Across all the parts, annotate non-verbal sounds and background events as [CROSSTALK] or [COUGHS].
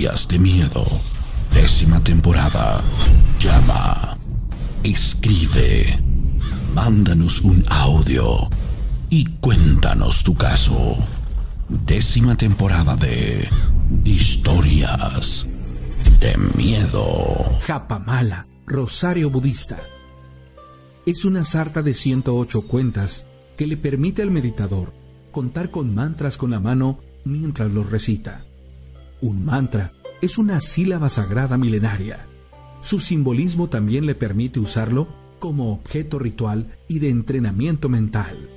historias de miedo. Décima temporada. Llama. Escribe. Mándanos un audio. Y cuéntanos tu caso. Décima temporada de Historias de Miedo. Japamala, Rosario Budista. Es una sarta de 108 cuentas que le permite al meditador contar con mantras con la mano mientras los recita. Un mantra es una sílaba sagrada milenaria. Su simbolismo también le permite usarlo como objeto ritual y de entrenamiento mental.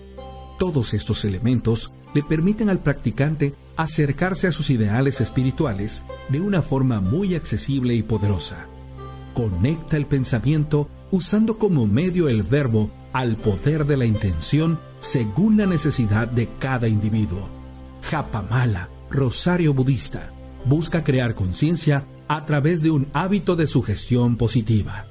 Todos estos elementos le permiten al practicante acercarse a sus ideales espirituales de una forma muy accesible y poderosa. Conecta el pensamiento usando como medio el verbo al poder de la intención según la necesidad de cada individuo. Japamala, Rosario Budista, busca crear conciencia a través de un hábito de sugestión positiva.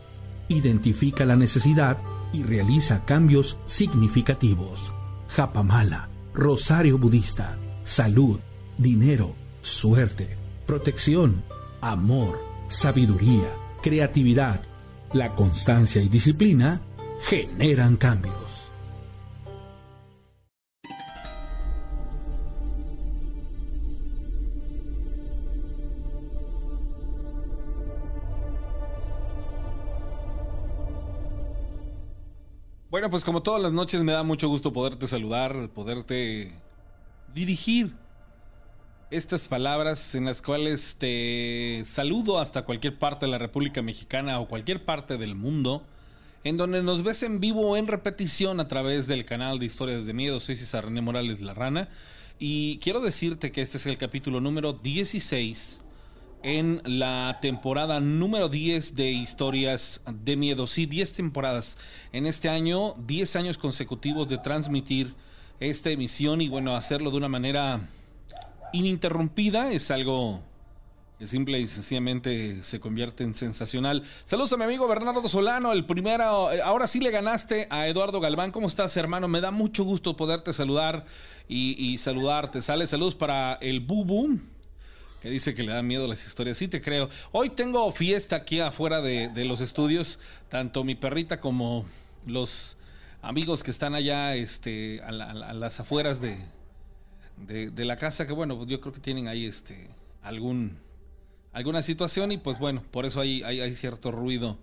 Identifica la necesidad y realiza cambios significativos. Japamala, Rosario Budista, salud, dinero, suerte, protección, amor, sabiduría, creatividad. La constancia y disciplina generan cambios. Bueno, pues como todas las noches me da mucho gusto poderte saludar, poderte dirigir estas palabras en las cuales te saludo hasta cualquier parte de la República Mexicana o cualquier parte del mundo, en donde nos ves en vivo o en repetición a través del canal de Historias de Miedo. Soy César Morales La Rana y quiero decirte que este es el capítulo número 16 en la temporada número 10 de historias de miedo. Sí, 10 temporadas. En este año, 10 años consecutivos de transmitir esta emisión y bueno, hacerlo de una manera ininterrumpida es algo que simple y sencillamente se convierte en sensacional. Saludos a mi amigo Bernardo Solano, el primero, ahora sí le ganaste a Eduardo Galván. ¿Cómo estás, hermano? Me da mucho gusto poderte saludar y, saludarte. Sale saludos para el Bubu que dice que le da miedo las historias. Sí, te creo. Hoy tengo fiesta aquí afuera de, los estudios, tanto mi perrita como los amigos que están allá este, a, las afueras de, de, la casa, que bueno, yo creo que tienen ahí este, algún, alguna situación y pues bueno, por eso hay, hay cierto ruido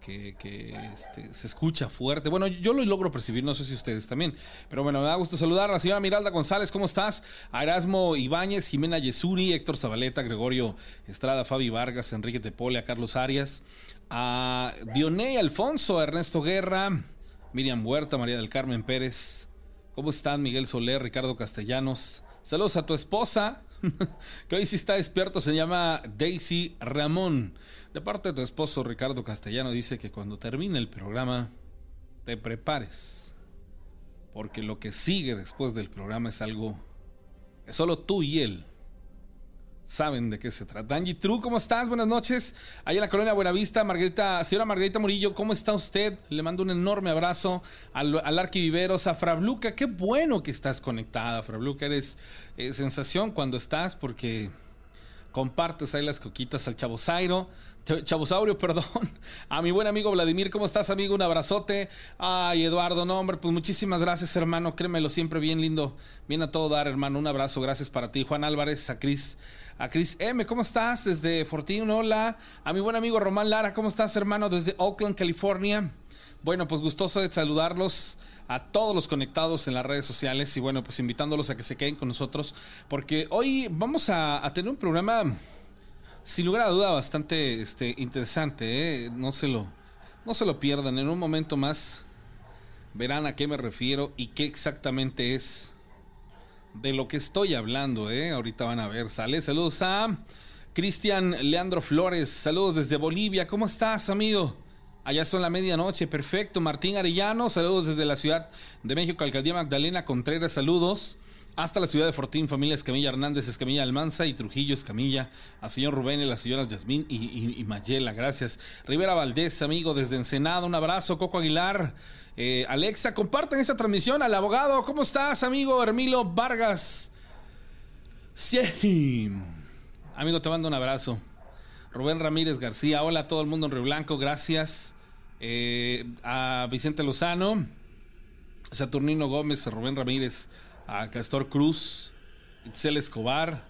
que, este, se escucha fuerte. Bueno, yo lo logro percibir, no sé si ustedes también. Pero bueno, me da gusto saludar a la señora Miralda González, ¿cómo estás? A Erasmo Ibáñez, Jimena Yesuri, Héctor Zabaleta, Gregorio Estrada, Fabi Vargas, Enrique Tepole, a Carlos Arias, a Dioney Alfonso, Ernesto Guerra, Miriam Huerta, María del Carmen Pérez. ¿Cómo están? Miguel Soler, Ricardo Castellanos. Saludos a tu esposa, [LAUGHS] que hoy sí está despierto, se llama Daisy Ramón. De parte de tu esposo Ricardo Castellano dice que cuando termine el programa te prepares. Porque lo que sigue después del programa es algo que solo tú y él saben de qué se trata. Angie True, ¿cómo estás? Buenas noches. Allá en la colonia Buenavista, Margarita, señora Margarita Murillo, ¿cómo está usted? Le mando un enorme abrazo al, al arquiviveros, a Frabluca. Qué bueno que estás conectada, Frabluca. Eres eh, sensación cuando estás porque compartes ahí las coquitas al Chavo Zairo. Chavosaurio, [LAUGHS] perdón. A mi buen amigo Vladimir, ¿cómo estás, amigo? Un abrazote. Ay, Eduardo, no, hombre, pues muchísimas gracias, hermano. Créemelo, siempre bien lindo. Bien a todo dar, hermano. Un abrazo, gracias para ti. Juan Álvarez, a Cris. A Cris M, ¿cómo estás? Desde Fortín, hola. A mi buen amigo Román Lara, ¿cómo estás, hermano? Desde Oakland, California. Bueno, pues gustoso de saludarlos a todos los conectados en las redes sociales y bueno, pues invitándolos a que se queden con nosotros porque hoy vamos a, a tener un programa sin lugar a duda bastante este, interesante, ¿eh? no, se lo, no se lo pierdan. En un momento más verán a qué me refiero y qué exactamente es de lo que estoy hablando. ¿eh? Ahorita van a ver, sale. Saludos a Cristian Leandro Flores, saludos desde Bolivia. ¿Cómo estás, amigo? Allá son la medianoche, perfecto. Martín Arellano, saludos desde la Ciudad de México, Alcaldía Magdalena Contreras, saludos hasta la ciudad de Fortín, familia Escamilla Hernández, Escamilla Almanza y Trujillo Escamilla, a señor Rubén y las señoras Yasmín y, Mayela, gracias. Rivera Valdés, amigo desde Ensenada, un abrazo. Coco Aguilar, eh, Alexa, compartan esta transmisión al abogado. ¿Cómo estás, amigo Hermilo Vargas? Sí. Amigo, te mando un abrazo. Rubén Ramírez García, hola a todo el mundo en Río Blanco, gracias. Eh, a Vicente Lozano, Saturnino Gómez, Rubén Ramírez, a Castor Cruz, Itzel Escobar,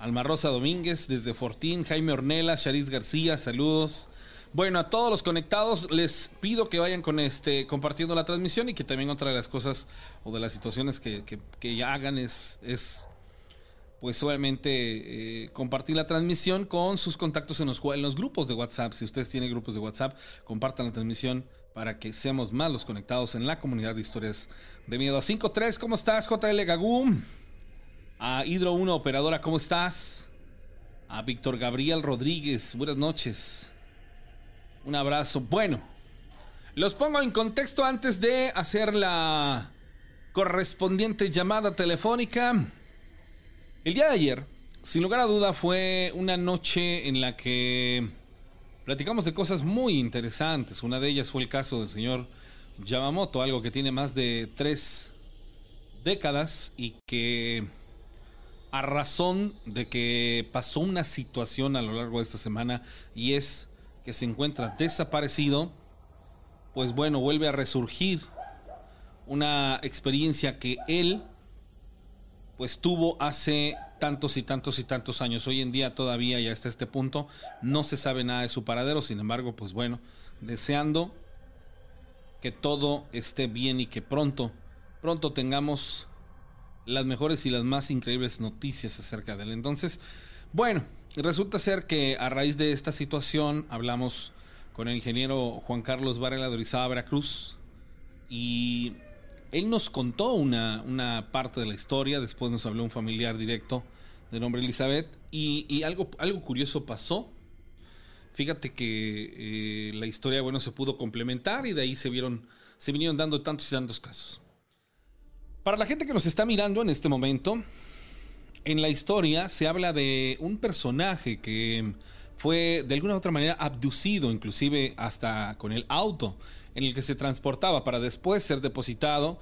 Alma Rosa Domínguez desde Fortín, Jaime Ornella, Charis García, saludos. Bueno, a todos los conectados les pido que vayan con este compartiendo la transmisión y que también otra de las cosas o de las situaciones que, que, hagan es, es pues obviamente eh, compartir la transmisión con sus contactos en los, en los grupos de WhatsApp. Si ustedes tienen grupos de WhatsApp, compartan la transmisión para que seamos más los conectados en la comunidad de historias de miedo. A 5-3, ¿cómo estás? JL Gagú. A Hidro 1, operadora, ¿cómo estás? A Víctor Gabriel Rodríguez, buenas noches. Un abrazo. Bueno, los pongo en contexto antes de hacer la correspondiente llamada telefónica. El día de ayer, sin lugar a duda, fue una noche en la que platicamos de cosas muy interesantes. Una de ellas fue el caso del señor Yamamoto, algo que tiene más de tres décadas y que a razón de que pasó una situación a lo largo de esta semana y es que se encuentra desaparecido, pues bueno, vuelve a resurgir una experiencia que él pues tuvo hace tantos y tantos y tantos años. Hoy en día todavía y hasta este punto no se sabe nada de su paradero, sin embargo, pues bueno, deseando que todo esté bien y que pronto, pronto tengamos las mejores y las más increíbles noticias acerca de él. Entonces, bueno, resulta ser que a raíz de esta situación hablamos con el ingeniero Juan Carlos Varela de Orizaba, Veracruz, y él nos contó una, una, parte de la historia, después nos habló un familiar directo de nombre Elizabeth, y, algo, algo curioso pasó. Fíjate que eh, la historia, bueno, se pudo complementar y de ahí se vieron, se vinieron dando tantos y tantos casos. Para la gente que nos está mirando en este momento, en la historia se habla de un personaje que fue de alguna u otra manera abducido, inclusive hasta con el auto en el que se transportaba para después ser depositado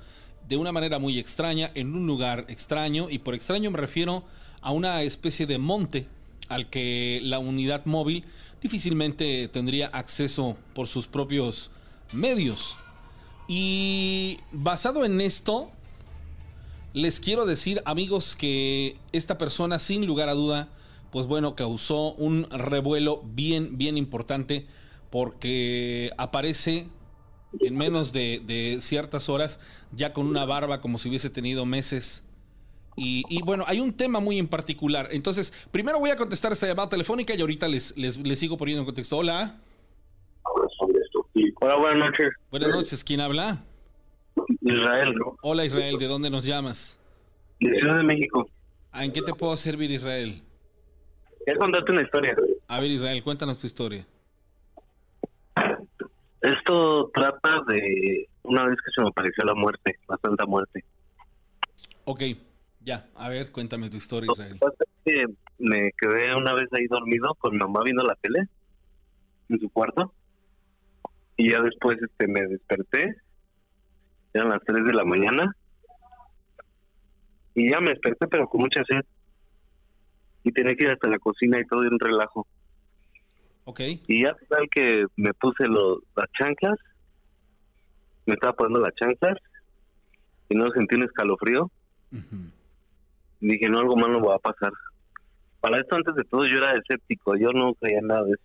de una manera muy extraña en un lugar extraño y por extraño me refiero a una especie de monte al que la unidad móvil difícilmente tendría acceso por sus propios medios. Y basado en esto, les quiero decir, amigos, que esta persona, sin lugar a duda, pues bueno, causó un revuelo bien, bien importante porque aparece en menos de, ciertas horas ya con una barba como si hubiese tenido meses. Y, bueno, hay un tema muy en particular. Entonces, primero voy a contestar esta llamada telefónica y ahorita les, les, les sigo poniendo en contexto. Hola. Hola, buenas noches. Buenas noches, ¿quién habla? Israel. Hola Israel, ¿de dónde nos llamas? De Ciudad de México. Ah, ¿En qué te puedo servir Israel? Quiero contarte una historia. A ver Israel, cuéntanos tu historia. Esto trata de una vez que se me apareció la muerte, la santa muerte. Ok, ya, a ver, cuéntame tu historia Israel. Que me quedé una vez ahí dormido con mi mamá viendo la tele en su cuarto y ya después este me desperté eran las 3 de la mañana. Y ya me desperté, pero con mucha sed. Y tenía que ir hasta la cocina y todo de un relajo. Ok. Y ya tal que me puse los, las chanclas. Me estaba poniendo las chanclas. Y no sentí un escalofrío. Y dije, no, algo malo va a pasar. Para esto, antes de todo, yo era escéptico. Yo no creía nada de eso.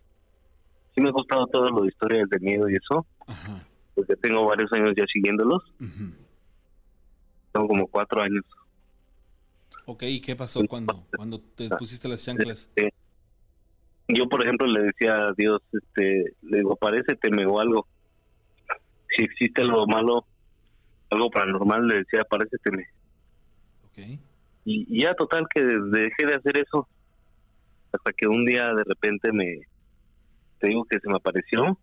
Sí me ha gustado todo lo de historias de miedo y eso. Ajá porque tengo varios años ya siguiéndolos. Tengo como cuatro años. Ok, ¿y qué pasó cuando, cuando te pusiste las chanclas? Este, yo, por ejemplo, le decía a Dios, este, le digo, paréceteme o algo. Si existe algo malo, algo paranormal, le decía, paréceteme. Ok. Y, ya total que dejé de hacer eso. Hasta que un día de repente me, te digo que se me apareció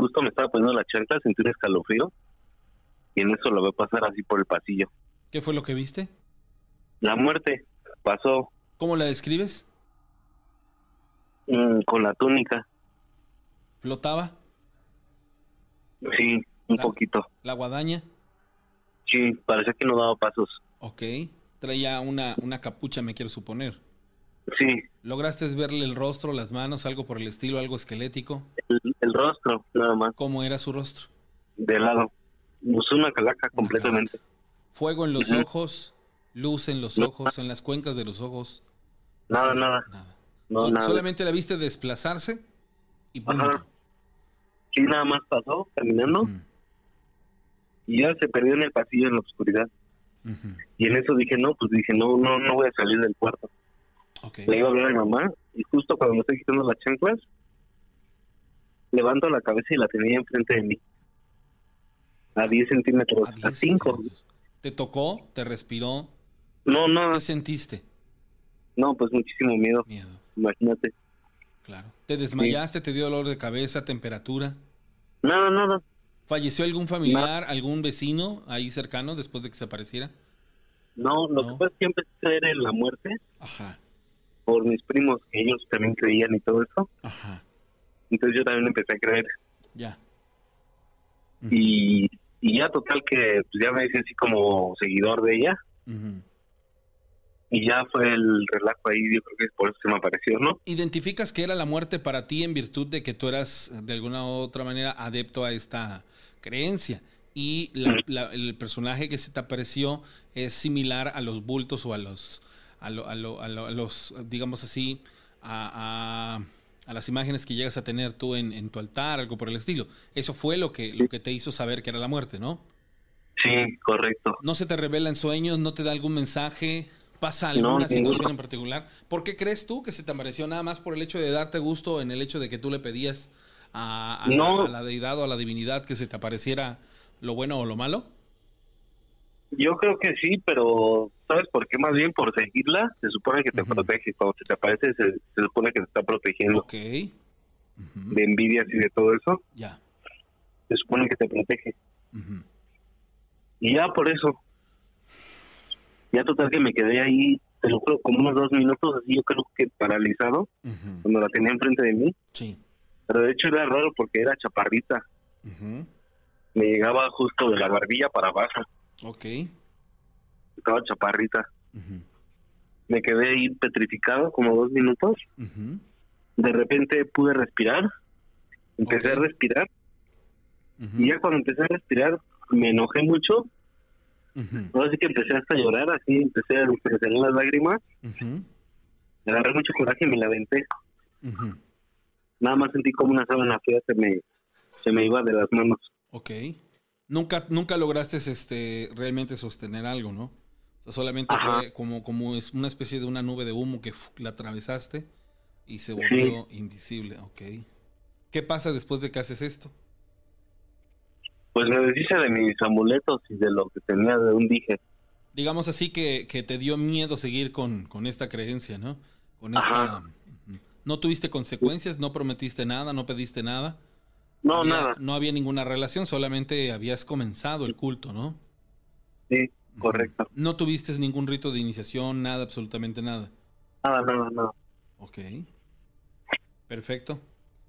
justo me estaba poniendo la chancla, sentí un escalofrío y en eso lo a pasar así por el pasillo. ¿Qué fue lo que viste? La muerte pasó. ¿Cómo la describes? Mm, con la túnica. ¿Flotaba? Sí, un poquito. ¿La guadaña? Sí, parecía que no daba pasos. Ok. Traía una, una capucha, me quiero suponer. Sí, ¿Lograste verle el rostro, las manos, algo por el estilo, algo esquelético? el, el rostro, nada más, ¿Cómo era su rostro? de lado. Pues una calaca completamente. Fuego en los Ujú. ojos, luz en los No. ojos, en las cuencas de los ojos. Nada, nada. Nada. No, nada. Solamente la viste desplazarse y. Ajá. Sí, nada más pasó caminando Ujú, y ya se perdió en el pasillo en la oscuridad. ujú. Y en eso dije, no, pues dije, no, no, no voy a salir del cuarto. Le iba a hablar a mi mamá y justo cuando me estoy quitando las chanclas, levanto la cabeza y la tenía enfrente de mí. A 10 centímetros, A a 10 5. centímetros. ¿Te tocó? ¿Te respiró? No, no, ¿Qué sentiste? no, pues muchísimo miedo, Miedo, imagínate. claro. ¿Te desmayaste? ¿Te dio dolor de cabeza? ¿Temperatura? Nada, nada. ¿Falleció algún familiar, algún vecino ahí cercano después de que se apareciera? No, lo No. que pasa es que empecé a creer en la muerte Ajá, por mis primos, que ellos también creían y todo eso. ajá, Entonces yo también empecé a creer. ya. Y, y ya total que pues, ya me hice así como seguidor de ella. Ujú. Y ya fue el relajo ahí, yo creo que es por eso se me apareció, ¿no? ¿Identificas que era la muerte para ti en virtud de que tú eras de alguna u otra manera adepto a esta creencia? Y la- la- el personaje que se te apareció es similar a los bultos o a los, a, lo- a lo- a lo- a los digamos así, a, las imágenes que llegas a tener tú en, en tu altar, algo por el estilo. Eso fue lo que, lo que te hizo saber que era la muerte, ¿no? Sí, correcto. ¿No se te revela en sueños? ¿No te da algún mensaje? ¿Pasa alguna No, situación en particular? ¿Por qué crees tú que se te apareció nada más por el hecho de darte gusto en el hecho de que tú le pedías a, a la- No. a la deidad o a la divinidad que se te apareciera lo bueno o lo malo? Yo creo que sí, pero ¿sabes por qué? Más bien por seguirla, se supone que te protege. Cuando se te aparece, se, se supone que te está protegiendo Ok. De envidias y de todo eso. Ya. Se supone que te protege. Y ya por eso. Ya total que me quedé ahí, te lo juro, como unos dos minutos, así yo creo que paralizado, cuando la tenía enfrente de mí. Sí. Pero de hecho era raro porque era chaparrita. Me llegaba justo de la barbilla para abajo. Ok. Estaba chaparrita. Me quedé ahí petrificado como dos minutos. De repente pude respirar. Empecé a respirar. Y ya cuando empecé a respirar, me enojé mucho. Ujú. Ahora sí que empecé hasta a llorar, así empecé a crecer las lágrimas. Me agarré mucho coraje y me la aventé. Nada más sentí como una sábana fea se me, se me iba de las manos. Ok. Nunca, nunca lograste este, realmente sostener algo, ¿no? O sea, solamente Ajá. fue como, como es una especie de una nube de humo que la atravesaste y se volvió invisible. Ok. ¿Qué pasa después de que haces esto? Pues me deshice de mis amuletos y de lo que tenía de un dije. Digamos así que, que te dio miedo seguir con, con esta creencia, ¿no? Con esta... Ajá. No tuviste consecuencias, no prometiste nada, no pediste nada. No, Había- nada. No había ninguna relación, solamente habías comenzado el culto, ¿no? Sí, correcto. No tuviste ningún rito de iniciación, nada, absolutamente nada. Nada, nada, nada. Ok. Perfecto.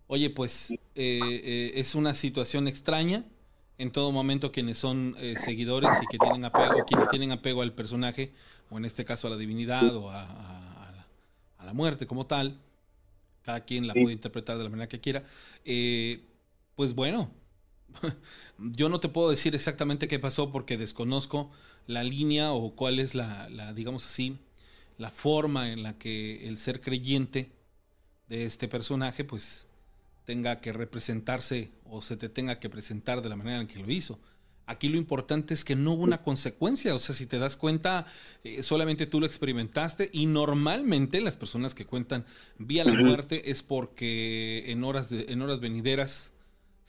Oye, pues eh, eh, es una situación extraña. En todo momento quienes son eh, seguidores y que tienen apego, quienes tienen apego al personaje, o en este caso a la divinidad o a, a- a la, a la muerte como tal, cada quien la puede interpretar de la manera que quiera, eh, pues bueno, [LAUGHS] yo no te puedo decir exactamente qué pasó porque desconozco la línea o cuál es la, la, digamos así, la forma en la que el ser creyente de este personaje, pues tenga que representarse o se te tenga que presentar de la manera en que lo hizo. Aquí lo importante es que no hubo una consecuencia, o sea, si te das cuenta, eh, solamente tú lo experimentaste y normalmente las personas que cuentan vía la muerte es porque en horas, de, en horas venideras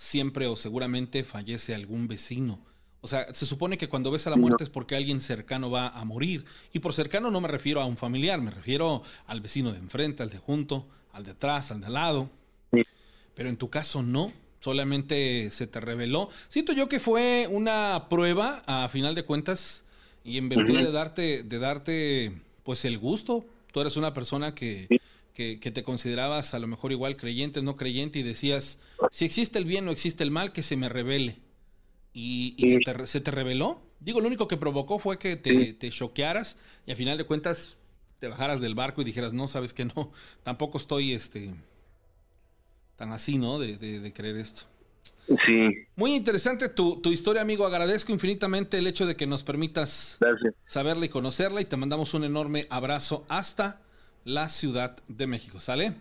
siempre o seguramente fallece algún vecino. O sea, se supone que cuando ves a la muerte es porque alguien cercano va a morir. Y por cercano no me refiero a un familiar, me refiero al vecino de enfrente, al de junto, al de atrás, al de al lado. Pero en tu caso no, solamente se te reveló. Siento yo que fue una prueba a final de cuentas y en virtud de darte, de darte pues el gusto. Tú eres una persona que. Que, que te considerabas a lo mejor igual creyente, no creyente y decías, si existe el bien o existe el mal, que se me revele. Y, y Sí. se, te, re- se te reveló. Digo, lo único que provocó fue que te, choquearas y a final de cuentas te bajaras del barco y dijeras, no, sabes que [LAUGHS] no, tampoco estoy este, tan así, ¿no? De, de, creer esto. Sí. Muy interesante tu, tu, historia, amigo. Agradezco infinitamente el hecho de que nos permitas saberla y conocerla y te mandamos un enorme abrazo hasta la Ciudad de México. ¿Sale?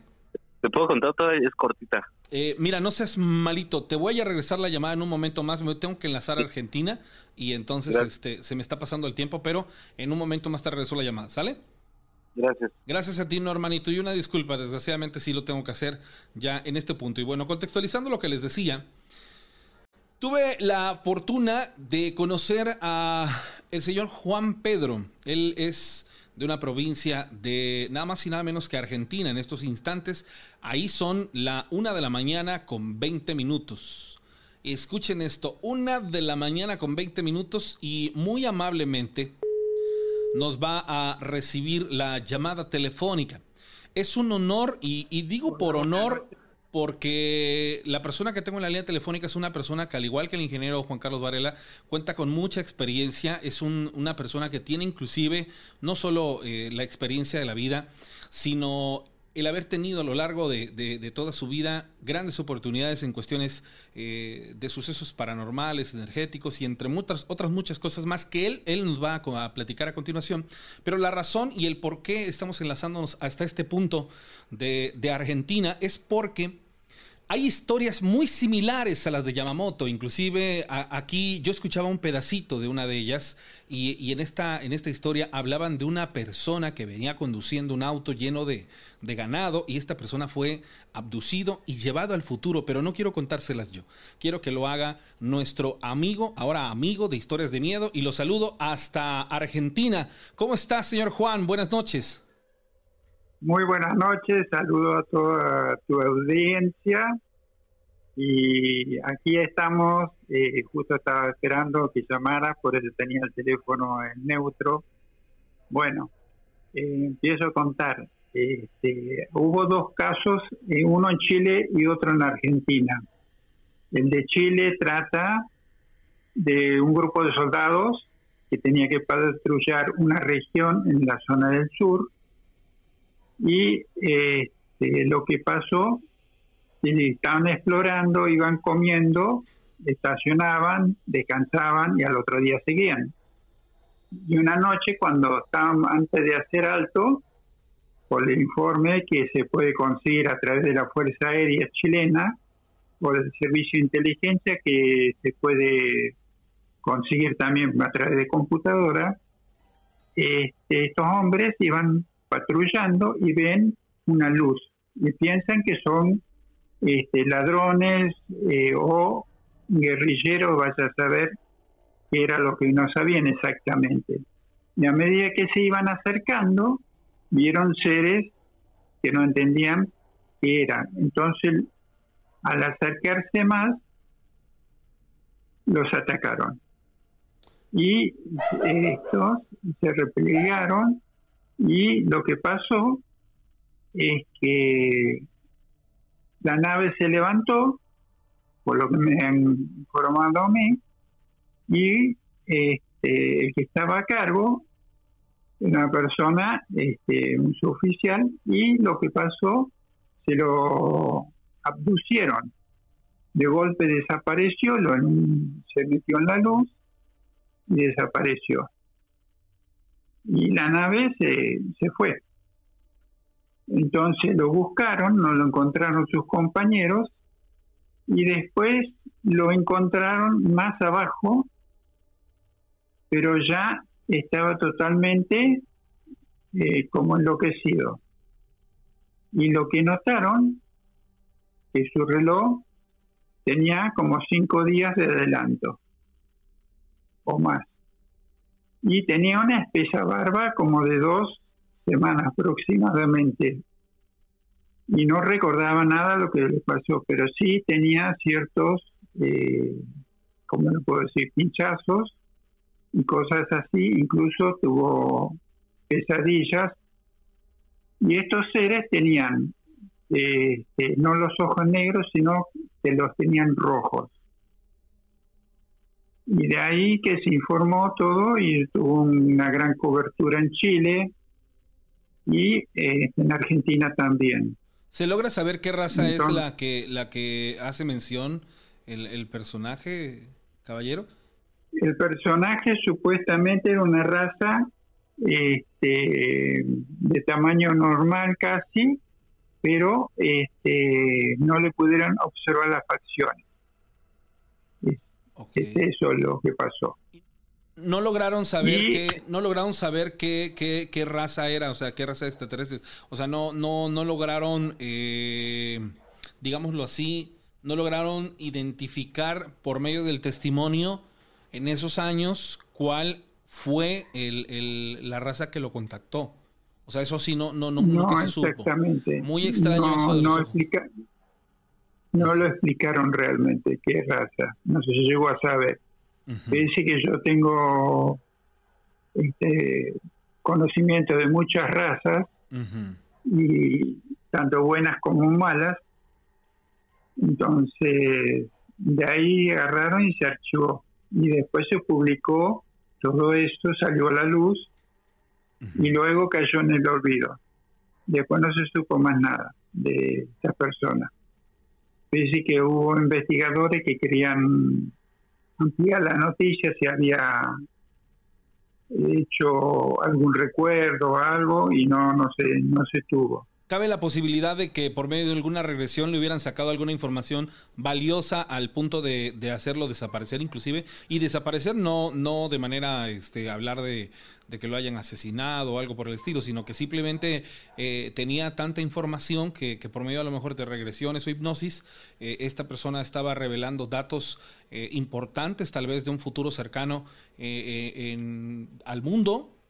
Te puedo contar, toda es cortita. Eh, mira, no seas malito. Te voy a regresar la llamada en un momento más. Me tengo que enlazar a Argentina y entonces este, se me está pasando el tiempo, pero en un momento más te regreso la llamada. ¿Sale? Gracias. Gracias a ti, Normanito. Y una disculpa, desgraciadamente sí lo tengo que hacer ya en este punto. Y bueno, contextualizando lo que les decía, tuve la fortuna de conocer a el señor Juan Pedro. Él es de una provincia de nada más y nada menos que Argentina en estos instantes. Ahí son la una de la mañana con 20 minutos. Escuchen esto, una de la mañana con 20 minutos y muy amablemente nos va a recibir la llamada telefónica. Es un honor y, y digo por honor porque la persona que tengo en la línea telefónica es una persona que, al igual que el ingeniero Juan Carlos Varela, cuenta con mucha experiencia, es una persona que tiene inclusive no solo eh, la experiencia de la vida, sino el haber tenido a lo largo de, toda su vida grandes oportunidades en cuestiones eh, de sucesos paranormales, energéticos y entre muchas, otras muchas cosas más que él, él nos va a, a, platicar a continuación. Pero la razón y el por qué estamos enlazándonos hasta este punto de, Argentina es porque hay historias muy similares a las de Yamamoto, inclusive aquí yo escuchaba un pedacito de una de ellas y, en, esta, en esta historia hablaban de una persona que venía conduciendo un auto lleno de, de, ganado y esta persona fue abducido y llevado al futuro, pero no quiero contárselas yo, quiero que lo haga nuestro amigo, ahora amigo de historias de miedo y lo saludo hasta Argentina. ¿Cómo está, señor Juan? Buenas noches. Muy buenas noches, saludo a toda tu audiencia y aquí estamos, eh, justo estaba esperando que llamara, por eso tenía el teléfono en neutro. Bueno, eh, empiezo a contar. Este, hubo dos casos, eh, uno en Chile y otro en Argentina. El de Chile trata de un grupo de soldados que tenía que patrullar una región en la zona del sur y este, lo que pasó, estaban explorando, iban comiendo, estacionaban, descansaban y al otro día seguían. Y una noche cuando estaban antes de hacer alto, por el informe que se puede conseguir a través de la Fuerza Aérea Chilena, por el servicio de inteligencia que se puede conseguir también a través de computadora, este, estos hombres iban patrullando y ven una luz y piensan que son este, ladrones eh, o guerrilleros, vaya a saber qué era lo que no sabían exactamente. Y a medida que se iban acercando, vieron seres que no entendían qué eran. Entonces, al acercarse más, los atacaron. Y estos se replegaron y lo que pasó es que la nave se levantó, por lo que me han informado a mí, y este, el que estaba a cargo una persona, este, un suboficial, y lo que pasó, se lo abducieron. De golpe desapareció, lo, se metió en la luz y desapareció y la nave se, se fue. Entonces lo buscaron, no lo encontraron sus compañeros y después lo encontraron más abajo, pero ya estaba totalmente eh, como enloquecido. Y lo que notaron, que su reloj tenía como cinco días de adelanto o más y tenía una espesa barba como de dos semanas aproximadamente. Y no recordaba nada lo que le pasó, pero sí tenía ciertos, eh, como le puedo decir, pinchazos y cosas así. Incluso tuvo pesadillas. Y estos seres tenían eh, no los ojos negros, sino que los tenían rojos. Y de ahí que se informó todo y tuvo una gran cobertura en Chile. y eh, en Argentina también. ¿Se logra saber qué raza es la que, la que hace mención el, el personaje, caballero? El personaje supuestamente era una raza este, de tamaño normal casi, pero este, no le pudieron observar las facciones. Es, eso lo que pasó. No lograron saber qué, no lograron saber qué, qué, raza era, o sea, qué raza de extraterrestres. O sea, no, no, no lograron, eh, digámoslo así, no lograron identificar por medio del testimonio en esos años cuál fue el, la raza que lo contactó. O sea, eso sí, no, no, no, no se supo. Muy extraño no, eso de no, no lo explicaron realmente qué raza. No sé si llegó a saber. Dice que yo tengo este, conocimiento de muchas razas y tanto buenas como malas. Entonces, de ahí agarraron y se archivó. Y después se publicó, todo esto salió a la luz y luego cayó en el olvido. Después no se supo más nada de esa persona. Dice que hubo investigadores que querían ampliar la noticia si había hecho algún recuerdo o algo y no no se no se tuvo. ¿Cabe la posibilidad de que por medio de alguna regresión le hubieran sacado alguna información valiosa al punto de, hacerlo desaparecer inclusive? Y desaparecer no, no de manera este, hablar de, que lo hayan asesinado o algo por el estilo, sino que simplemente eh, tenía tanta información que, por medio a lo mejor de regresiones o hipnosis, eh, esta persona estaba revelando datos eh, importantes tal vez de un futuro cercano al mundo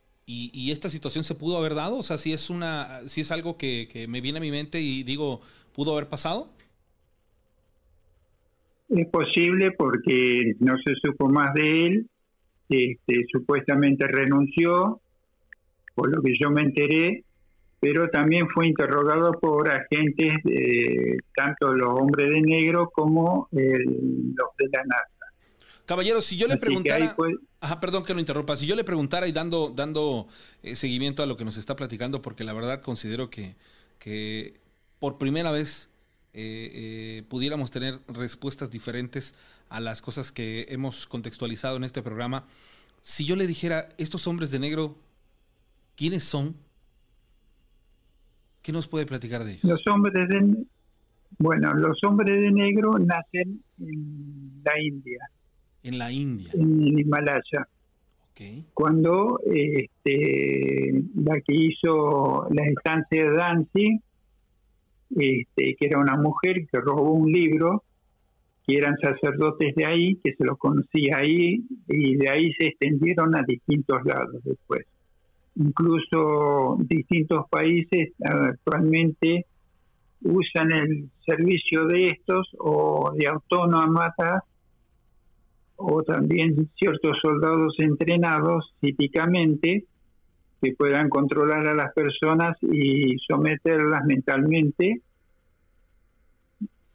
y, esta situación se pudo haber dado? O sea, si es una, si es algo que, me viene a mi mente y digo, ¿pudo haber pasado? Es posible porque no se supo más de él, este, supuestamente renunció, por lo que yo me enteré, pero también fue interrogado por agentes, tanto los hombres de negro como los de la NASA. Caballero, si yo le preguntara... Ajá, perdón que lo interrumpa. Si yo le preguntara y dando, dando eh, seguimiento a lo que nos está platicando, porque la verdad considero que, que por primera vez eh, eh, pudiéramos tener respuestas diferentes a las cosas que hemos contextualizado en este programa. Si yo le dijera, estos hombres de negro, ¿quiénes son? ¿Qué nos puede platicar de ellos? Los hombres de, bueno, los hombres de negro nacen en la India en la India. En Himalaya. Cuando este, la que hizo la instancia de Danzig, este, que era una mujer que robó un libro, que eran sacerdotes de ahí, que se los conocía ahí, y de ahí se extendieron a distintos lados después. Incluso distintos países actualmente usan el servicio de estos o de autónomas o también ciertos soldados entrenados típicamente que puedan controlar a las personas y someterlas mentalmente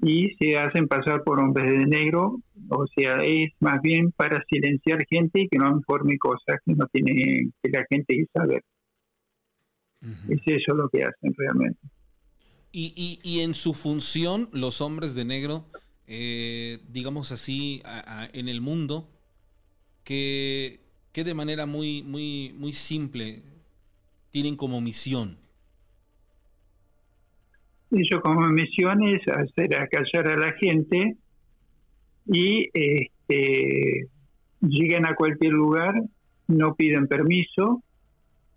y se hacen pasar por hombres de negro, o sea, es más bien para silenciar gente y que no informe cosas que no tiene que la gente que saber. Es eso lo que hacen realmente. Y, y, y en su función, los hombres de negro eh, digamos así, en el mundo, que, que de manera muy, muy, muy simple tienen como misión. Eso como misión es hacer acallar a la gente y este, lleguen a cualquier lugar, no piden permiso,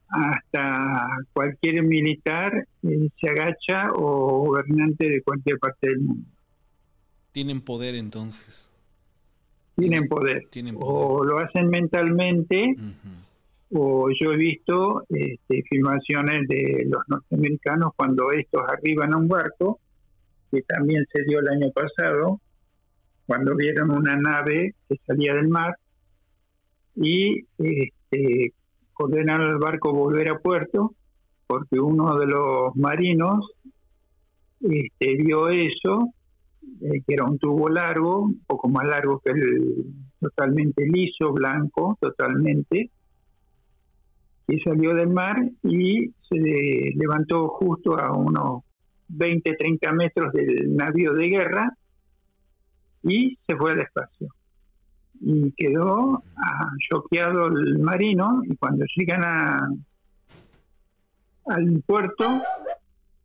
hasta cualquier militar eh, se agacha o gobernante de cualquier parte del mundo. Tienen poder entonces. Tienen poder. O lo hacen mentalmente, o yo he visto este, filmaciones de los norteamericanos cuando estos arriban a un barco, que también se dio el año pasado, cuando vieron una nave que salía del mar y este, ordenaron al barco volver a puerto, porque uno de los marinos este, vio eso eh, que era un tubo largo, un poco más largo que el totalmente liso, blanco, totalmente, que salió del mar y se levantó justo a unos 20, 30 metros del navío de guerra y se fue al espacio. Y quedó ah, choqueado el marino y cuando llegan a, al puerto,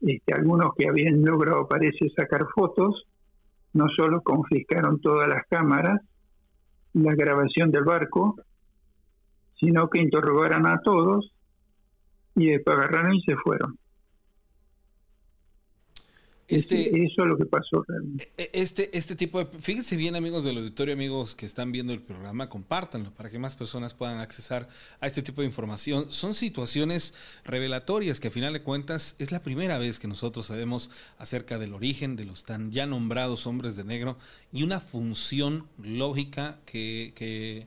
este, algunos que habían logrado, parece, sacar fotos, no solo confiscaron todas las cámaras, la grabación del barco, sino que interrogaron a todos y después agarraron y se fueron. Este, eso es lo que pasó realmente. E, este, este tipo de... Fíjense bien amigos del auditorio, amigos que están viendo el programa, compártanlo para que más personas puedan accesar a este tipo de información. Son situaciones revelatorias que a final de cuentas es la primera vez que nosotros sabemos acerca del origen de los tan ya nombrados hombres de negro y una función lógica que, que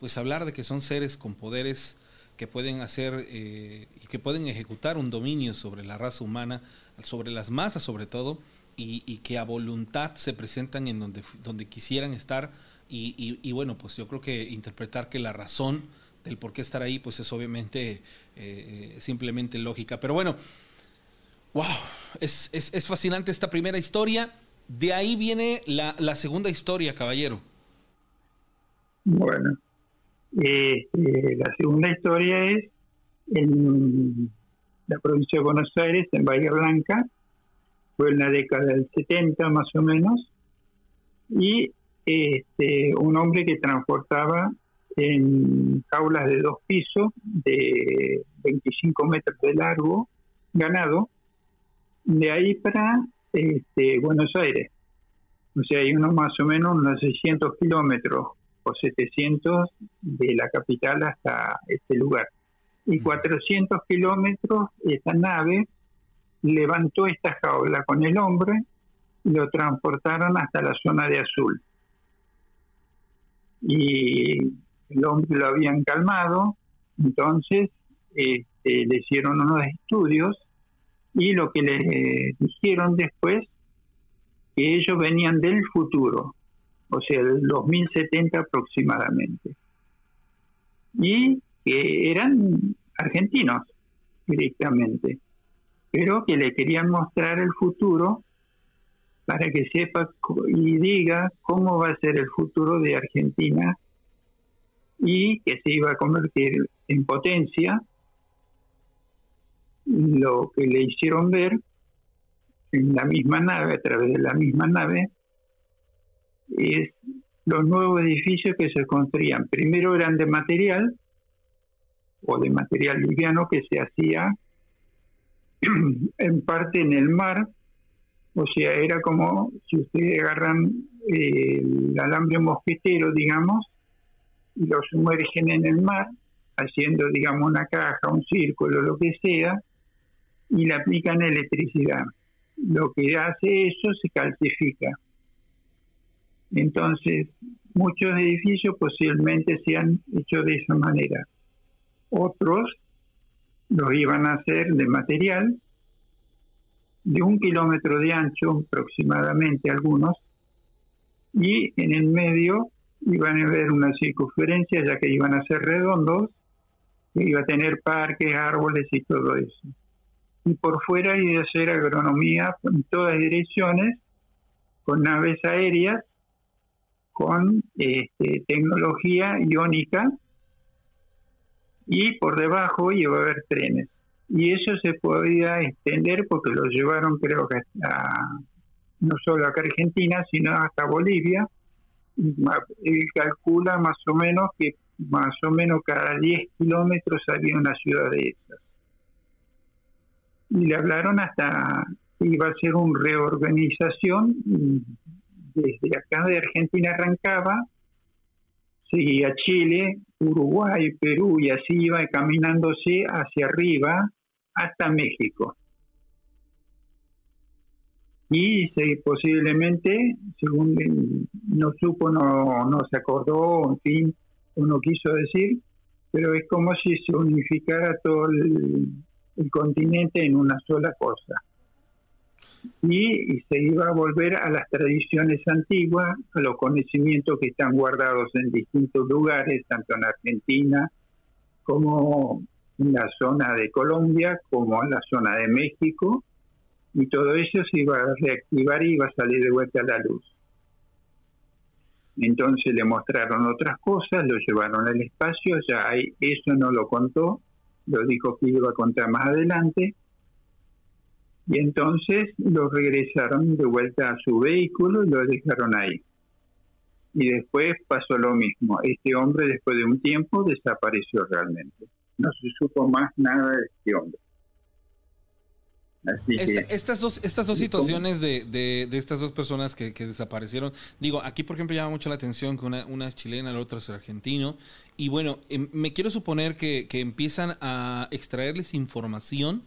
pues hablar de que son seres con poderes que pueden hacer eh, y que pueden ejecutar un dominio sobre la raza humana, sobre las masas sobre todo, y, que a voluntad se presentan en donde, donde quisieran estar. Y, bueno, pues yo creo que interpretar que la razón del por qué estar ahí, pues es obviamente eh, eh, simplemente lógica. Pero bueno, wow, es, es, fascinante esta primera historia. De ahí viene la, la segunda historia, caballero. Bueno, eh, eh, la segunda historia es la provincia de Buenos Aires, en Bahía Blanca, fue en la década del 70 más o menos, y este, un hombre que transportaba en jaulas de dos pisos de 25 metros de largo ganado, de ahí para este, Buenos Aires. O sea, hay unos más o menos unos 600 kilómetros 700 de la capital hasta este lugar. Y 400 kilómetros, esa nave levantó esta jaula con el hombre y lo transportaron hasta la zona de Azul. Y el hombre lo habían calmado, entonces este, le hicieron unos estudios y lo que le dijeron después, que ellos venían del futuro, o sea, el 2070 aproximadamente. Y que eran argentinos directamente, pero que le querían mostrar el futuro para que sepa y diga cómo va a ser el futuro de Argentina y que se iba a convertir en potencia. Lo que le hicieron ver en la misma nave, a través de la misma nave, es los nuevos edificios que se construían. Primero eran de material o de material liviano que se hacía [CLEARS THROAT] en parte en el mar, o sea, era como si ustedes agarran eh, el alambre mosquetero, digamos, y lo sumergen en el mar, haciendo, digamos, una caja, un círculo, lo que sea, y le aplican electricidad. Lo que hace eso se calcifica entonces, muchos edificios posiblemente se han hecho de esa manera. Otros los iban a hacer de material de un kilómetro de ancho aproximadamente algunos y en el medio iban a haber una circunferencia ya que iban a ser redondos que iba a tener parques, árboles y todo eso. Y por fuera iba a ser agronomía en todas direcciones con naves aéreas con este, tecnología iónica y por debajo iba a haber trenes. Y eso se podía extender porque lo llevaron creo que hasta, no solo acá Argentina, sino hasta Bolivia. Él calcula más o menos que más o menos cada 10 kilómetros había una ciudad de esas. Y le hablaron hasta que iba a ser una reorganización desde acá de Argentina arrancaba, seguía Chile, Uruguay, Perú y así iba caminándose hacia arriba hasta México. Y posiblemente, según no supo, no, no se acordó, en fin, o no quiso decir, pero es como si se unificara todo el continente en una sola cosa y, se iba a volver a las tradiciones antiguas, a los conocimientos que están guardados en distintos lugares, tanto en Argentina como en la zona de Colombia como en la zona de México y todo eso se iba a reactivar y iba a salir de vuelta a la luz. Entonces le mostraron otras cosas, lo llevaron al espacio, ya hay, eso no lo contó, lo dijo que iba a contar más adelante, y entonces lo regresaron de vuelta a su vehículo y lo dejaron ahí. Y después pasó lo mismo, este hombre después de un tiempo desapareció realmente, no se supo más nada de este hombre. Estas dos, estas dos situaciones de, de, estas dos personas que, desaparecieron, digo, aquí por ejemplo llama mucho la atención que una, una es chilena, la otra es argentino, y bueno, em, me quiero suponer que, empiezan a extraerles información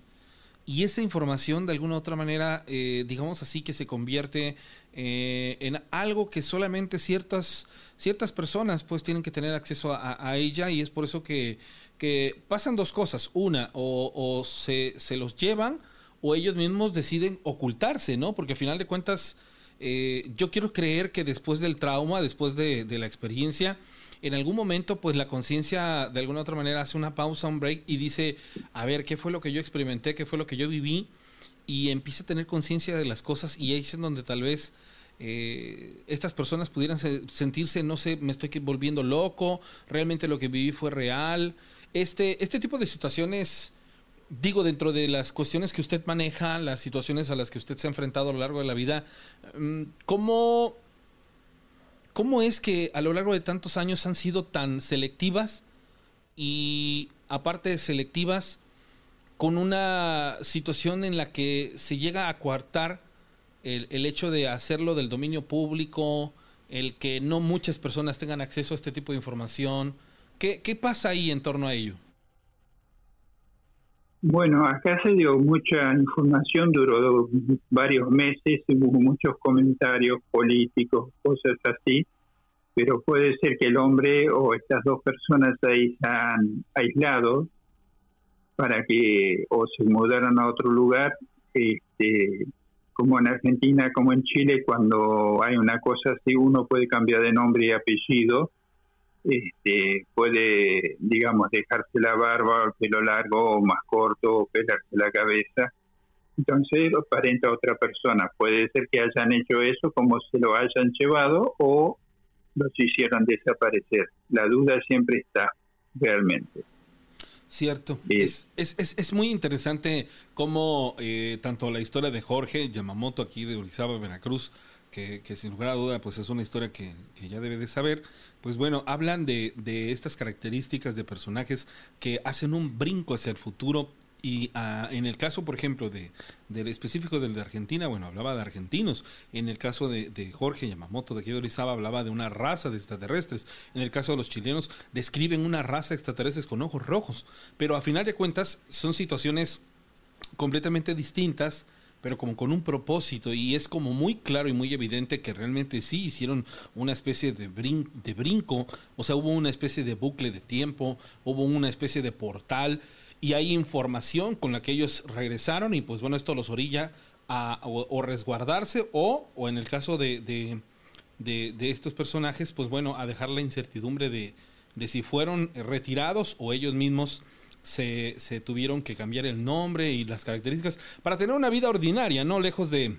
y esa información de alguna u otra manera, eh, digamos así, que se convierte eh, en algo que solamente ciertas, ciertas personas pues tienen que tener acceso a, ella y es por eso que, que pasan dos cosas. Una, o, se, se los llevan o ellos mismos deciden ocultarse, ¿no? Porque al final de cuentas, eh, yo quiero creer que después del trauma, después de, la experiencia, en algún momento, pues la conciencia de alguna otra manera hace una pausa, un break y dice, a ver, ¿qué fue lo que yo experimenté? ¿Qué fue lo que yo viví? Y empieza a tener conciencia de las cosas y ahí es en donde tal vez eh, estas personas pudieran sentirse, no sé, me estoy volviendo loco, realmente lo que viví fue real. Este, este tipo de situaciones digo, dentro de las cuestiones que usted maneja, las situaciones a las que usted se ha enfrentado a lo largo de la vida, mm, ¿cómo, cómo es que a lo largo de tantos años han sido tan selectivas y aparte de selectivas, con una situación en la que se llega a coartar el, el hecho de hacerlo del dominio público, el que no muchas personas tengan acceso a este tipo de información? ¿Qué, qué pasa ahí en torno a ello? Bueno, acá se dio mucha información, duró varios meses, hubo muchos comentarios políticos, cosas así, pero puede ser que el hombre o estas dos personas se han aislado para que o se mudaran a otro lugar, este, como en Argentina, como en Chile, cuando hay una cosa así, uno puede cambiar de nombre y apellido, este, puede, digamos, dejarse la barba o el pelo largo o más corto o pelarse la cabeza. Entonces lo aparenta a otra persona. Puede ser que hayan hecho eso como se lo hayan llevado o los hicieron desaparecer. La duda siempre está, realmente. Cierto. Es, es, es, es, muy interesante cómo eh, tanto la historia de Jorge Yamamoto aquí de Orizaba, Veracruz, que, sin lugar a duda pues es una historia que, ya debe de saber, pues bueno, hablan de, de, estas características de personajes que hacen un brinco hacia el futuro y ah, en el caso, por ejemplo, de, del específico del de Argentina, bueno, hablaba de argentinos. En el caso de, de Jorge Yamamoto de aquí Orizaba, hablaba de una raza de extraterrestres. En el caso de los chilenos, describen una raza de extraterrestres con ojos rojos. Pero a final de cuentas, son situaciones completamente distintas pero como con un propósito y es como muy claro y muy evidente que realmente sí hicieron una especie de, de brinco, o sea, hubo una especie de bucle de tiempo, hubo una especie de portal y hay información con la que ellos regresaron y pues bueno, esto los orilla a o, resguardarse o, o en el caso de, de, de, estos personajes, pues bueno, a dejar la incertidumbre de, de si fueron retirados o ellos mismos se, se tuvieron que cambiar el nombre y las características para tener una vida ordinaria, ¿no? Lejos de,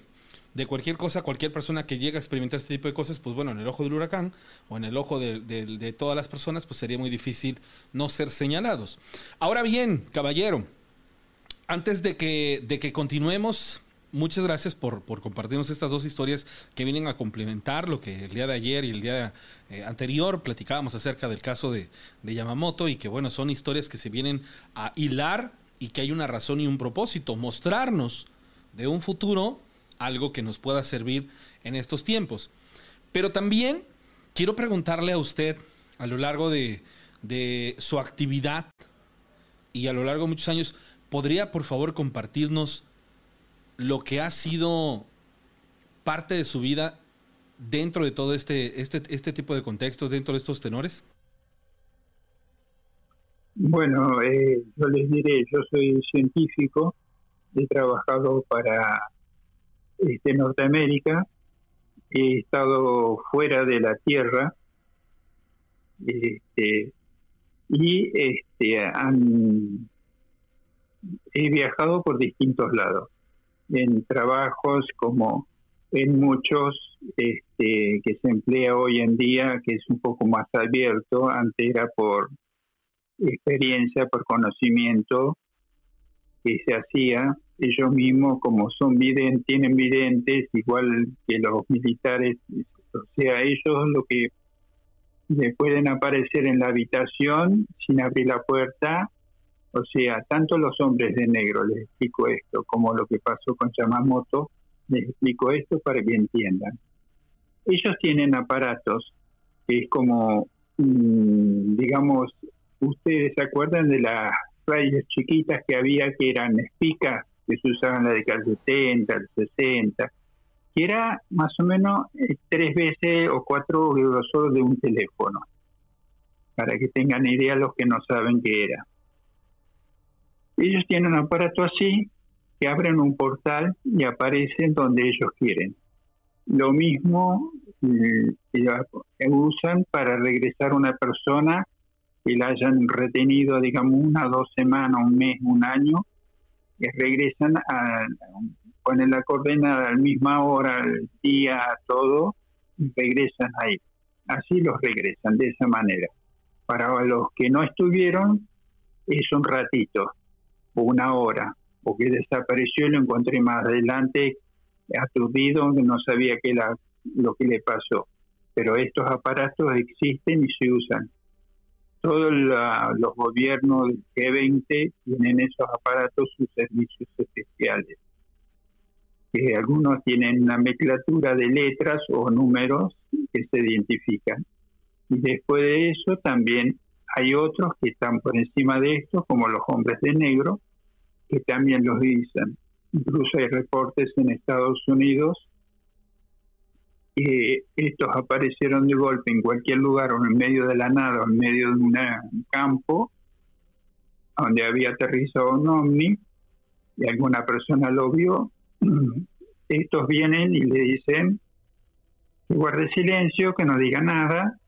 de cualquier cosa, cualquier persona que llega a experimentar este tipo de cosas, pues bueno, en el ojo del huracán o en el ojo de, todas las personas, pues sería muy difícil no ser señalados. Ahora bien, caballero, antes de que, de que continuemos, muchas gracias por, por, compartirnos estas dos historias que vienen a complementar lo que el día de ayer y el día eh, anterior platicábamos acerca del caso de, de, Yamamoto y que bueno, son historias que se vienen a hilar y que hay una razón y un propósito, mostrarnos de un futuro algo que nos pueda servir en estos tiempos. Pero también quiero preguntarle a usted a lo largo de, de su actividad y a lo largo de muchos años, ¿podría por favor compartirnos lo que ha sido parte de su vida dentro de todo este, este, este tipo de contextos, dentro de estos tenores? Bueno, eh, yo les diré, yo soy científico, he trabajado para este, Norteamérica, he estado fuera de la Tierra este, y este, han he viajado por distintos lados, en trabajos como en muchos este, que se emplea hoy en día, que es un poco más abierto, antes era por experiencia, por conocimiento que se hacía. Ellos mismos, como son videntes, tienen videntes, igual que los militares, o sea, ellos lo que le pueden aparecer en la habitación sin abrir la puerta, o sea, tanto los hombres de negro, les explico esto, como lo que pasó con Yamamoto, les explico esto para que entiendan. Ellos tienen aparatos que es como, mm, digamos, ustedes se acuerdan de las radios chiquitas que había que eran espicas, que se usaban la década del 70, el 60, que era más o menos eh, tres veces o cuatro grosor de un teléfono, para que tengan idea los que no saben qué era. Ellos tienen un aparato así, que abren un portal y aparecen donde ellos quieren. Lo mismo eh, usan para regresar una persona que la hayan retenido, digamos, una, dos semanas, un mes, un año, y regresan a, ponen la coordenada a la misma hora, el día, todo, y regresan ahí. Así los regresan, de esa manera. Para los que no estuvieron, es un ratito, una hora, porque desapareció y lo encontré más adelante aturdido, no sabía qué era lo que le pasó. Pero estos aparatos existen y se usan. Todos los gobiernos del G20 tienen esos aparatos, sus servicios especiales que algunos tienen una mezclatura de letras o números que se identifican. Y después de eso también hay otros que están por encima de esto, como los hombres de negro, que también los dicen. Incluso hay reportes en Estados Unidos que estos aparecieron de golpe en cualquier lugar o en medio de la nada o en medio de un campo donde había aterrizado un ovni y alguna persona lo vio [CLEARS THROAT] estos vienen y le dicen que guarde silencio, que no diga nada,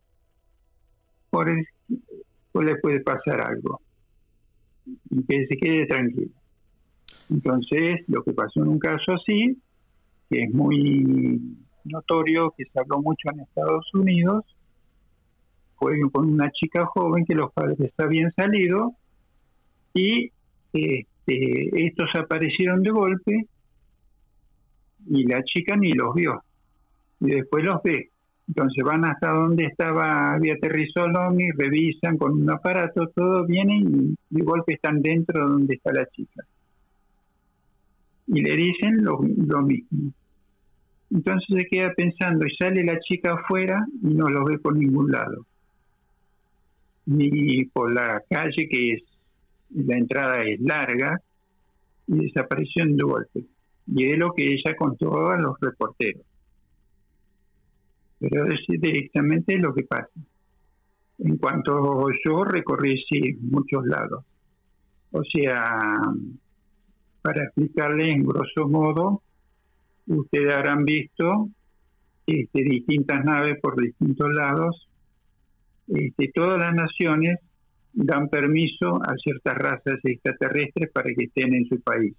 por pues le puede pasar algo y que se quede tranquilo. Entonces, lo que pasó en un caso así, que es muy notorio, que se habló mucho en Estados Unidos, fue con una chica joven que los padres habían salido y este, estos aparecieron de golpe y la chica ni los vio. Y después los ve. Entonces van hasta donde estaba, había el revisan con un aparato, todo, vienen y de golpe están dentro de donde está la chica. Y le dicen lo, lo mismo. Entonces se queda pensando y sale la chica afuera y no los ve por ningún lado. Ni por la calle que es, la entrada es larga y desapareció de golpe y es lo que ella contó a los reporteros. Pero es directamente lo que pasa. En cuanto yo recorrí sí, muchos lados. O sea, para explicarle en grosso modo, ustedes habrán visto este, distintas naves por distintos lados. Este, todas las naciones dan permiso a ciertas razas extraterrestres para que estén en su país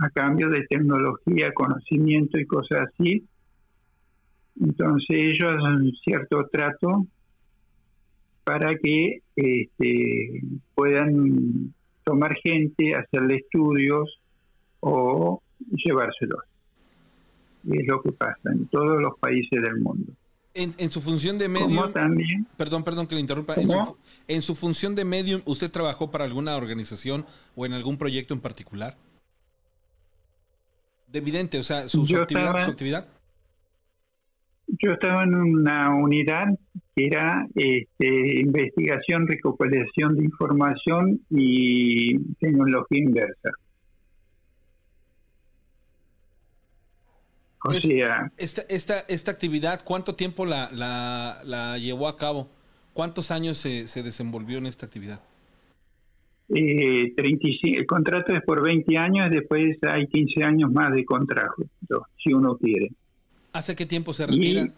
a cambio de tecnología, conocimiento y cosas así. Entonces ellos hacen cierto trato para que este, puedan tomar gente, hacerle estudios o llevárselos. es lo que pasa en todos los países del mundo. En, su función de medium, también, perdón, perdón que le interrumpa. En su, en su función de medium, ¿usted trabajó para alguna organización o en algún proyecto en particular? de evidente, o sea, su, actividad, Yo estaba en una unidad que era este, investigación, recopilación de información y tecnología inversa. O sea, esta, esta, esta actividad, ¿cuánto tiempo la, la, la llevó a cabo? ¿Cuántos años se, se desenvolvió en esta actividad? Eh, 35, el contrato es por 20 años, después hay 15 años más de contrato, si uno quiere. ¿Hace qué tiempo se retira?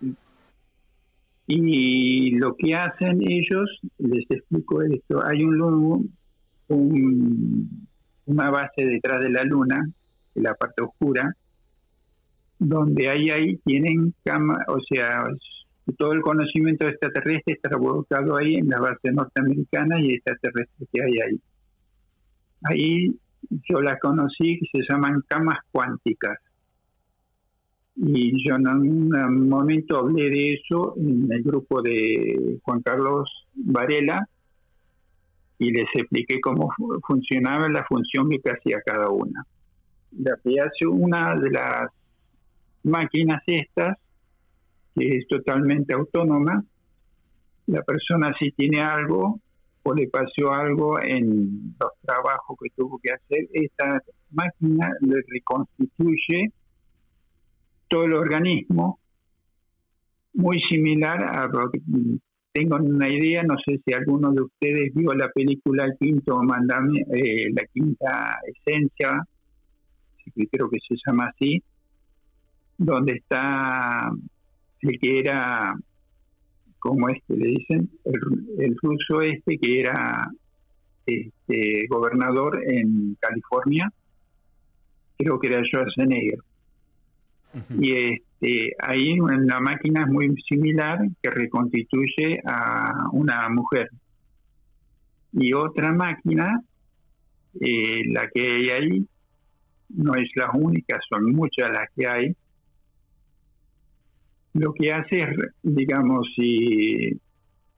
Y, lo que hacen ellos, les explico esto, hay un, un una base detrás de la luna, en la parte oscura, donde ahí ahí tienen cama, o sea, todo el conocimiento extraterrestre está volcado ahí en la base norteamericana y extraterrestre que hay ahí. Ahí yo la conocí, se llaman camas cuánticas. Y yo en un momento hablé de eso en el grupo de Juan Carlos Varela y les expliqué cómo funcionaba la función que hacía cada una. La que hace una de las máquinas estas, que es totalmente autónoma, la persona si tiene algo o le pasó algo en los trabajos que tuvo que hacer, esta máquina le reconstituye todo el organismo, muy similar a tengo una idea, no sé si alguno de ustedes vio la película El Quinto Mandamiento, eh, la Quinta Esencia, creo que se llama así, donde está el que era como este le dicen, el, ruso este que era este, gobernador en California, creo que era Schwarzenegger. Y este, ahí la máquina es muy similar que reconstituye a una mujer. Y otra máquina, eh, la que hay ahí, no es la única, son muchas las que hay, lo que hace es, digamos, si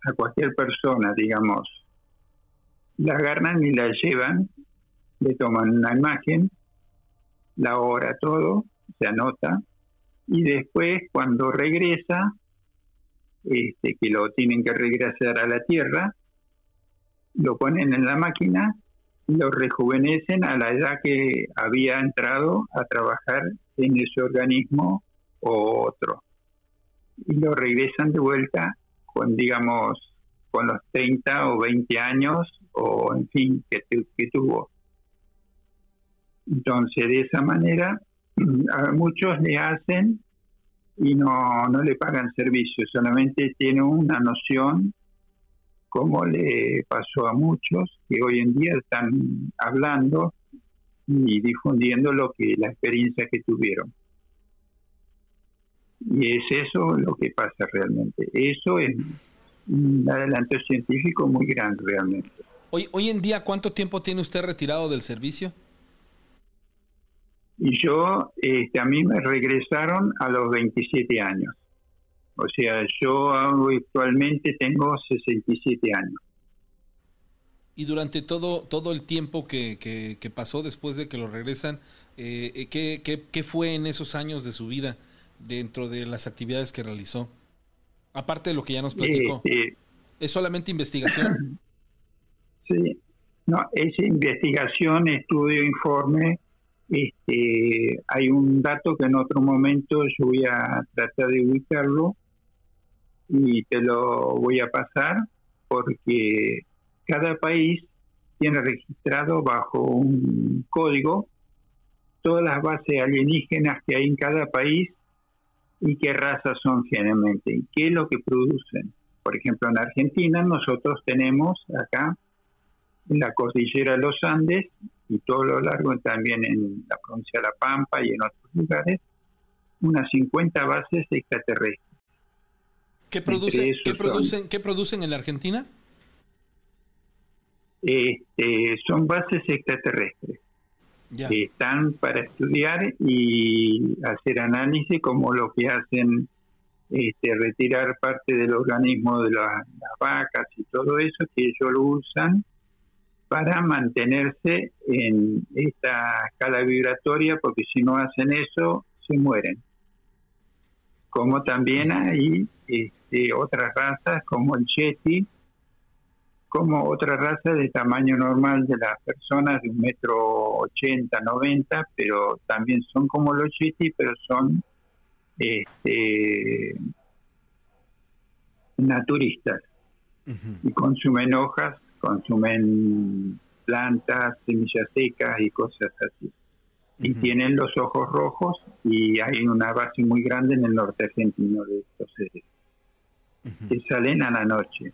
a cualquier persona, digamos, la agarran y la llevan, le toman una imagen, la hora, todo, se anota, y después cuando regresa, este, que lo tienen que regresar a la Tierra, lo ponen en la máquina y lo rejuvenecen a la edad que había entrado a trabajar en ese organismo o otro y lo regresan de vuelta con, digamos, con los 30 o 20 años o, en fin, que, que tuvo. Entonces, de esa manera, muchos le hacen y no, no le pagan servicio, solamente tienen una noción, como le pasó a muchos, que hoy en día están hablando y difundiendo lo que la experiencia que tuvieron. Y es eso lo que pasa realmente. Eso es un adelanto científico muy grande realmente. Hoy, hoy en día, ¿cuánto tiempo tiene usted retirado del servicio? Y yo, este, a mí me regresaron a los 27 años. O sea, yo actualmente tengo 67 años. Y durante todo, todo el tiempo que, que, pasó después de que lo regresan, eh, eh, ¿qué, qué, qué fue en esos años de su vida? dentro de las actividades que realizó? Aparte de lo que ya nos platicó. ¿Es solamente investigación? [COUGHS] Sí, no, es investigación, estudio, informe. Este, hay un dato que en otro momento yo voy a tratar de ubicarlo y te lo voy a pasar porque cada país tiene registrado bajo un código todas las bases alienígenas que hay en cada país y qué razas son generalmente y qué es lo que producen. Por ejemplo, en Argentina nosotros tenemos acá en la cordillera de los Andes y todo lo largo también en la provincia de La Pampa y en otros lugares, unas 50 bases extraterrestres. ¿Qué, produce, ¿qué producen, ¿Qué producen en la Argentina? Este, son bases extraterrestres que están para estudiar y hacer análisis como lo que hacen este, retirar parte del organismo de las vacas y todo eso que ellos lo usan para mantenerse en esta escala vibratoria porque si no hacen eso se mueren. Como también hay este, otras razas como el Yeti como otra raza de tamaño normal de las personas de un metro ochenta, noventa, pero también son como los chiti, pero son este, naturistas. Y consumen hojas, consumen plantas, semillas secas y cosas así. Y tienen los ojos rojos y hay una base muy grande en el norte argentino de estos seres que salen a la noche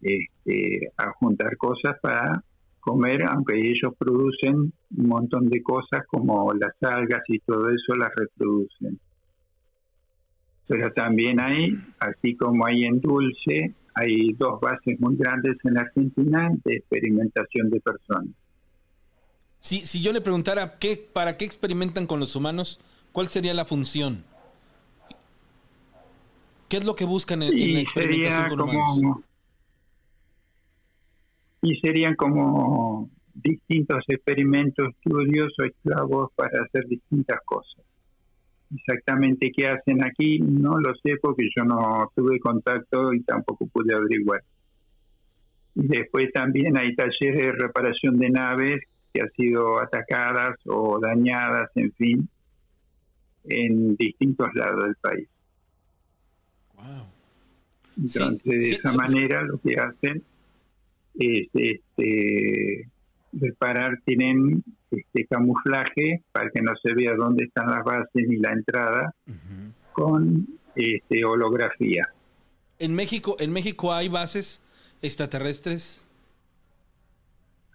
este, a juntar cosas para comer, aunque ellos producen un montón de cosas como las algas y todo eso las reproducen. Pero también hay, así como hay en dulce, hay dos bases muy grandes en Argentina de experimentación de personas. Si, si yo le preguntara qué, para qué experimentan con los humanos, ¿cuál sería la función? ¿Qué es lo que buscan en, la experimentación con humanos? Y serían como distintos experimentos, estudios o esclavos para hacer distintas cosas. Exactamente qué hacen aquí no lo sé porque yo no tuve contacto y tampoco pude averiguar. Y después también hay talleres de reparación de naves que han sido atacadas o dañadas, en fin, en distintos lados del país. Entonces, de esa manera lo que hacen es este, reparar, tienen este camuflaje para que no se vea dónde están las bases ni la entrada con este, holografía. ¿En México, ¿En México hay bases extraterrestres?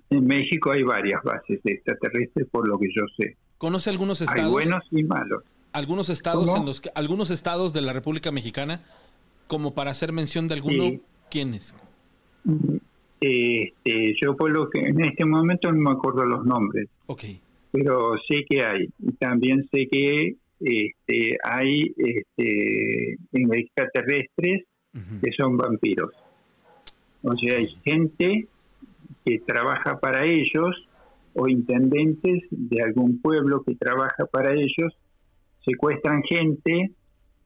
En México hay varias bases extraterrestres, por lo que yo sé. ¿Conoce algunos estados? Hay buenos y malos. Algunos estados en los que, algunos estados de la República Mexicana, como para hacer mención de alguno, ¿quiénes? Este, yo por lo que en este momento no me acuerdo los nombres. Pero sé que hay. Y también sé que este, hay este, extraterrestres que son vampiros. O sea, hay gente que trabaja para ellos o intendentes de algún pueblo que trabaja para ellos secuestran gente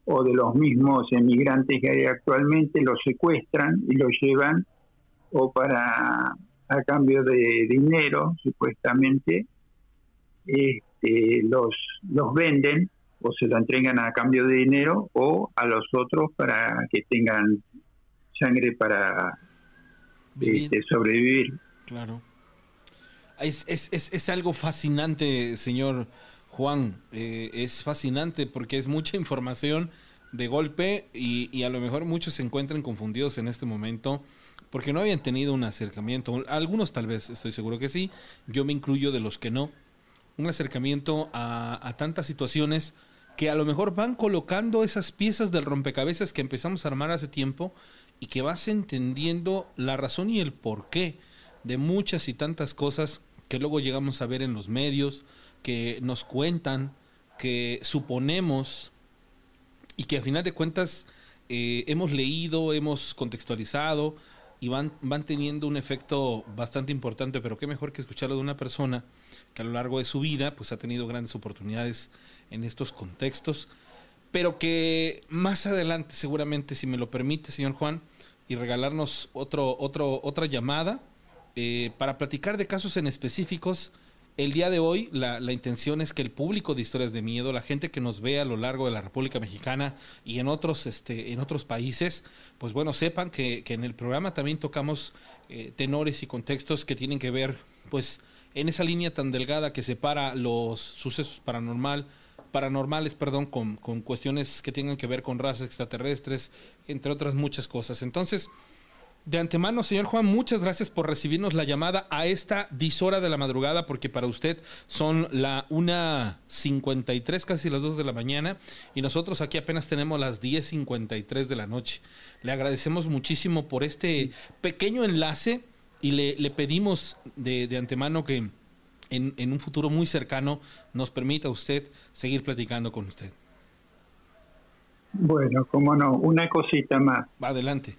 o de los mismos emigrantes que hay actualmente, los secuestran y los llevan o para a cambio de dinero, supuestamente, este, los, los venden o se lo entregan a cambio de dinero o a los otros para que tengan sangre para este, sobrevivir. Claro. Es, es, es, es, algo fascinante, señor Juan, eh, es fascinante porque es mucha información de golpe y, a lo mejor muchos se encuentran confundidos en este momento porque no habían tenido un acercamiento. Algunos tal vez, estoy seguro que sí, yo me incluyo de los que no. Un acercamiento a, tantas situaciones que a lo mejor van colocando esas piezas del rompecabezas que empezamos a armar hace tiempo y que vas entendiendo la razón y el porqué de muchas y tantas cosas que luego llegamos a ver en los medios, que nos cuentan, que suponemos y que a final de cuentas eh, hemos leído, hemos contextualizado y van, van teniendo un efecto bastante importante, pero qué mejor que escucharlo de una persona que a lo largo de su vida pues ha tenido grandes oportunidades en estos contextos, pero que más adelante seguramente, si me lo permite, señor Juan, y regalarnos otro, otro, otra llamada eh, para platicar de casos en específicos, el día de hoy la, intención es que el público de historias de miedo, la gente que nos ve a lo largo de la República Mexicana y en otros, este, en otros países, pues bueno, sepan que, en el programa también tocamos eh, tenores y contextos que tienen que ver, pues, en esa línea tan delgada que separa los sucesos paranormal, paranormales, perdón, con, con cuestiones que tengan que ver con razas extraterrestres, entre otras muchas cosas. Entonces, de antemano, señor Juan, muchas gracias por recibirnos la llamada a esta dishora de la madrugada, porque para usted son la 1.53, casi las 2 de la mañana, y nosotros aquí apenas tenemos las 10.53 de la noche. Le agradecemos muchísimo por este pequeño enlace y le, pedimos de, antemano que en, en, un futuro muy cercano nos permita usted seguir platicando con usted. Bueno, cómo no, una cosita más. Adelante.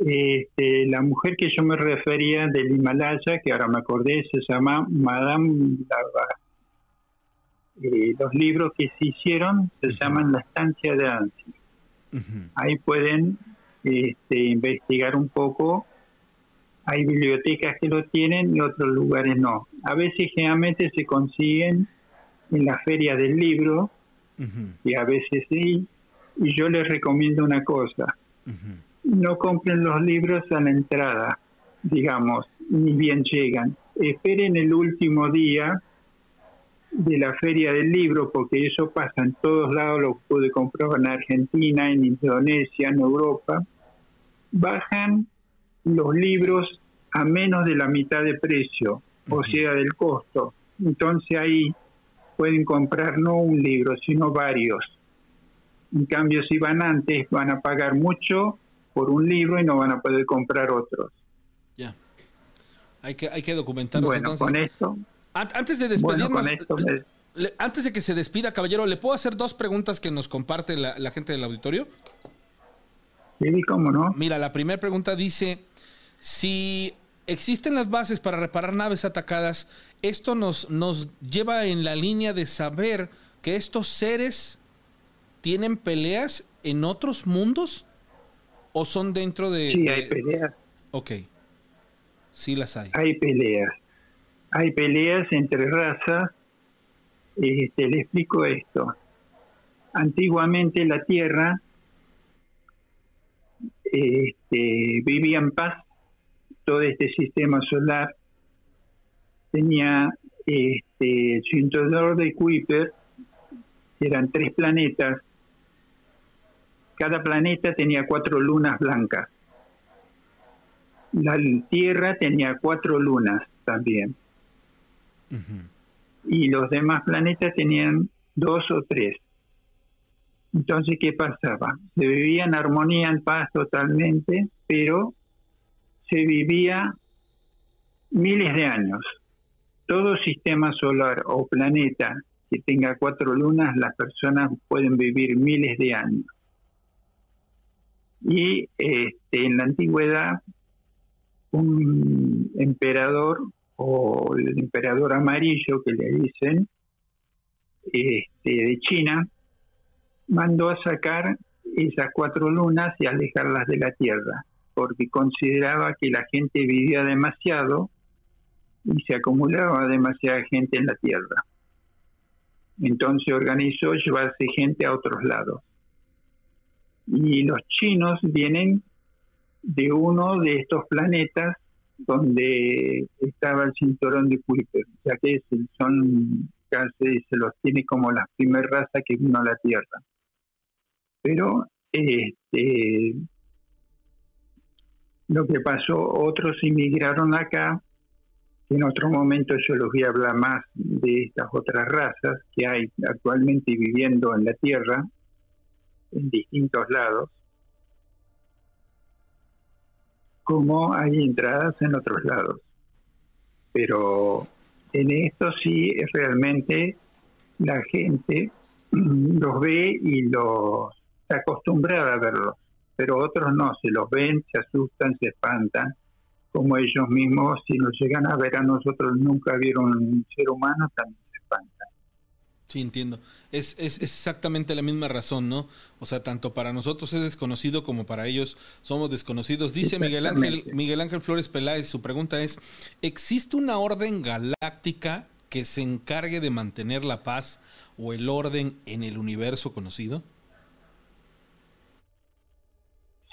Este, la mujer que yo me refería del Himalaya, que ahora me acordé, se llama Madame. Eh, los libros que se hicieron se llaman La estancia de Ansi. Ahí pueden este, investigar un poco. Hay bibliotecas que lo tienen y otros lugares no. A veces generalmente se consiguen en la feria del libro y a veces sí. Y yo les recomiendo una cosa no compren los libros a la entrada, digamos, ni bien llegan. Esperen el último día de la feria del libro, porque eso pasa en todos lados, lo pude comprobar en Argentina, en Indonesia, en Europa. Bajan los libros a menos de la mitad de precio, o sea, del costo. Entonces ahí pueden comprar no un libro, sino varios. En cambio, si van antes, van a pagar mucho por un libro y no van a poder comprar otros. Ya. Hay que, hay que documentarlo. Bueno, con esto. Antes de despedirnos, antes de que se despida, caballero, ¿le puedo hacer dos preguntas que nos comparte la, gente del auditorio? Sí, cómo no. Mira, la primera pregunta dice: si existen las bases para reparar naves atacadas, esto nos, nos lleva en la línea de saber que estos seres tienen peleas en otros mundos o son dentro de... Sí, hay peleas. Ok, sí las hay. Hay peleas. Hay peleas entre razas. Este, le explico esto. Antiguamente la Tierra este, vivía en paz, todo este sistema solar tenía este, cinturón de Kuiper, eran tres planetas cada planeta tenía cuatro lunas blancas. La Tierra tenía cuatro lunas también. Y los demás planetas tenían dos o tres. Entonces, ¿qué pasaba? Se vivía en armonía, en paz totalmente, pero se vivía miles de años. Todo sistema solar o planeta que tenga cuatro lunas, las personas pueden vivir miles de años. Y este, en la antigüedad, un emperador o el emperador amarillo que le dicen este, de China mandó a sacar esas cuatro lunas y alejarlas de la tierra porque consideraba que la gente vivía demasiado y se acumulaba demasiada gente en la tierra. Entonces organizó llevarse gente a otros lados y los chinos vienen de uno de estos planetas donde estaba el cinturón de Kuiper, ya que son casi se los tiene como la primera raza que vino a la Tierra. Pero este, lo que pasó, otros inmigraron acá, en otro momento yo les voy a hablar más de estas otras razas que hay actualmente viviendo en la Tierra, en distintos lados, como hay entradas en otros lados. Pero en esto sí es realmente la gente los ve y los está acostumbrada a verlos, pero otros no, se los ven, se asustan, se espantan, como ellos mismos, si nos llegan a ver a nosotros, nunca vieron un ser humano, también. Sí, entiendo. Es, es, exactamente la misma razón, ¿no? O sea, tanto para nosotros es desconocido como para ellos somos desconocidos. Dice Miguel Ángel, Miguel Ángel Flores Peláez, su pregunta es, ¿existe una orden galáctica que se encargue de mantener la paz o el orden en el universo conocido?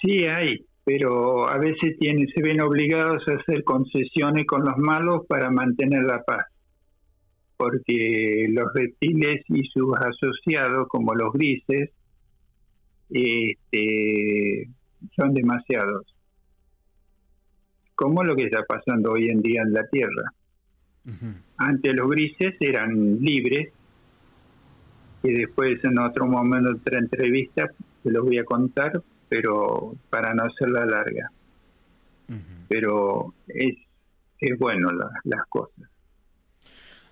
Sí, hay, pero a veces tienen, se ven obligados a hacer concesiones con los malos para mantener la paz porque los reptiles y sus asociados, como los grises, este, son demasiados. Como lo que está pasando hoy en día en la Tierra. Antes los grises eran libres, y después en otro momento, otra entrevista, se los voy a contar, pero para no hacerla larga. Pero es, es bueno las cosas.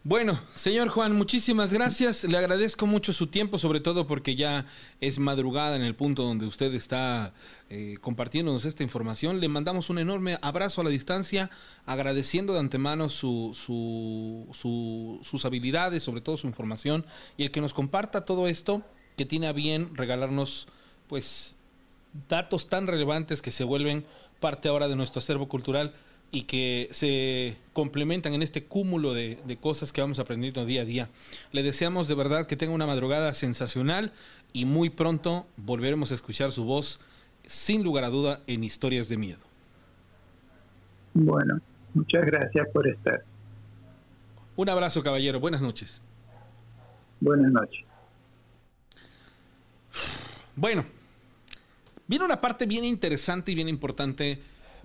Bueno, señor Juan, muchísimas gracias. Le agradezco mucho su tiempo, sobre todo porque ya es madrugada en el punto donde usted está eh, compartiéndonos esta información. Le mandamos un enorme abrazo a la distancia, agradeciendo de antemano su, su, sus habilidades, sobre todo su información, y el que nos comparta todo esto, que tiene a bien regalarnos, pues, datos tan relevantes que se vuelven parte ahora de nuestro acervo cultural y que se complementan en este cúmulo de, cosas que vamos aprendiendo día a día. Le deseamos de verdad que tenga una madrugada sensacional y muy pronto volveremos a escuchar su voz, sin lugar a duda, en Historias de Miedo. Bueno, muchas gracias por estar. Un abrazo, caballero. Buenas noches. Buenas noches. Bueno, viene una parte bien interesante y bien importante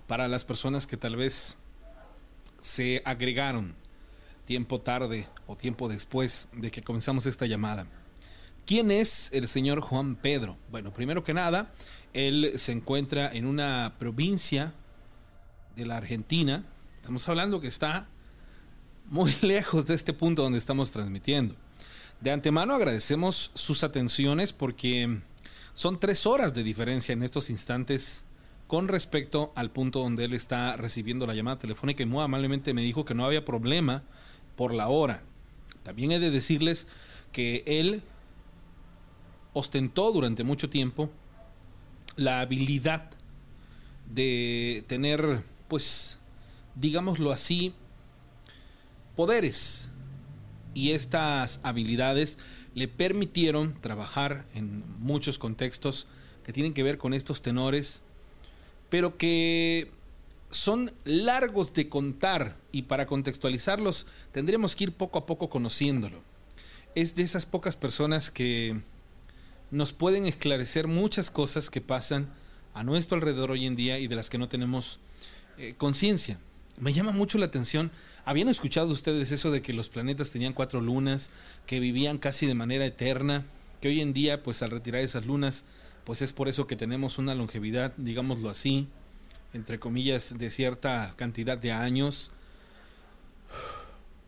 para las personas que tal vez se agregaron tiempo tarde o tiempo después de que comenzamos esta llamada. ¿Quién es el señor Juan Pedro? Bueno, primero que nada, él se encuentra en una provincia de la Argentina. Estamos hablando que está muy [LAUGHS] lejos de este punto donde estamos transmitiendo. De antemano agradecemos sus atenciones porque son tres horas de diferencia en estos instantes con respecto al punto donde él está recibiendo la llamada telefónica y muy amablemente me dijo que no había problema por la hora. También he de decirles que él ostentó durante mucho tiempo la habilidad de tener, pues, digámoslo así, poderes. Y estas habilidades le permitieron trabajar en muchos contextos que tienen que ver con estos tenores, pero que son largos de contar y para contextualizarlos tendremos que ir poco a poco conociéndolo. Es de esas pocas personas que nos pueden esclarecer muchas cosas que pasan a nuestro alrededor hoy en día y de las que no tenemos eh, conciencia. Me llama mucho la atención. ¿Habían escuchado ustedes eso de que los planetas tenían cuatro lunas, que vivían casi de manera eterna? Que hoy en día, pues al retirar esas lunas, pues es por eso que tenemos una longevidad, digámoslo así, entre comillas, de cierta cantidad de años.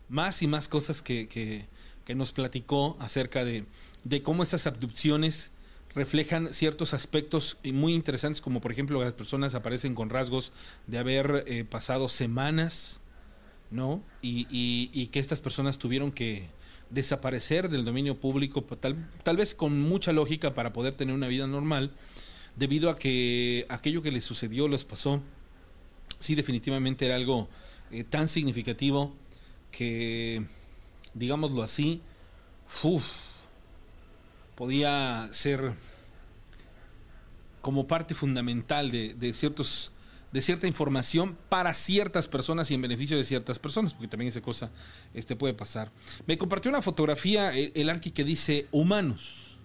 Más y más cosas que, que, nos platicó acerca de, de cómo estas abducciones reflejan ciertos aspectos muy interesantes, como por ejemplo las personas aparecen con rasgos de haber eh, pasado semanas, ¿no? Y, y, que estas personas tuvieron que desaparecer del dominio público, tal, tal vez con mucha lógica para poder tener una vida normal, debido a que aquello que les sucedió, les pasó, sí definitivamente era algo eh, tan significativo que, digámoslo así, uff, podía ser como parte fundamental de, ciertos de cierta información para ciertas personas y en beneficio de ciertas personas, porque también esa cosa este, puede pasar. Me compartió una fotografía el, el Arqui que dice humanos.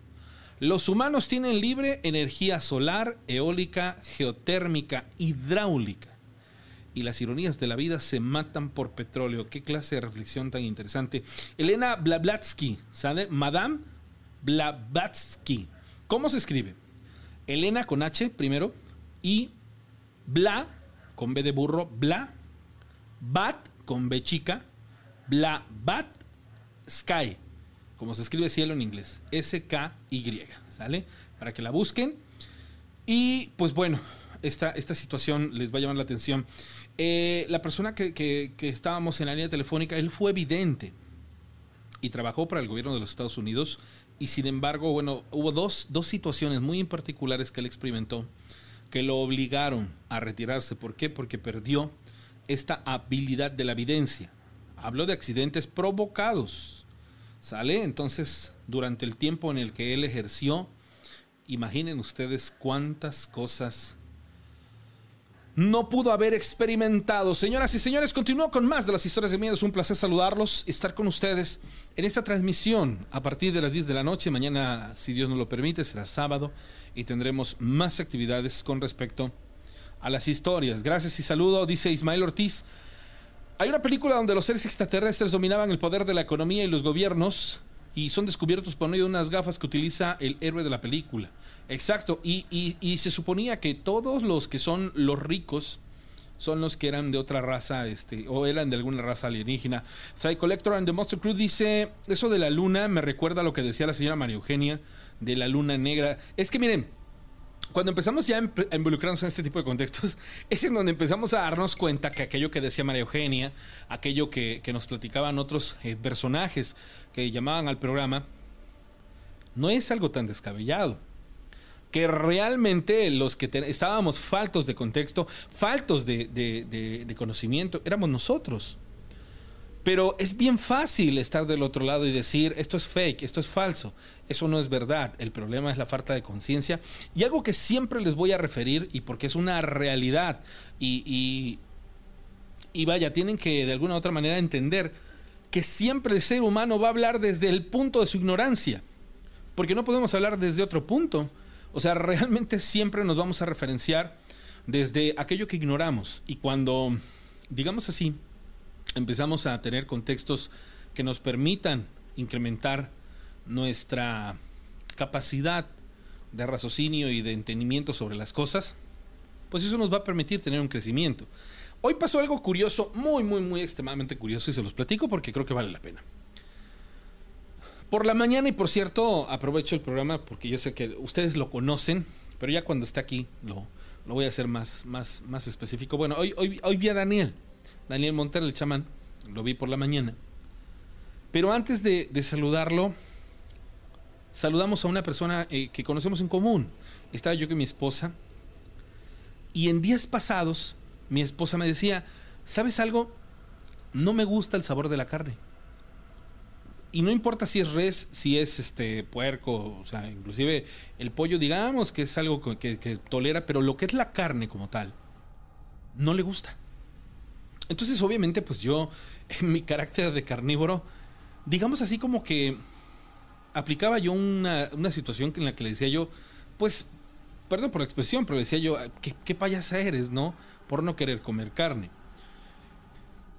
Los humanos tienen libre energía solar, eólica, geotérmica, hidráulica. Y las ironías de la vida se matan por petróleo. Qué clase de reflexión tan interesante. Elena Blablatsky, ¿sabe? Madame Blavatsky. ¿Cómo se escribe? Elena con H primero y Bla con B de burro, Bla, Bat con B chica, Bla Bat Sky. Como se escribe cielo en inglés, S-K-Y, ¿sale? Para que la busquen. Y pues bueno, esta, esta situación les va a llamar la atención. Eh, la persona que, que, estábamos en la línea telefónica, él fue evidente y trabajó para el gobierno de los Estados Unidos y sin embargo, bueno, hubo dos, dos situaciones muy particulares que él experimentó que lo obligaron a retirarse. ¿Por qué? Porque perdió esta habilidad de la evidencia. Habló de accidentes provocados. ¿Sale? Entonces, durante el tiempo en el que él ejerció, imaginen ustedes cuántas cosas no pudo haber experimentado. Señoras y señores, continúo con más de las historias de miedo. Es un placer saludarlos, estar con ustedes en esta transmisión a partir de las 10 de la noche. Mañana, si Dios nos lo permite, será sábado y tendremos más actividades con respecto a las historias. Gracias y saludo, dice Ismael Ortiz. Hay una película donde los seres extraterrestres dominaban el poder de la economía y los gobiernos y son descubiertos por medio de unas gafas que utiliza el héroe de la película. Exacto, y, y, se suponía que todos los que son los ricos son los que eran de otra raza, este, o eran de alguna raza alienígena. Psy Collector and the Monster Crew dice, eso de la luna me recuerda a lo que decía la señora María Eugenia de la luna negra. Es que miren, cuando empezamos ya a involucrarnos en este tipo de contextos, [LAUGHS] es en donde empezamos a darnos cuenta que aquello que decía María Eugenia, aquello que, nos platicaban otros eh, personajes que llamaban al programa, no es algo tan descabellado que realmente los que estábamos faltos de contexto, faltos de, conocimiento, éramos nosotros. Pero es bien fácil estar del otro lado y decir, esto es fake, esto es falso, eso no es verdad, el problema es la falta de conciencia. Y algo que siempre les voy a referir, y porque es una realidad, y, y, y vaya, tienen que de alguna u otra manera entender que siempre el ser humano va a hablar desde el punto de su ignorancia, porque no podemos hablar desde otro punto. O sea, realmente siempre nos vamos a referenciar desde aquello que ignoramos. Y cuando, digamos así, empezamos a tener contextos que nos permitan incrementar nuestra capacidad de raciocinio y de entendimiento sobre las cosas, pues eso nos va a permitir tener un crecimiento. Hoy pasó algo curioso, muy, muy, muy extremadamente curioso y se los platico porque creo que vale la pena. Por la mañana, y por cierto, aprovecho el programa porque yo sé que ustedes lo conocen, pero ya cuando esté aquí lo, lo voy a hacer más, más, más específico. Bueno, hoy, hoy, hoy vi a Daniel, Daniel Montero, el chamán, lo vi por la mañana. Pero antes de saludarlo, saludamos a una persona eh, que conocemos en común. Estaba yo con mi esposa. Y en días pasados, mi esposa me decía, ¿sabes algo? No me gusta el sabor de la carne y no importa si es res, si es este puerco, o sea, inclusive el pollo, digamos que es algo que, que, tolera, pero lo que es la carne como tal, no le gusta. Entonces, obviamente, pues yo, [LAUGHS] en mi carácter de carnívoro, digamos así como que aplicaba yo una, una situación en la que le decía yo, pues, perdón por la expresión, pero le decía yo, ¿qué, qué payasa eres, no? Por no querer comer carne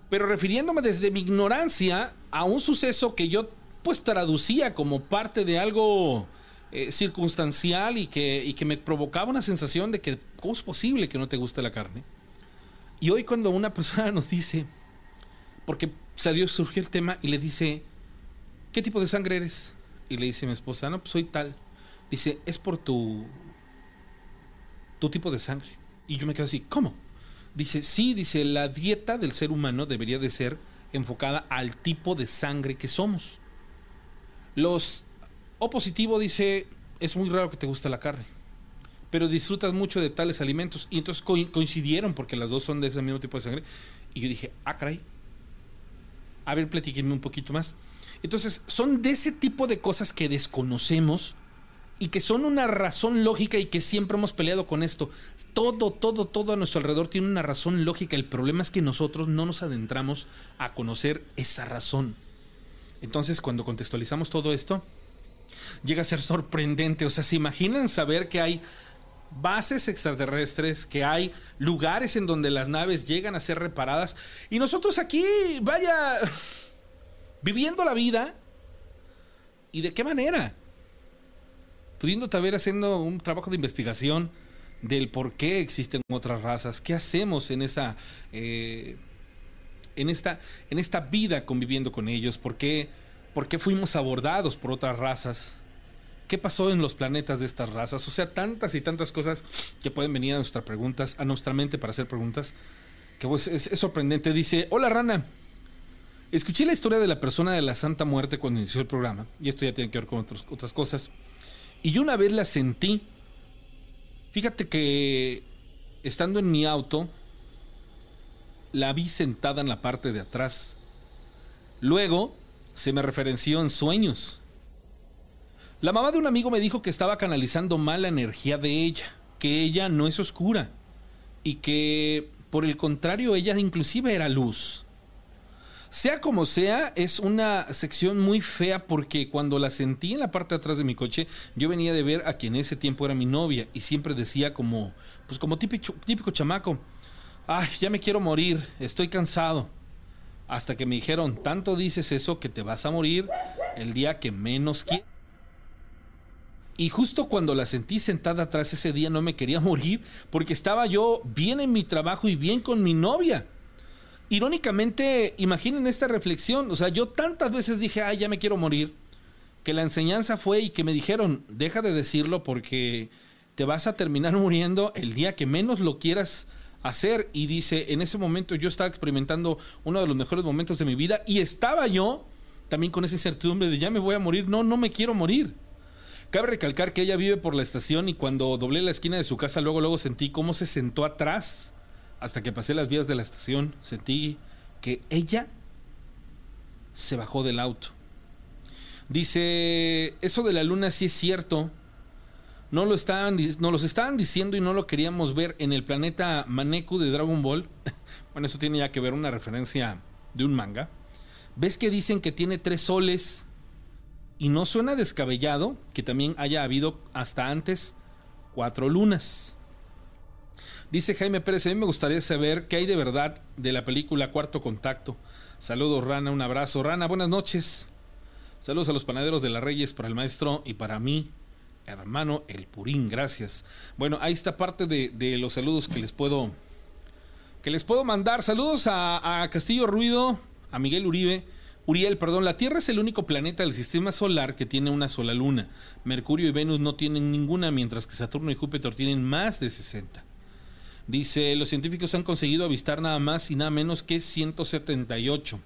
pero refiriéndome desde mi ignorancia a un suceso que yo pues traducía como parte de algo eh, circunstancial y que, y que me provocaba una sensación de que ¿cómo es posible que no te guste la carne? Y hoy cuando una persona nos dice, porque salió, surgió el tema y le dice, ¿qué tipo de sangre eres? Y le dice mi esposa, no, pues soy tal. Dice, es por tu, tu tipo de sangre. Y yo me quedo así, ¿cómo? Dice, sí, dice, la dieta del ser humano debería de ser enfocada al tipo de sangre que somos. Los O positivo dice, es muy raro que te guste la carne, pero disfrutas mucho de tales alimentos. Y entonces coincidieron porque las dos son de ese mismo tipo de sangre. Y yo dije, ah, caray. A ver, platíquenme un poquito más. Entonces, son de ese tipo de cosas que desconocemos y que son una razón lógica y que siempre hemos peleado con esto. Todo, todo, todo a nuestro alrededor tiene una razón lógica. El problema es que nosotros no nos adentramos a conocer esa razón. Entonces, cuando contextualizamos todo esto, llega a ser sorprendente. O sea, ¿se imaginan saber que hay bases extraterrestres, que hay lugares en donde las naves llegan a ser reparadas y nosotros aquí, vaya, viviendo la vida? ¿Y de qué manera? pudiendo haber haciendo un trabajo de investigación del por qué existen otras razas, qué hacemos en esa, eh, en esta, en esta vida conviviendo con ellos, por qué, por qué fuimos abordados por otras razas, qué pasó en los planetas de estas razas, o sea, tantas y tantas cosas que pueden venir a nuestras preguntas, a nuestra mente para hacer preguntas, que pues, es, sorprendente. Dice, hola rana, escuché la historia de la persona de la Santa Muerte cuando inició el programa, y esto ya tiene que ver con otras cosas. Y yo una vez la sentí. Fíjate que estando en mi auto, la vi sentada en la parte de atrás. Luego se me referenció en sueños. La mamá de un amigo me dijo que estaba canalizando mal la energía de ella, que ella no es oscura y que por el contrario ella inclusive era luz. Sea como sea, es una sección muy fea porque cuando la sentí en la parte de atrás de mi coche, yo venía de ver a quien en ese tiempo era mi novia y siempre decía como, pues como típico, típico chamaco, ay, ya me quiero morir, estoy cansado. Hasta que me dijeron, tanto dices eso que te vas a morir el día que menos quieres. Y justo cuando la sentí sentada atrás ese día no me quería [LAUGHS] morir porque estaba yo bien en mi trabajo y bien con mi novia irónicamente, imaginen esta reflexión. O sea, yo tantas veces dije, ay, ya me quiero morir, que la enseñanza fue y que me dijeron, deja de decirlo porque te vas a terminar [LAUGHS] muriendo el día que menos lo quieras hacer. Y dice, en ese momento yo estaba experimentando uno de los mejores momentos de mi vida y estaba yo también con esa incertidumbre de ya me voy a morir. No, no me quiero morir. Cabe recalcar que ella vive por la estación y cuando doblé la esquina de su casa, luego, luego sentí cómo se sentó atrás hasta que pasé las vías de la estación, sentí que ella se bajó del auto. Dice, eso de la luna sí es cierto. No lo estaban, no los estaban diciendo y no lo queríamos ver en el planeta Maneku de Dragon Ball. [LAUGHS] bueno, eso tiene ya que ver una referencia de un manga. ¿Ves que dicen que tiene tres soles? Y no suena descabellado que también haya habido hasta antes cuatro lunas. Dice Jaime Pérez, a mí me gustaría saber qué hay de verdad de la película Cuarto Contacto. Saludos, Rana, un abrazo. Rana, buenas noches. Saludos a los panaderos de la Reyes para el maestro y para mí, hermano El Purín, gracias. Bueno, ahí está parte de, los saludos que les puedo que les puedo mandar. Saludos a, a Castillo Ruido, a Miguel Uribe. Uriel, perdón, la Tierra es el único planeta del sistema solar que tiene una sola luna. Mercurio y Venus no tienen ninguna, mientras que Saturno y Júpiter tienen más de 60. Dice, los científicos han conseguido avistar nada más y nada menos que 178.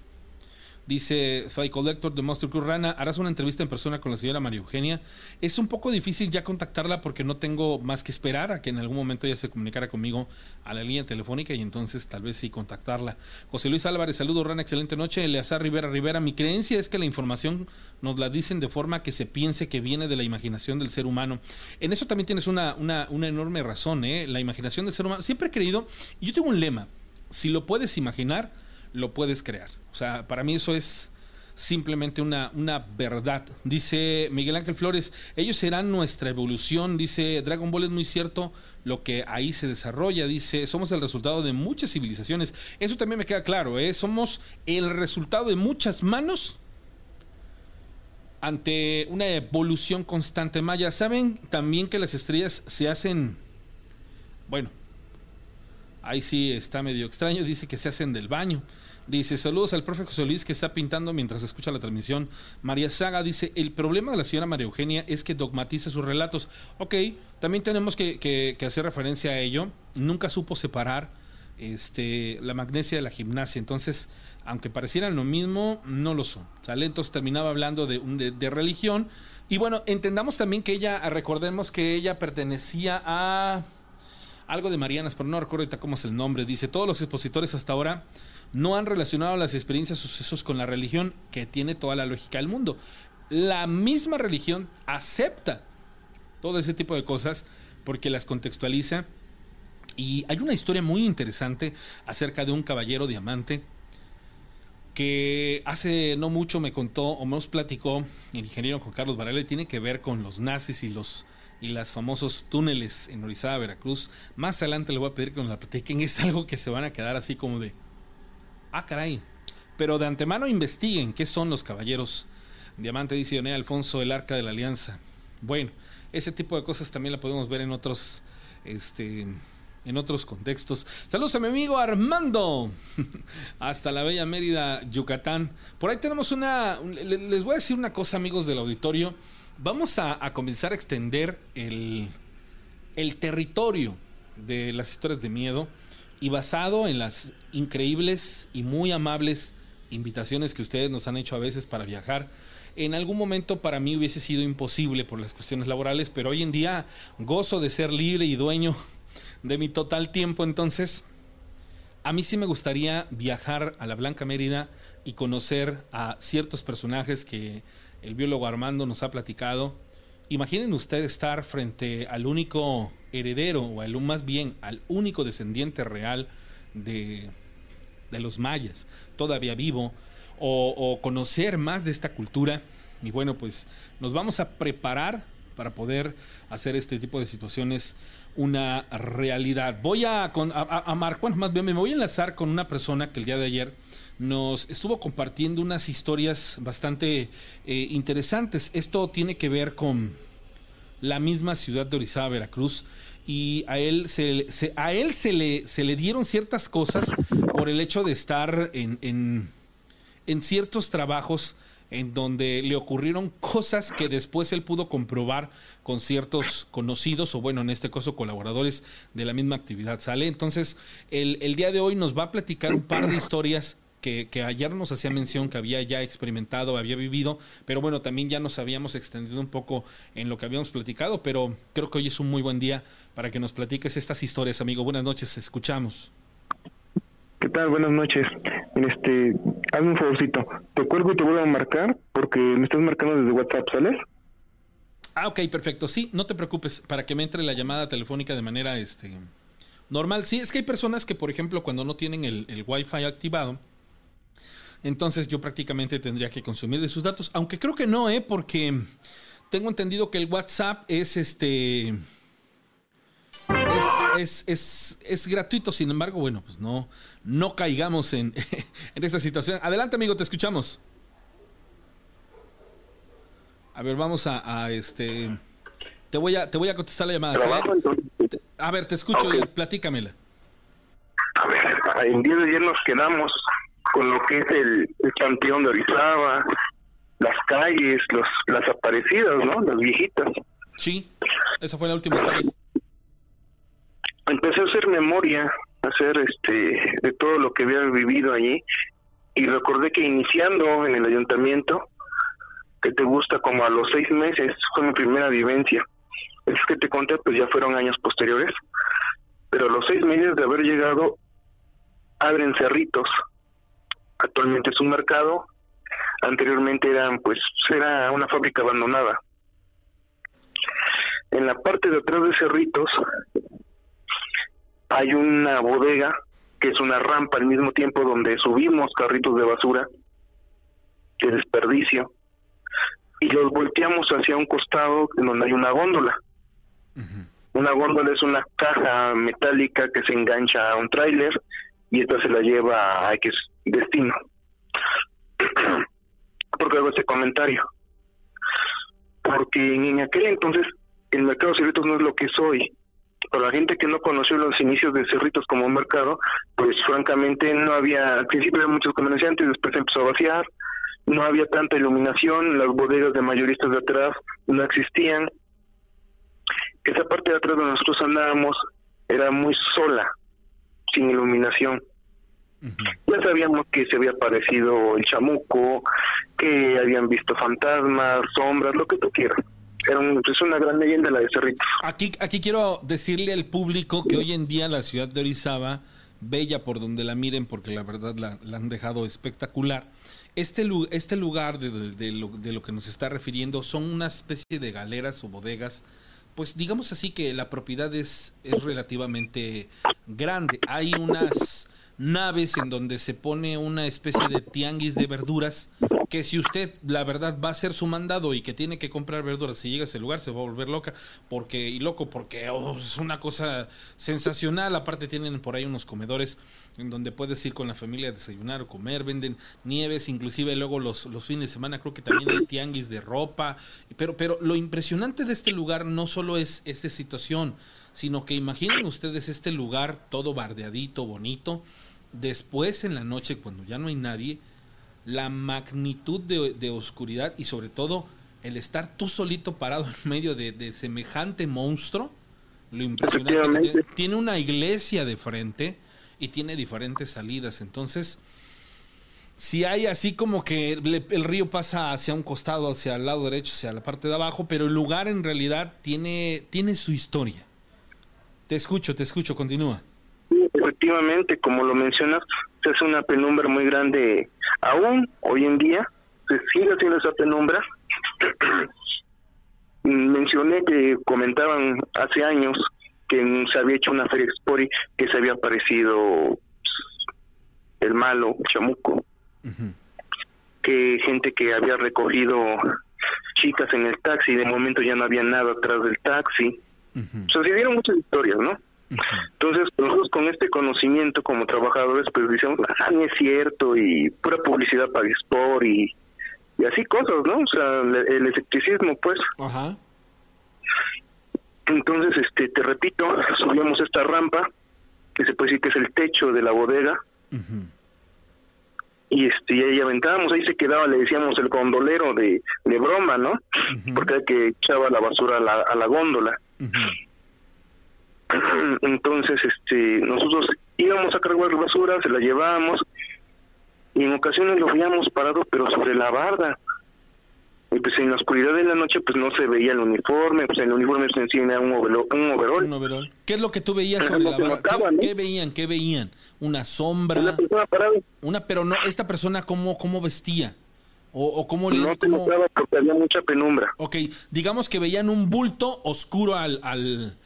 Dice Fight Collector de Monster Crew Rana, harás una entrevista en persona con la señora María Eugenia. Es un poco difícil ya contactarla porque no tengo más que esperar a que en algún momento ella se comunicara conmigo a la línea telefónica y entonces tal vez sí contactarla. José Luis Álvarez, saludo Rana, excelente noche. Eleazar Rivera Rivera, mi creencia es que la información nos la dicen de forma que se piense que viene de la imaginación del ser humano. En eso también tienes una, una, una enorme razón, ¿eh? La imaginación del ser humano. Siempre he creído, y yo tengo un lema, si lo puedes imaginar, lo puedes crear. O sea, para mí eso es simplemente una, una verdad. Dice Miguel Ángel Flores, ellos serán nuestra evolución. Dice Dragon Ball es muy cierto lo que ahí se desarrolla. Dice, somos el resultado de muchas civilizaciones. Eso también me queda claro, ¿eh? Somos el resultado de muchas manos ante una evolución constante maya. ¿Saben también que las estrellas se hacen, bueno, ahí sí está medio extraño, dice que se hacen del baño. Dice, saludos al profe José Luis que está pintando mientras escucha la transmisión. María Saga dice, el problema de la señora María Eugenia es que dogmatiza sus relatos. Ok, también tenemos que, hacer referencia a ello. Nunca supo separar este, la magnesia de la gimnasia. Entonces, aunque parecieran lo mismo, no lo son. ¿sale? Terminaba hablando de, de, de religión. Y bueno, entendamos también que ella, recordemos que ella pertenecía a algo de Marianas, pero no recuerdo ahorita cómo es el nombre. Dice, todos los expositores hasta ahora no han relacionado las experiencias sucesos con la religión, que tiene toda la lógica del mundo. La misma religión acepta todo ese tipo de cosas porque las contextualiza. Y hay una historia muy interesante acerca de un caballero diamante que hace no mucho me contó o nos platicó el ingeniero Juan Carlos Varela tiene que ver con los nazis y los y los famosos túneles en Orizaba, Veracruz. Más adelante le voy a pedir que nos la platiquen. Es algo que se van a quedar así como de Ah, caray. Pero de antemano investiguen qué son los caballeros. Diamante dice Ionea Alfonso, el arca de la alianza. Bueno, ese tipo de cosas también la podemos ver en otros, este, en otros contextos. Saludos a mi amigo Armando. [LAUGHS] Hasta la bella Mérida, Yucatán. Por ahí tenemos una. Les voy a decir una cosa, amigos del auditorio. Vamos a, a comenzar a extender el, el territorio de las historias de miedo y basado en las increíbles y muy amables invitaciones que ustedes nos han hecho a veces para viajar. En algún momento para mí hubiese sido imposible por las cuestiones laborales, pero hoy en día gozo de ser libre y dueño de mi total tiempo, entonces a mí sí me gustaría viajar a la Blanca Mérida y conocer a ciertos personajes que el biólogo Armando nos ha platicado. Imaginen ustedes estar frente al único heredero, o al, más bien al único descendiente real de, de los mayas, todavía vivo, o, conocer más de esta cultura. Y bueno, pues nos vamos a preparar para poder hacer este tipo de situaciones una realidad. Voy a, con, a, más bien me voy a enlazar con una persona que el día de ayer nos estuvo compartiendo unas historias bastante eh, interesantes. Esto tiene que ver con la misma ciudad de Orizaba, Veracruz, y a él se, a él se le, se le dieron ciertas cosas por el hecho de estar en, en, en ciertos trabajos en donde le ocurrieron cosas que después él pudo comprobar con ciertos conocidos o bueno, en este caso colaboradores de la misma actividad. ¿Sale? Entonces, el, el día de hoy nos va a platicar un par de historias que, ayer nos hacía mención que había ya experimentado, había vivido, pero bueno, también ya nos habíamos extendido un poco en lo que habíamos platicado, pero creo que hoy es un muy buen día para que nos platiques estas historias, amigo. Buenas noches, escuchamos. ¿Qué tal? Buenas noches. Este, hazme un favorcito. Te cuelgo y te vuelvo a marcar porque me estás marcando desde WhatsApp, ¿sales? Ah, ok, perfecto. Sí, no te preocupes para que me entre la llamada telefónica de manera este normal. Sí, es que hay personas que, por ejemplo, cuando no tienen el, el Wi-Fi activado, entonces yo prácticamente tendría que consumir de sus datos, aunque creo que no, ¿eh? Porque tengo entendido que el WhatsApp es este... Es es, es, es, gratuito, sin embargo, bueno, pues no, no caigamos en, [LAUGHS] en esta situación. Adelante, amigo, te escuchamos. A ver, vamos a, a este. Te voy a, te voy a contestar la llamada. A ver, te escucho y platícamela. A ver, en 10 días nos quedamos con lo que es el, el campeón de Orizaba, las calles, los, las aparecidas, ¿no? Las viejitas. Sí, esa fue la última historia. Empecé a hacer memoria, a hacer este, de todo lo que había vivido allí y recordé que iniciando en el ayuntamiento, que te gusta como a los seis meses, fue mi primera vivencia. Es que te conté, pues ya fueron años posteriores, pero a los seis meses de haber llegado, abren cerritos. Actualmente es un mercado, anteriormente eran, pues, era una fábrica abandonada. En la parte de atrás de Cerritos hay una bodega que es una rampa al mismo tiempo donde subimos carritos de basura de desperdicio y los volteamos hacia un costado donde hay una góndola. Una góndola es una caja metálica que se engancha a un tráiler y esta se la lleva a X destino. [CLEARS THROAT] porque hago este comentario? Porque en aquel entonces el mercado de Cerritos no es lo que es hoy. Para la gente que no conoció los inicios de Cerritos como un mercado, pues francamente no había, al principio había muchos comerciantes, después empezó a vaciar, no había tanta iluminación, las bodegas de mayoristas de atrás no existían. Esa parte de atrás donde nosotros andábamos era muy sola, sin iluminación. Ya sabíamos que se había aparecido el chamuco, que habían visto fantasmas, sombras, lo que tú quieras. Era es una gran leyenda la de Cerritos. Aquí, aquí quiero decirle al público que hoy en día la ciudad de Orizaba, bella por donde la miren, porque la verdad la, han dejado espectacular. Este, este lugar de, de, lo, de lo que nos está refiriendo son una especie de galeras o bodegas pues digamos así que la propiedad es, es relativamente grande. Hay unas naves en donde se pone una especie de tianguis de verduras que si usted la verdad va a hacer su mandado y que tiene que comprar verduras si llega a ese lugar se va a volver loca porque y loco porque oh, es una cosa sensacional. Aparte tienen por ahí unos comedores en donde puedes ir con la familia a desayunar o comer venden nieves inclusive luego los, los fines de semana creo que también hay tianguis de ropa pero pero lo impresionante de este lugar no solo es esta situación sino que imaginen ustedes este lugar todo bardeadito, bonito, después en la noche cuando ya no hay nadie, la magnitud de, oscuridad y sobre todo el estar tú solito parado [LAUGHS] en medio de, semejante monstruo, lo impresionante que tiene, una iglesia de frente y tiene diferentes salidas, entonces si hay así como que el río pasa hacia un costado, hacia el lado derecho, hacia la parte de abajo, pero el lugar en realidad tiene, tiene su historia. Te escucho, te escucho, continúa. efectivamente, como lo mencionas, es una penumbra muy grande aún hoy en día, se sigue haciendo esa penumbra. [CLEARS THROAT] Mencioné que comentaban hace años que se había hecho una feria Expori que se había aparecido el malo, Chamuco, que gente que había recogido chicas en el taxi, de momento ya no había nada atrás del taxi Sucedieron muchas historias, ¿no? Entonces, nosotros con este conocimiento como trabajadores, pues decimos, ah, no es cierto, y pura publicidad para Sport y, y así cosas, ¿no? O sea, el, escepticismo, pues. Ajá. Entonces, este, te repito, subíamos esta rampa, que se puede decir que es el techo de la bodega, y este, y ahí aventábamos, ahí se quedaba, le decíamos el gondolero de, de broma, ¿no? Porque era que echaba la basura a la, a la góndola. Entonces, este, nosotros íbamos a cargar basura, se la llevábamos y en ocasiones lo veíamos parado, pero sobre la barda. Y pues en la oscuridad de la noche pues no se veía el uniforme, pues el uniforme se encima un, un overol. ¿Qué es lo que tú veías sobre la barda? ¿Qué, veían? ¿Qué veían? ¿Una sombra? Una persona parada. Una, pero no, esta persona cómo, cómo vestía? ¿O, o cómo No porque había mucha penumbra. Ok, digamos que veían un bulto oscuro al, al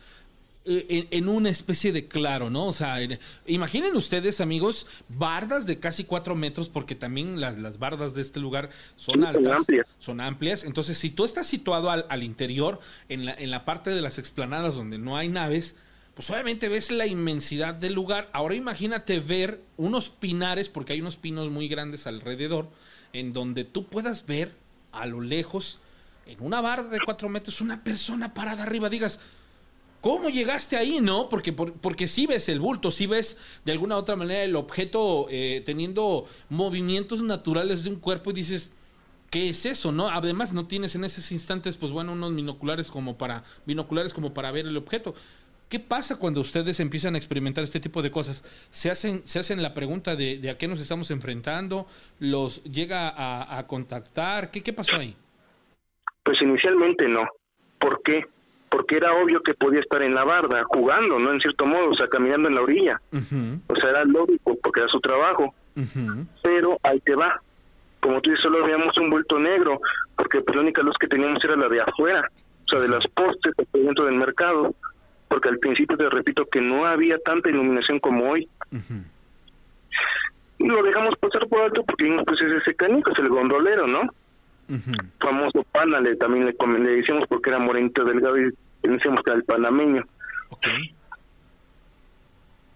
eh, en, una especie de claro, ¿no? O sea, imaginen ustedes, amigos, bardas de casi cuatro metros, porque también las, las bardas de este lugar son altas, son amplias. son amplias. Entonces, si tú estás situado al, al interior, en la, en la parte de las explanadas donde no hay naves, pues obviamente ves la inmensidad del lugar. Ahora imagínate ver unos pinares, porque hay unos pinos muy grandes alrededor, en donde tú puedas ver a lo lejos, en una barda de cuatro metros, una persona parada arriba. Digas, ¿Cómo llegaste ahí, no? Porque, porque ves el bulto, sí ves de alguna u otra manera el objeto eh, teniendo movimientos naturales de un cuerpo y dices, ¿qué es eso, no? Además no tienes en esos instantes, pues bueno, unos binoculares como para, binoculares como para ver el objeto. ¿Qué pasa cuando ustedes empiezan a experimentar este tipo de cosas? ¿Se hacen, se hacen la pregunta de, a qué nos estamos enfrentando? ¿Los llega a, contactar? ¿Qué, ¿Qué pasó ahí? Pues inicialmente no. ¿Por qué? Porque era obvio que podía estar en la barda, jugando, ¿no? En cierto modo, o sea, caminando en la orilla. O sea, era lógico, porque era su trabajo. Pero ahí te va. Como tú dices, solo veíamos un vuelto negro, porque pues, la única luz que teníamos era la de afuera, o sea, de las postes dentro del mercado porque al principio te repito que no había tanta iluminación como hoy. Y lo dejamos pasar por alto porque pues es ese canico, es el gondolero, ¿no? Famoso Panale, también le, le decíamos porque era morenito delgado y decíamos que era el panameño.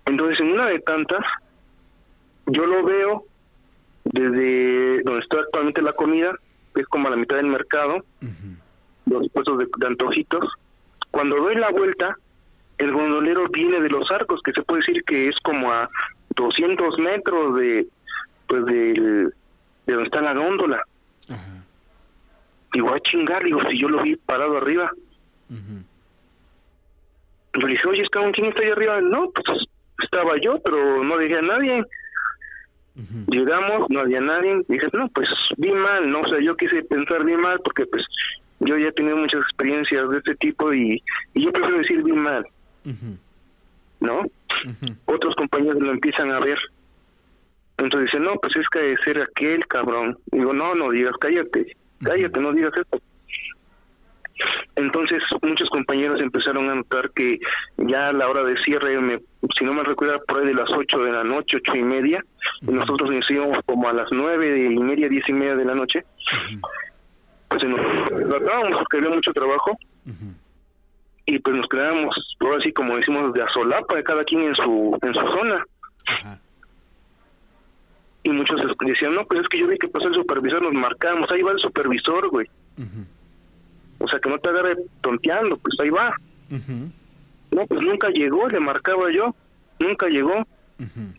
Entonces, en una de tantas, yo lo veo desde donde está actualmente la comida, que es como a la mitad del mercado, los puestos de, de antojitos. Cuando doy la vuelta, el gondolero viene de los arcos, que se puede decir que es como a 200 metros de pues de, donde está la góndola. Y voy a chingar, digo, si yo lo vi parado arriba. Yo le dije, oye, ¿quién está ahí arriba? No, pues estaba yo, pero no dije a nadie. Llegamos, no había nadie. Dije, no, pues vi mal, ¿no? O sea, yo quise pensar bien mal porque pues yo ya he tenido muchas experiencias de este tipo y, y yo prefiero decir bien mal. ¿No? Otros compañeros lo empiezan a ver. Entonces dicen, no, pues es que debe ser aquel cabrón. Digo, no, no digas, cállate, cállate, no digas eso. Entonces muchos compañeros empezaron a notar que ya a la hora de cierre, me, si no me recuerdo, por ahí de las 8 de la noche, ocho y media, nosotros nos íbamos como a las nueve y media, diez y media de la noche, pues nos tratábamos porque había mucho trabajo y pues nos quedamos, ahora así como decimos, de asolapa, cada quien en su, en su zona. Y muchos decían, no, pues es que yo vi que pasó el supervisor, nos marcamos, ahí va el supervisor, güey. O sea, que no te agarre tonteando, pues ahí va. No, pues nunca llegó, le marcaba yo, nunca llegó.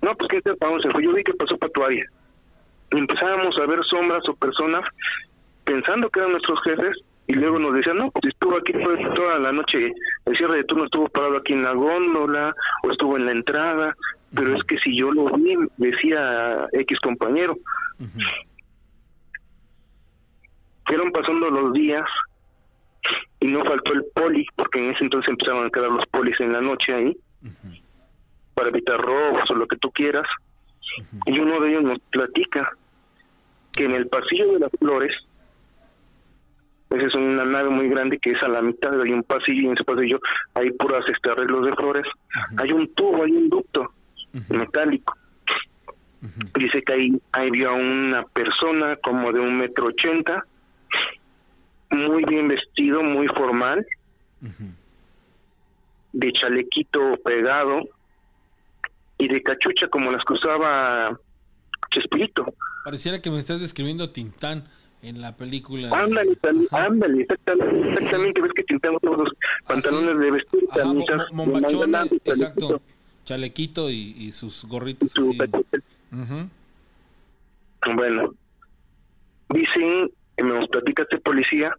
No, pues quién para dónde se fue, yo vi que pasó para tu área. Y empezábamos a ver sombras o personas pensando que eran nuestros jefes y luego nos decían, no, pues estuvo aquí toda la noche, el cierre de turno estuvo parado aquí en la góndola o estuvo en la entrada, pero es que si yo lo vi, decía X compañero. Fueron pasando los días y no faltó el poli, porque en ese entonces empezaban a quedar los polis en la noche ahí, para evitar robos o lo que tú quieras. Y uno de ellos nos platica que en el pasillo de las flores esa es una nave muy grande que es a la mitad, hay un pasillo y en ese pasillo hay puras este, arreglos de flores. Hay un tubo, hay un ducto metálico. Dice que ahí, ahí vio a una persona como de un metro ochenta, muy bien vestido, muy formal, de chalequito pegado y de cachucha como las que usaba Chespirito. Pareciera que me estás describiendo Tintán en la película. Ándale, ándale, exactamente, exactamente, ves que pintamos todos los pantalones de vestir, camisas, exacto, chalequito y, y, sus gorritos así. Bueno, dicen, que nos platica este policía,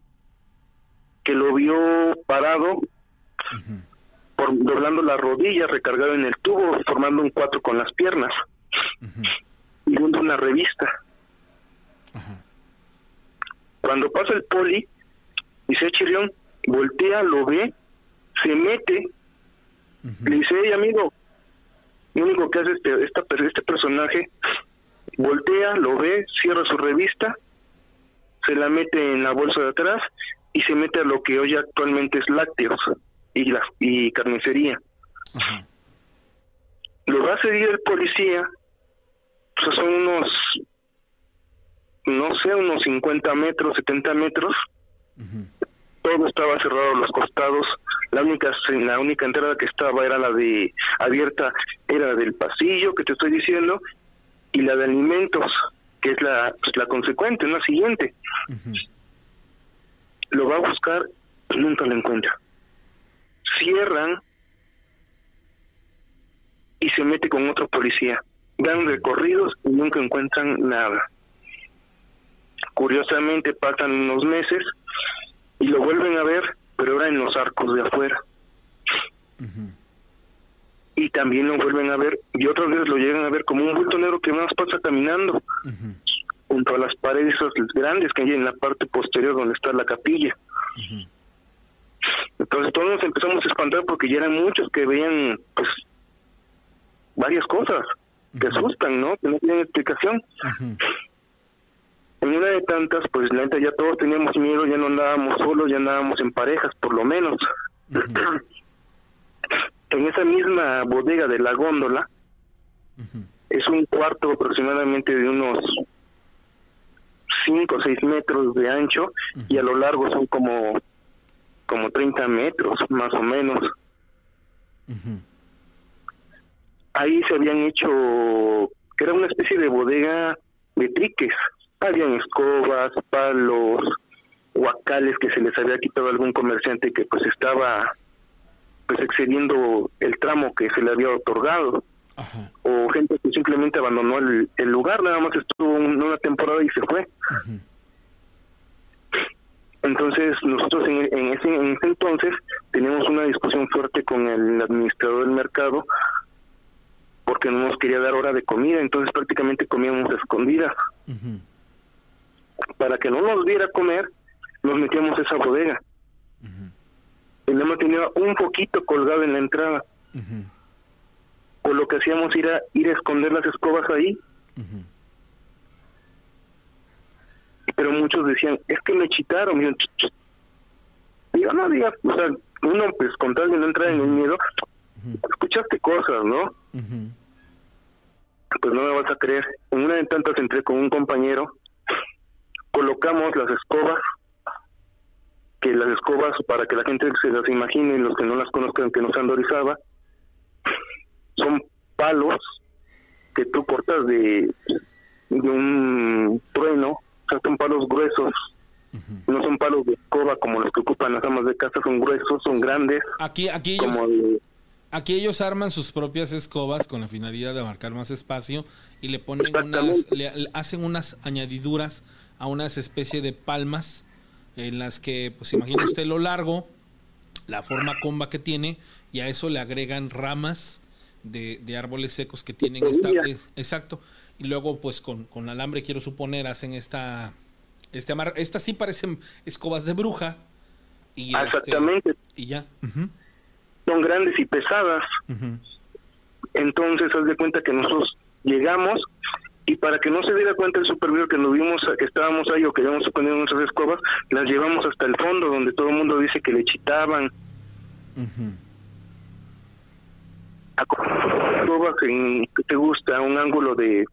que lo vio parado, por, doblando la rodilla, recargado en el tubo, formando un cuatro con las piernas, y viendo una revista. Ajá cuando pasa el poli, dice Chirión, voltea, lo ve, se mete, le dice, hey amigo, lo único que hace este, esta, este personaje, voltea, lo ve, cierra su revista, se la mete en la bolsa de atrás y se mete a lo que hoy actualmente es lácteos y, la, y carnicería. Lo va a seguir el policía, pues son unos no sé, unos 50 metros, 70 metros. Todo estaba cerrado a los costados, La única, la única entrada que estaba era la de abierta, era la del pasillo que te estoy diciendo, y la de alimentos, que es la, pues, la consecuente, la siguiente. Lo va a buscar y nunca lo encuentra. Cierran y se mete con otro policía. Dan recorridos y nunca encuentran nada. Curiosamente pasan unos meses y lo vuelven a ver, pero ahora en los arcos de afuera. Y también lo vuelven a ver y otras veces lo llegan a ver como un bulto negro que más pasa caminando junto a las paredes grandes que hay en la parte posterior donde está la capilla. Entonces todos nos empezamos a espantar porque ya eran muchos que veían pues varias cosas que asustan, ¿no? Que no tienen explicación. En una de tantas, pues la ya todos teníamos miedo, ya no andábamos solos, ya andábamos en parejas, por lo menos. en esa misma bodega de la góndola, es un cuarto aproximadamente de unos 5 o 6 metros de ancho y a lo largo son como, como 30 metros, más o menos. Ahí se habían hecho, que era una especie de bodega de triques habían escobas, palos, guacales que se les había quitado a algún comerciante que pues estaba pues excediendo el tramo que se le había otorgado. O gente que simplemente abandonó el, lugar, nada más estuvo una temporada y se fue. Entonces nosotros en, ese, en ese entonces teníamos una discusión fuerte con el administrador del mercado porque no nos quería dar hora de comida, entonces prácticamente comíamos escondidas para que no nos diera comer, nos metíamos a esa bodega. Y nada tenía un poquito colgado en la entrada. O lo que hacíamos era ir a esconder las escobas ahí. Pero muchos decían, es que me chitaron. Y yo no digas, o sea, uno pues con tal de no entrar en el miedo, escuchaste cosas, ¿no? Pues no me vas a creer. En una de tantas entré con un compañero colocamos las escobas, que las escobas, para que la gente se las imagine, los que no las conozcan, que no sean Dorizaba, son palos que tú cortas de, de un trueno, o sea, son palos gruesos, no son palos de escoba como los que ocupan las amas de casa, son gruesos, son grandes. Aquí, aquí ellos, aquí ellos arman sus propias escobas con la finalidad de marcar más espacio y le ponen unas, le hacen unas añadiduras a unas especie de palmas en las que, pues imagina usted lo largo, la forma comba que tiene, y a eso le agregan ramas de, árboles secos que tienen esta... Eh, exacto. Y luego, pues con, con, alambre, quiero suponer, hacen esta... Este amar, estas sí parecen escobas de bruja. Y este, Exactamente. y ya. Son grandes y pesadas. Entonces, haz de cuenta que nosotros llegamos y para que no se diera cuenta el supervisor que nos vimos que estábamos ahí o que a poner nuestras escobas, las llevamos hasta el fondo donde todo el mundo dice que le chitaban. Escobas en, ¿qué te gusta? Un ángulo de,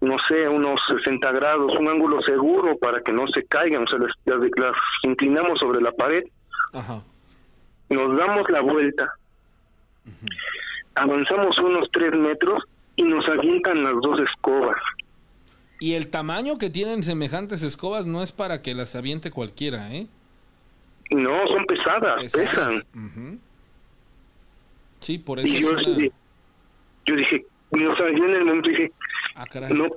no sé, unos 60 grados, un ángulo seguro para que no se caigan, o sea, las, las, inclinamos sobre la pared, nos damos la vuelta, avanzamos unos 3 metros y nos avientan las dos escobas. Y el tamaño que tienen semejantes escobas no es para que las aviente cualquiera, ¿eh? No, son pesadas, pesan. Sí, por eso. yo, dije, yo dije, o sea, yo en el momento dije, ah, no,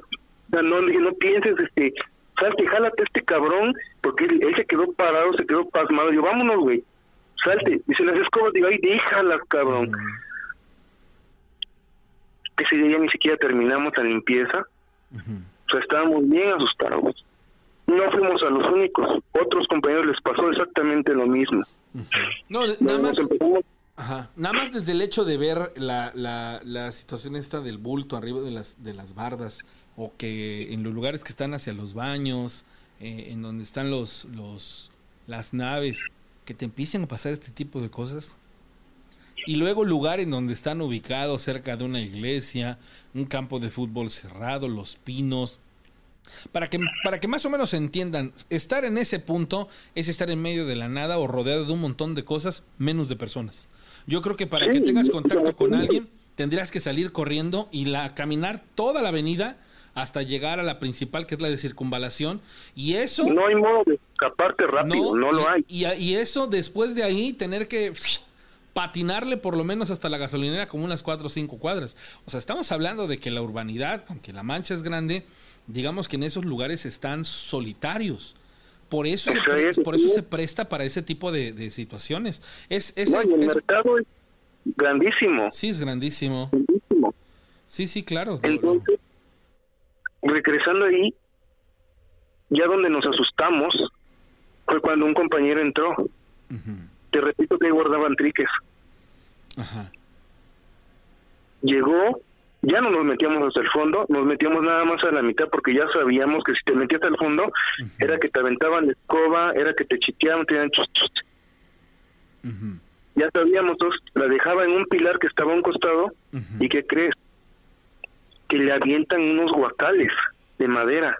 no, no pienses, este, salte, jálate este cabrón, porque él, se quedó parado, se quedó pasmado. Yo, vámonos, güey, salte. Dice las escobas, digo, ay, déjalas, cabrón ese día ni siquiera terminamos la limpieza. O sea, estábamos bien asustados. No fuimos a los únicos. Otros compañeros les pasó exactamente lo mismo. No, nada más... Nada más desde el hecho de ver la, la, la, situación esta del bulto arriba de las, de las bardas, o que en los lugares que están hacia los baños, eh, en donde están los, los, las naves, que te empiecen a pasar este tipo de cosas, y luego lugar en donde están ubicados cerca de una iglesia, un campo de fútbol cerrado, los pinos. Para que, para que más o menos entiendan, estar en ese punto es estar en medio de la nada o rodeado de un montón de cosas, menos de personas. Yo creo que para que tengas contacto con alguien, tendrías que salir corriendo y la, caminar toda la avenida hasta llegar a la principal, que es la de circunvalación. Y eso... No hay modo de escaparte rápido, no, lo hay. Y, y, eso después de ahí, tener que patinarle por lo menos hasta la gasolinera como unas cuatro o cinco cuadras. O sea, estamos hablando de que la urbanidad, aunque la mancha es grande, digamos que en esos lugares están solitarios. Por eso, se, por eso se presta para ese tipo de, situaciones. Es, es, el mercado es grandísimo. Sí, es grandísimo. Sí, sí, claro. Entonces, regresando ahí, ya donde nos asustamos fue cuando un compañero entró. Te repito que guardaban triques. Ajá. Llegó ya no nos metíamos hasta el fondo, nos metíamos nada más a la mitad porque ya sabíamos que si te metías al fondo era que te aventaban la escoba, era que te chiteaban, te Ya sabíamos, entonces la dejaba en un pilar que estaba a un costado y ¿qué crees? Que le avientan unos guacales de madera.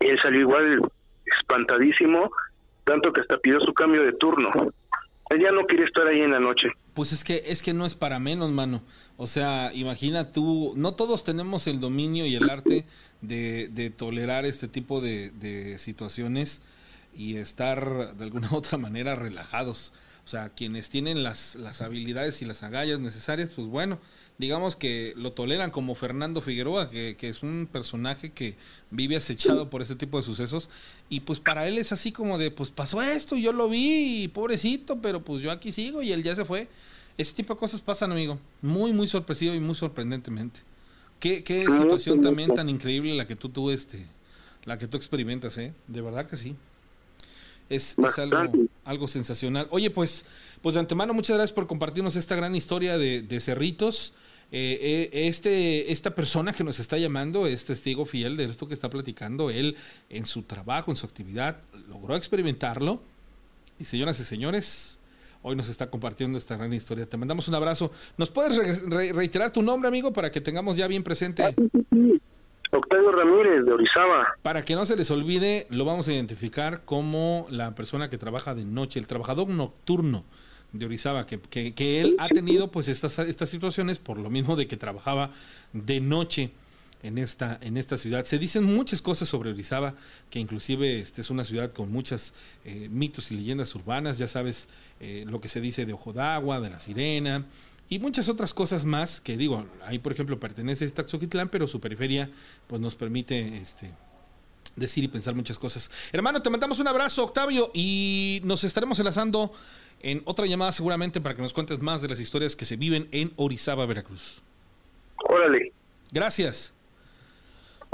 Él salió igual espantadísimo, tanto que hasta pidió su cambio de turno. Ya no quiere estar ahí en la noche. Pues es que es que no es para menos, mano. O sea, imagina tú, no todos tenemos el dominio y el arte de, de tolerar este tipo de, de, situaciones y estar de alguna u [LAUGHS] otra manera relajados. O sea, quienes tienen las, las habilidades y las agallas necesarias, pues bueno, digamos que lo toleran como Fernando Figueroa, que, que, es un personaje que vive acechado por ese tipo de sucesos. Y pues para él es así como de, pues pasó esto, yo lo vi, pobrecito, pero pues yo aquí sigo y él ya se fue. Ese tipo de cosas pasan, amigo. Muy, muy sorpresivo y muy sorprendentemente. Qué, qué situación también tan increíble la que tú, tú, este, la que tú experimentas, ¿eh? De verdad que sí. Es, es algo, algo sensacional. Oye, pues, pues de antemano, muchas gracias por compartirnos esta gran historia de, de Cerritos. Eh, eh, este, esta persona que nos está llamando es testigo fiel de esto que está platicando. Él en su trabajo, en su actividad, logró experimentarlo. Y señoras y señores, hoy nos está compartiendo esta gran historia. Te mandamos un abrazo. ¿Nos puedes reiterar tu nombre, amigo, para que tengamos ya bien presente? Octavio Ramírez, de Orizaba. Para que no se les olvide, lo vamos a identificar como la persona que trabaja de noche, el trabajador nocturno de Orizaba, que, que, él ha tenido pues estas, estas situaciones por lo mismo de que trabajaba de noche en esta, en esta ciudad. Se dicen muchas cosas sobre Orizaba, que inclusive este es una ciudad con muchas eh, mitos y leyendas urbanas, ya sabes eh, lo que se dice de Ojo d'Agua, de la Sirena, y muchas otras cosas más que digo, ahí por ejemplo pertenece a Taxoquitlán, pero su periferia pues nos permite este, decir y pensar muchas cosas. Hermano, te mandamos un abrazo, Octavio, y nos estaremos enlazando en otra llamada seguramente para que nos cuentes más de las historias que se viven en Orizaba, Veracruz. Órale. Gracias.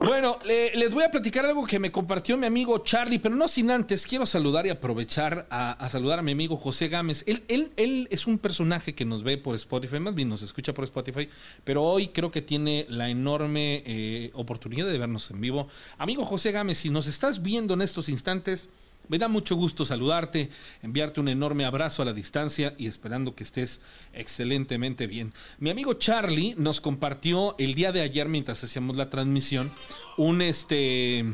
Bueno, les voy a platicar algo que me compartió mi amigo Charlie, pero no sin antes, quiero saludar y aprovechar a, saludar a mi amigo José Gámez. Él, él, él, es un personaje que nos ve por Spotify, más bien nos escucha por Spotify, pero hoy creo que tiene la enorme eh, oportunidad de vernos en vivo. Amigo José Gámez, si nos estás viendo en estos instantes, me da mucho gusto saludarte, enviarte un enorme abrazo a la distancia y esperando que estés excelentemente bien. Mi amigo Charlie nos compartió el día de ayer mientras hacíamos la transmisión un este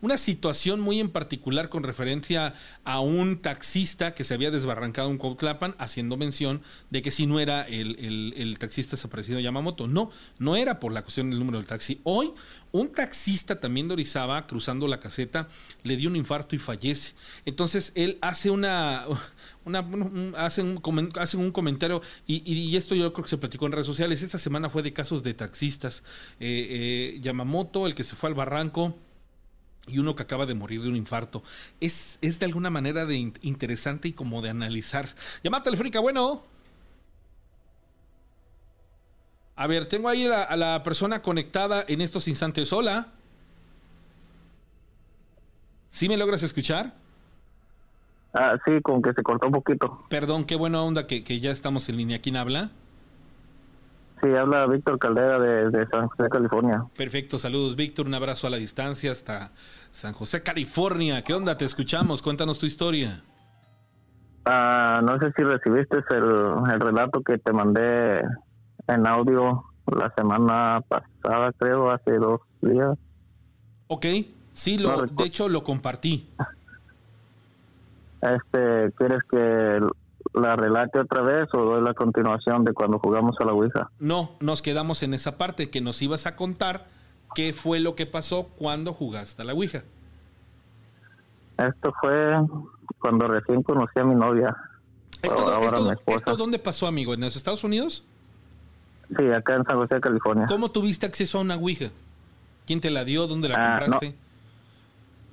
una situación muy en particular con referencia a un taxista que se había desbarrancado en Cuautlapan, haciendo mención de que si no era el, el, taxista desaparecido Yamamoto. No, no era por la cuestión del número del taxi. Hoy, un taxista también de Orizaba, cruzando la caseta, le dio un infarto y fallece. Entonces, él hace una... Una, hace, un, un comentario y, y, esto yo creo que se platicó en redes sociales. Esta semana fue de casos de taxistas. Eh, eh, Yamamoto, el que se fue al barranco, y uno que acaba de morir de un infarto. Es, es de alguna manera de interesante y como de analizar. Llamada telefónica, bueno. A ver, tengo ahí a la persona conectada en estos instantes. Hola. ¿Sí me logras escuchar? Ah, sí, como que se cortó un poquito. Perdón, qué buena onda que, que ya estamos en línea. ¿Quién habla? Sí, habla Víctor Caldera de, San José, California. Perfecto, saludos Víctor, un abrazo a la distancia hasta San José, California. ¿Qué onda? Te escuchamos, cuéntanos tu historia. Ah, no sé si recibiste el, relato que te mandé en audio la semana pasada, creo, hace dos días. Ok, sí, lo, de hecho lo compartí. Este, ¿quieres que la relate otra vez o doy la continuación de cuando jugamos a la Ouija? No, nos quedamos en esa parte que nos ibas a contar qué fue lo que pasó cuando jugaste a la Ouija. Esto fue cuando recién conocí a mi novia. ¿Esto, dónde pasó, amigo? ¿En los Estados Unidos? Sí, acá en San José, California. ¿Cómo tuviste acceso a una Ouija? ¿Quién te la dio? ¿Dónde la ah, compraste?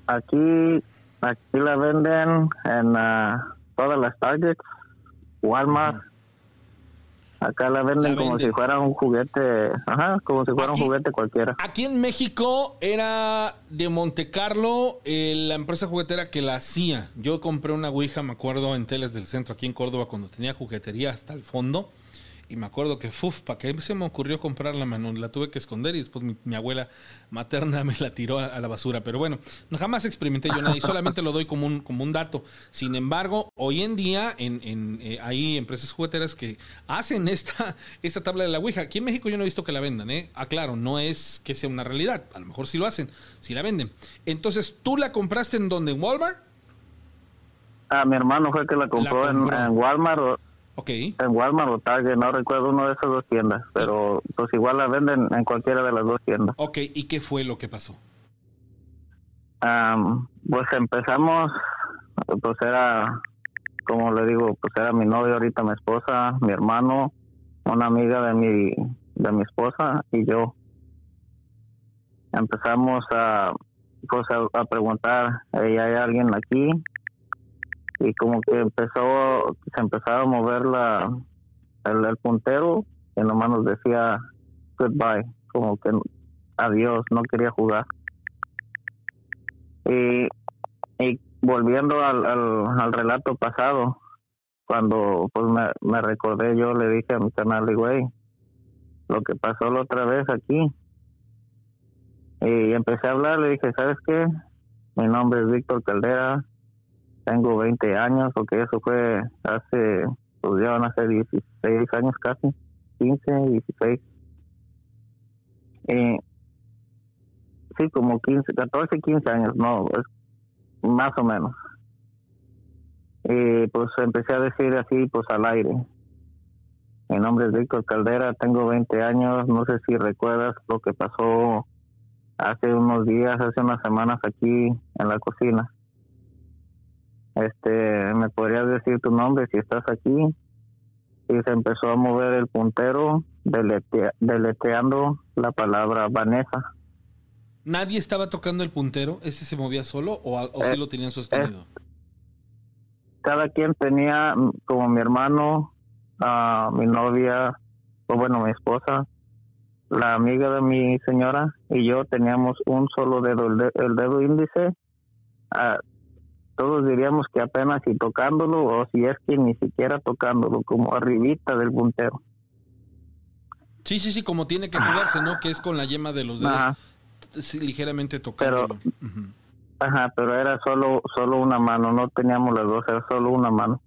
Aquí, aquí la venden en ah, todas las Targets, Walmart. Acá la venden, como si fuera un juguete, ajá, como si fuera un juguete cualquiera. Aquí en México era de Monte Carlo la empresa juguetera que la hacía. Yo compré una Ouija, me acuerdo, en Teles del Centro, aquí en Córdoba, cuando tenía juguetería hasta el fondo. Y me acuerdo que, uff, ¿para qué se me ocurrió comprarla, mano? La tuve que esconder y después mi, abuela materna [LAUGHS] me la tiró a, la basura. Pero bueno, no, jamás experimenté yo nada y solamente lo doy como un, como un dato. Sin embargo, hoy en día en, en eh, hay empresas jugueteras que hacen esta, [LAUGHS] esta tabla de la Ouija. Aquí en México yo no he visto que la vendan, ¿eh? Aclaro, no es que sea una realidad. A lo mejor sí lo hacen, sí la venden. Entonces, ¿tú la compraste en donde? ¿En Walmart? Ah, mi hermano fue que la compró, En, en Walmart en Walmart o Target, no recuerdo uno de esas dos tiendas, pero pues igual la venden en cualquiera de las dos tiendas. Ok, ¿y qué fue lo que pasó? pues empezamos, pues era, como le digo, pues era mi novia ahorita, mi esposa, mi hermano, una amiga de mi, de mi esposa y yo. Empezamos a, pues a, a preguntar, ¿hay alguien aquí? Y como que empezó, se empezaba a mover la, el, puntero y nomás nos decía goodbye, como que adiós, no quería jugar. Y, y volviendo al, al, relato pasado, cuando pues me, me, recordé, yo le dije a mi canal, güey, lo que pasó la otra vez aquí. Y empecé a hablar, le dije, ¿sabes qué? Mi nombre es Víctor Caldera, tengo 20 años, porque eso fue hace, pues ya van a ser 16 años casi, 15, 16. Eh, sí, como 15, 14, 15 años, no, es más o menos. Y pues empecé a decir así, pues al aire. Mi nombre es Víctor Caldera, tengo 20 años, no sé si recuerdas lo que pasó hace unos días, hace unas semanas aquí en la cocina este, ¿me podrías decir tu nombre si estás aquí? Y se empezó a mover el puntero deleteando la palabra Vanessa. ¿Nadie estaba tocando el puntero? ¿Ese se movía solo o, o sí lo tenían sostenido? cada quien tenía, como mi hermano, a mi novia, o bueno, mi esposa, la amiga de mi señora y yo teníamos un solo dedo, el, dedo índice, todos diríamos que apenas si tocándolo o si es que ni siquiera tocándolo, como arribita del puntero. Sí, sí, sí, como tiene que jugarse, ¿no? Que es con la yema de los dedos ligeramente tocándolo. Ajá, pero era solo solo una mano, no teníamos las dos, era solo una mano.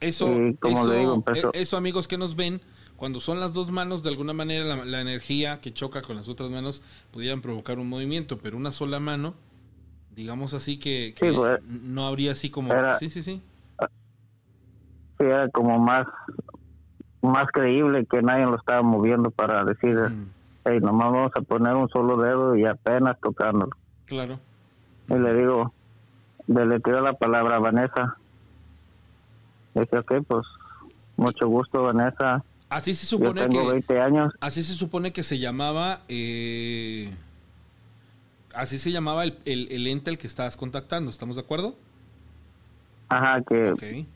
Eso, eso, e, eso, amigos que nos ven, cuando son las dos manos, de alguna manera la, la energía que choca con las otras manos pudieran provocar un movimiento, pero una sola mano digamos así que, pues, no habría así como sí sí sí. Sí era como más más creíble que nadie lo estaba moviendo para decir hey nomás vamos a poner un solo dedo y apenas tocándolo claro. Y le digo le tiro la palabra a Vanessa. Dije ok pues mucho gusto Vanessa. Así se supone Yo tengo que 20 años así se supone que se llamaba eh así se llamaba el, el, ente al que estabas contactando, ¿estamos de acuerdo? Ajá, que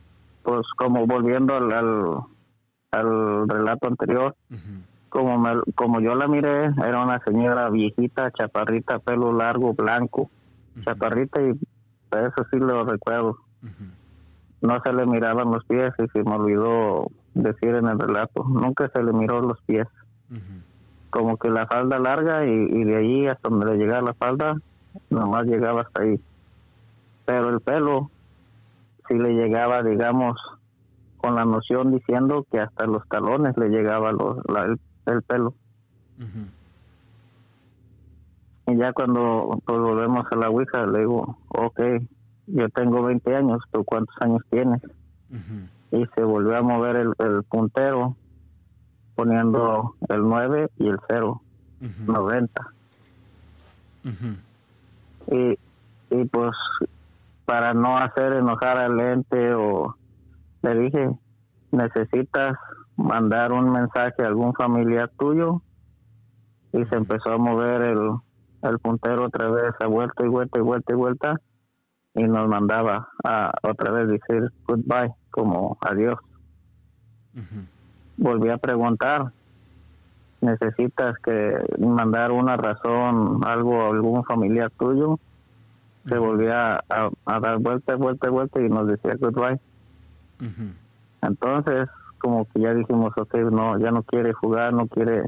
pues como volviendo al, al, relato anterior, como, como yo la miré, era una señora viejita, chaparrita, pelo largo, blanco, chaparrita y eso sí lo recuerdo. No se le miraban los pies y se me olvidó decir en el relato, nunca se le miró los pies como que la falda larga y, de allí hasta donde le llegaba la falda, nomás llegaba hasta ahí. Pero el pelo si le llegaba, digamos, con la noción diciendo que hasta los talones le llegaba los, el pelo. Y ya cuando pues, volvemos a la Ouija, le digo, ok, yo tengo 20 años, ¿tú cuántos años tienes? Y se volvió a mover el, puntero poniendo el 9 y el 0, 90. y, y pues para no hacer enojar al ente o le dije, necesitas mandar un mensaje a algún familiar tuyo y se empezó a mover el, el puntero otra vez a vuelta y vuelta y vuelta y vuelta y nos mandaba a otra vez decir goodbye como adiós volví a preguntar necesitas que mandar una razón algo a algún familiar tuyo se volvía a, dar vuelta vuelta vuelta y nos decía goodbye. Entonces como que ya dijimos, ok, no, ya no quiere jugar, no quiere,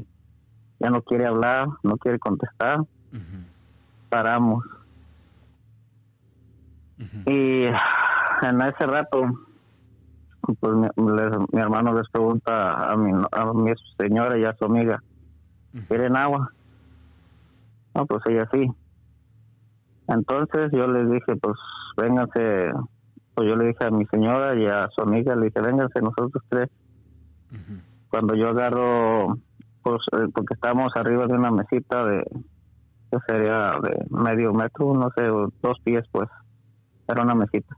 ya no quiere hablar, no quiere contestar. Paramos. Y en ese rato, pues mi, hermano les pregunta a mi, a mi señora y a su amiga, ¿quieren agua? No, pues ella sí. Entonces yo les dije, pues vénganse, pues yo le dije a mi señora y a su amiga, le dije, vénganse nosotros tres cuando yo agarro, pues, eh, porque estábamos arriba de una mesita de, que sería de medio metro, no sé, dos pies, pues, era una mesita.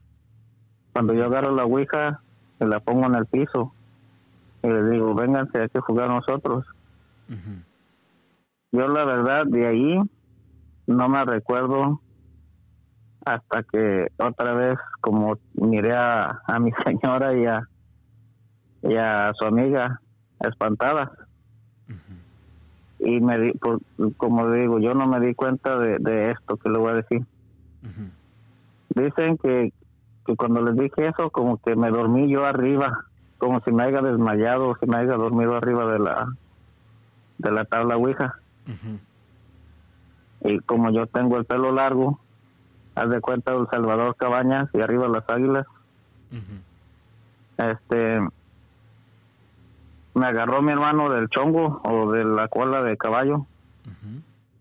Cuando yo agarro la ouija y la pongo en el piso y le digo, vénganse, hay que jugar nosotros. Yo la verdad de ahí no me recuerdo hasta que otra vez como miré a, a mi [LAUGHS] señora y a, y a su amiga espantada. Y me di, como digo, yo no me di cuenta de, esto que le voy a decir. Dicen que, que cuando les dije eso, como que me dormí yo arriba, como si me haya desmayado, si me haya dormido arriba de la de la tabla Ouija. Y como yo tengo el pelo largo, haz de cuenta del Salvador Cabañas y arriba las águilas. Este me agarró mi hermano del chongo o de la cola de caballo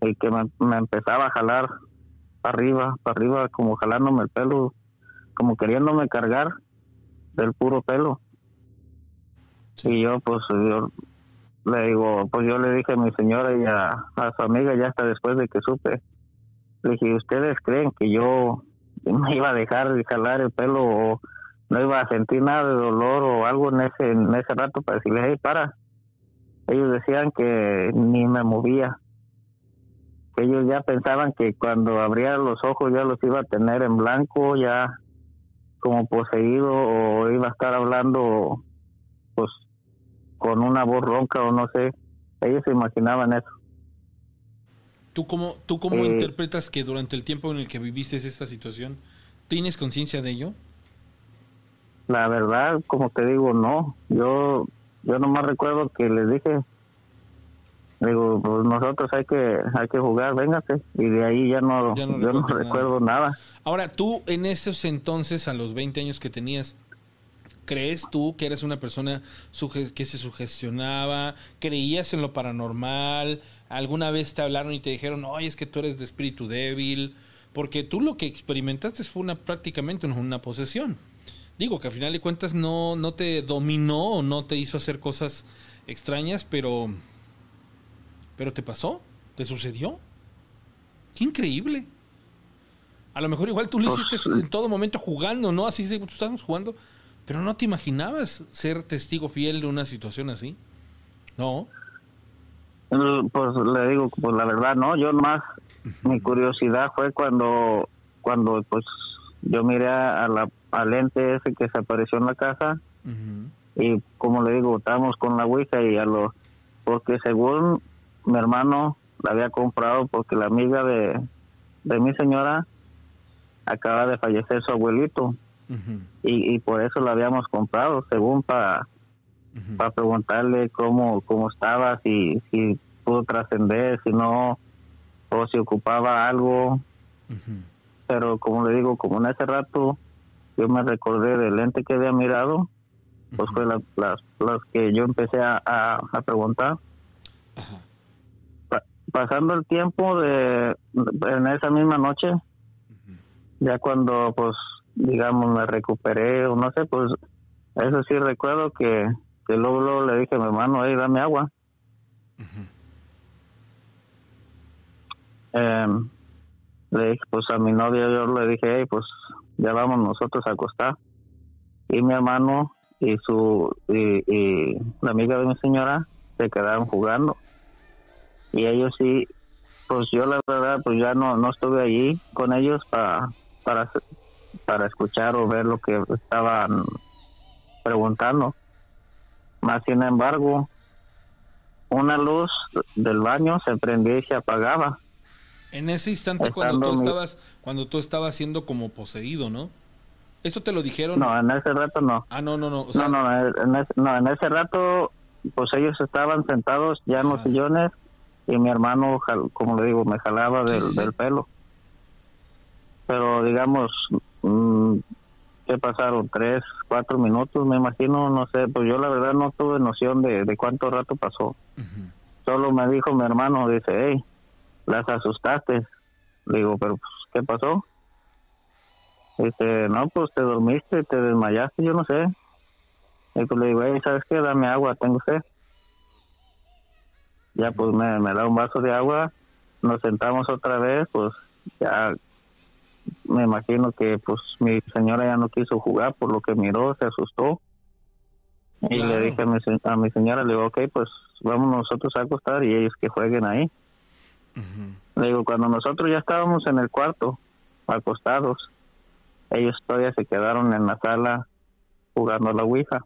y que me, empezaba a jalar para arriba, para arriba, como jalándome el pelo, como queriéndome cargar del puro pelo. Y yo, pues, yo le digo, pues yo le dije a mi señora y a, a su amiga, ya hasta después de que supe, le dije, ¿ustedes creen que yo me iba a dejar de jalar el pelo o no iba a sentir nada de dolor o algo en ese, en ese rato para decirles, hey, para. Ellos decían que ni me movía. Ellos ya pensaban que cuando abría los ojos ya los iba a tener en blanco, ya como poseído o iba a estar hablando pues con una voz ronca o no sé. Ellos se imaginaban eso. ¿Tú cómo, tú cómo eh, interpretas que durante el tiempo en el que viviste esta situación, tienes conciencia de ello? La verdad, como te digo, no. Yo yo nomás recuerdo que les dije, digo, pues nosotros hay que hay que jugar, véngase. Y de ahí ya no, yo no recuerdo nada. Ahora, tú en esos entonces, a los 20 años que tenías, ¿crees tú que eres una persona que se sugestionaba? ¿Creías en lo paranormal? ¿Alguna vez te hablaron y te dijeron, oye, es que tú eres de espíritu débil? Porque tú lo que experimentaste fue una prácticamente una posesión. Digo que al final de cuentas no, no te dominó o no te hizo hacer cosas extrañas, pero. Pero te pasó, te sucedió. Qué increíble. A lo mejor igual tú lo hiciste en todo momento jugando, ¿no? Así tú estábamos jugando, pero no te imaginabas ser testigo fiel de una situación así. No. Pues le digo, pues la verdad, no. Yo más, mi curiosidad fue cuando, cuando pues yo miré a la, al ente ese que se apareció en la casa y como le digo, estábamos con la Ouija y a lo, porque según mi hermano la había comprado porque la amiga de, de mi señora acaba de fallecer su abuelito. Y, y por eso la habíamos comprado, según para para preguntarle cómo, cómo estaba, si, si pudo trascender, si no, o si ocupaba algo. Pero como le digo, como en ese rato yo me recordé del lente que había mirado, pues fue las, las, que yo empecé a, a, preguntar. Pasando el tiempo de en esa misma noche, ya cuando pues digamos me recuperé o no sé, pues eso sí recuerdo que, que luego, le dije a mi hermano, hey, dame agua. Em, le dije, pues a mi novia yo le dije, hey, pues ya vamos nosotros a acostar. Y mi hermano y su y, la amiga de mi señora se quedaron jugando. Y ellos sí, pues yo la verdad, pues ya no, no estuve allí con ellos para, para, para escuchar o ver lo que estaban preguntando. Más sin embargo, una luz del baño se prendía y se apagaba. En ese instante cuando tú estabas cuando tú estabas siendo como poseído, ¿no? ¿Esto te lo dijeron? No, en ese rato no. Ah, no, no, no. no, no, en ese, no, en ese rato, pues ellos estaban sentados ya en los sillones y mi hermano, como le digo, me jalaba del, del pelo. Pero digamos, mm, ¿qué pasaron? Tres, cuatro minutos, me imagino, no sé, pues yo la verdad no tuve noción de, de cuánto rato pasó. Solo me dijo mi hermano, dice, hey, las asustaste. Le digo, pero pues, ¿qué pasó? Dice, no, pues te dormiste, te desmayaste, yo no sé. Y pues le digo, hey, ¿sabes qué? Dame agua, tengo sed. Ya pues me, me da un vaso de agua, nos sentamos otra vez, pues ya me imagino que pues mi señora ya no quiso jugar por lo que miró, se asustó. Y le dije a mi, a mi, señora, le digo, ok, pues vamos nosotros a acostar y ellos que jueguen ahí. Le digo, cuando nosotros ya estábamos en el cuarto, acostados, ellos todavía se quedaron en la sala jugando a la Ouija.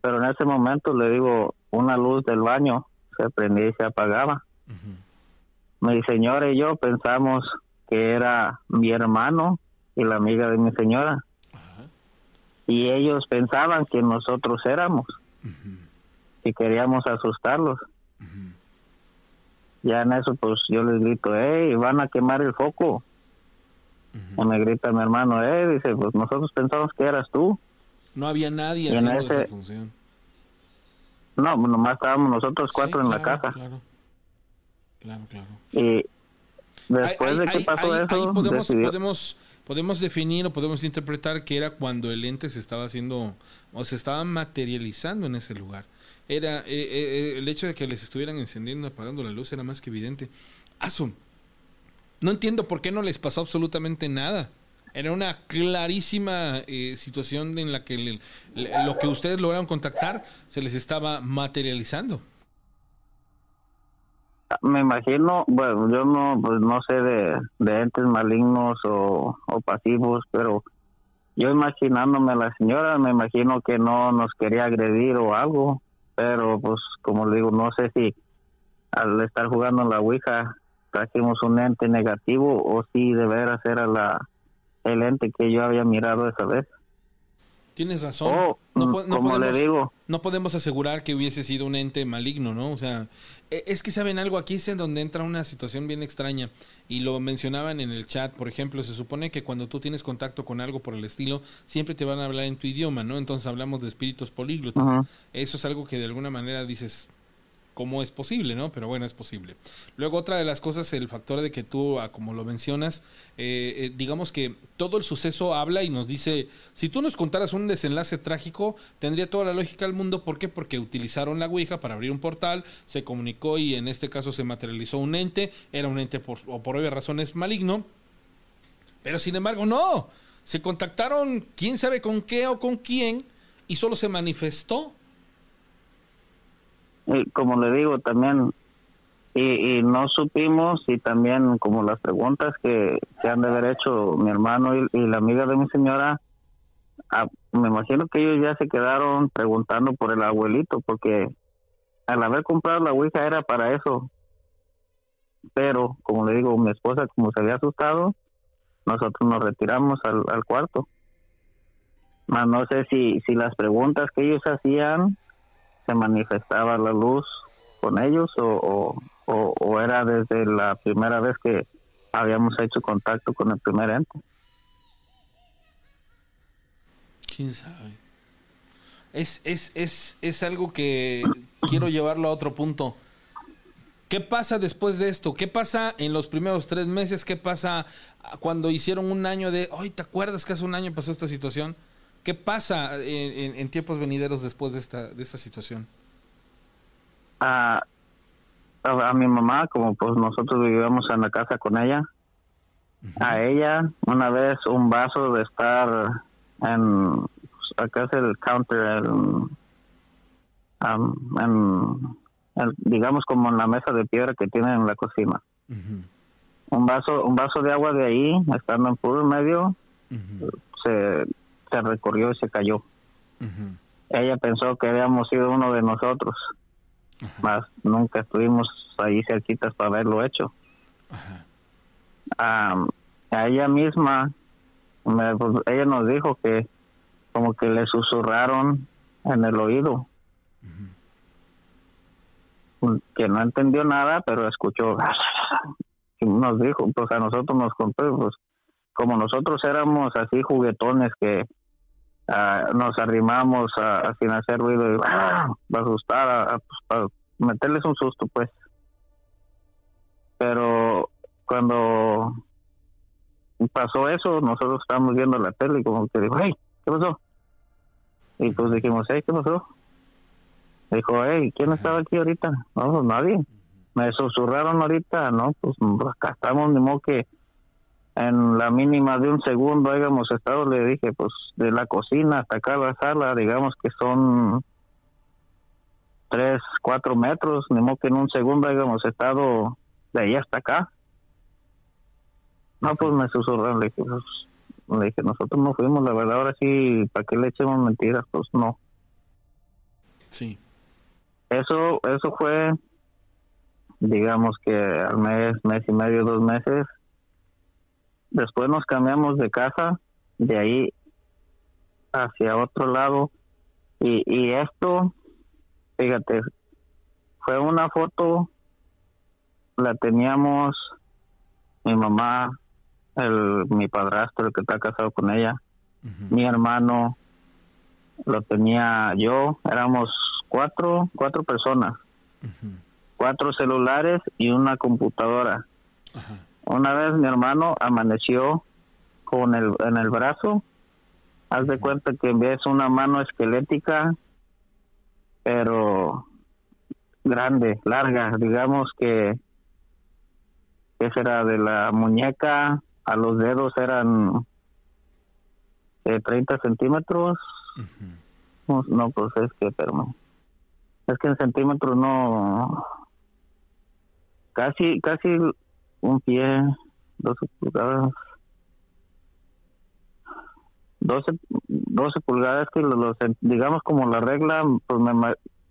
Pero en ese momento le digo, una luz del baño se prendía y se apagaba. Mi señora y yo pensamos que era mi hermano y la amiga de mi señora. Y ellos pensaban que nosotros éramos. Y queríamos asustarlos. Ya en eso, pues yo les grito, hey, van a quemar el foco. Y me grita mi hermano, eh, dice, pues nosotros pensamos que eras tú. No había nadie haciendo esa función. No, nomás estábamos nosotros cuatro en la casa. Claro, claro, claro. Y después de que pasó eso, podemos, podemos, podemos definir o podemos interpretar que era cuando el ente se estaba haciendo o se estaba materializando en ese lugar. Era eh, eh, eh, el hecho de que les estuvieran encendiendo, apagando la luz era más que evidente. Asun, no entiendo por qué no les pasó absolutamente nada. Era una clarísima eh, situación en la que lo que ustedes lograron contactar se les estaba materializando. Me imagino, bueno, yo no, pues no sé de, entes malignos o, pasivos, pero yo imaginándome a la señora, me imagino que no nos quería agredir o algo, pero pues como le digo, no sé si al estar jugando en la Ouija trajimos un ente negativo o si de veras era la, el ente que yo había mirado esa vez. Tienes razón. Oh, no, mm, como le digo. No podemos asegurar que hubiese sido un ente maligno, ¿no? O sea, e, es que saben algo, aquí es en donde entra una situación bien extraña. Y lo mencionaban en el chat, por ejemplo, se supone que cuando tú tienes contacto con algo por el estilo, siempre te van a hablar en tu idioma, ¿no? Entonces hablamos de espíritus políglotas. Eso es algo que de alguna manera dices, cómo es posible, ¿no? Pero bueno, es posible. Luego otra de las cosas, el factor de que tú, ah, como lo mencionas, eh, eh, digamos que todo el suceso habla y nos dice, si tú nos contaras un desenlace trágico, tendría toda la lógica del mundo. ¿Por qué? Porque utilizaron la Ouija para abrir un portal, se comunicó y en este caso se materializó un ente, era un ente por, o por obvias razones maligno. Pero sin embargo, no. Se contactaron quién sabe con qué o con quién y solo se manifestó y como le digo también y, no supimos y también como las preguntas que, que han de haber hecho mi hermano y, la amiga de mi señora ah, me imagino que ellos ya se quedaron preguntando por el abuelito porque al haber comprado la ouija era para eso. Pero como le digo mi esposa como se había asustado nosotros nos retiramos al, al cuarto. Más no sé si si las preguntas que ellos hacían se manifestaba la luz con ellos o, o, era desde la primera vez que habíamos hecho contacto con el primer ente. ¿Quién sabe? es, es, es, es algo que quiero llevarlo a otro punto. ¿Qué pasa después de esto? ¿Qué pasa en los primeros tres meses? ¿Qué pasa cuando hicieron un año de, hoy ¿te acuerdas que hace un año pasó esta situación? ¿Qué pasa en, tiempos venideros después de esta, de esta situación? A, a, mi mamá, como pues nosotros vivíamos en la casa con ella, a ella una vez un vaso de estar en, acá es el counter, en digamos como en la mesa de piedra que tienen en la cocina. Un vaso un vaso de agua de ahí, estando en puro medio, se, se recorrió y se cayó. Ella pensó que habíamos sido uno de nosotros, más nunca estuvimos ahí cerquitas para haberlo hecho. a ella misma, pues, ella nos dijo que como que le susurraron en el oído. Que no entendió nada, pero escuchó, [LAUGHS] nos dijo, pues a nosotros nos contó, pues como nosotros éramos así juguetones que ah, nos arrimamos a, sin hacer ruido y ah, asustar, pues, para meterles un susto, pues. Pero cuando pasó eso, nosotros estábamos viendo la tele y como que dijo, hey, ¿qué pasó? Y pues dijimos, hey, ¿qué pasó? Dijo, hey, ¿quién estaba aquí ahorita? No, pues nadie. Me susurraron ahorita, ¿no? Pues acá estamos, ni modo que en la mínima de un segundo hayamos estado, le dije, pues de la cocina hasta acá la sala, digamos que son tres, cuatro metros, ni modo que en un segundo hayamos estado de ahí hasta acá. No, pues me susurraron, le dije, pues, le dije, nosotros no fuimos, la verdad, ahora sí, ¿para qué le echemos mentiras? Pues no. Sí. Eso, eso fue, digamos que al mes, mes y medio, dos meses. Después nos cambiamos de casa, de ahí hacia otro lado. Y, y esto, fíjate, fue una foto, la teníamos mi mamá, el, mi padrastro, el que está casado con ella, mi hermano, lo tenía yo, éramos cuatro, cuatro personas, cuatro celulares y una computadora. Una vez mi hermano amaneció con el en el brazo, haz de cuenta que ves una mano esquelética, pero grande, larga, digamos que que será de la muñeca a los dedos eran de 30 centímetros. no, pues es que, pero es que en centímetros no. Casi, casi un pie, 12 pulgadas. 12, 12 pulgadas que los, digamos como la regla, pues me,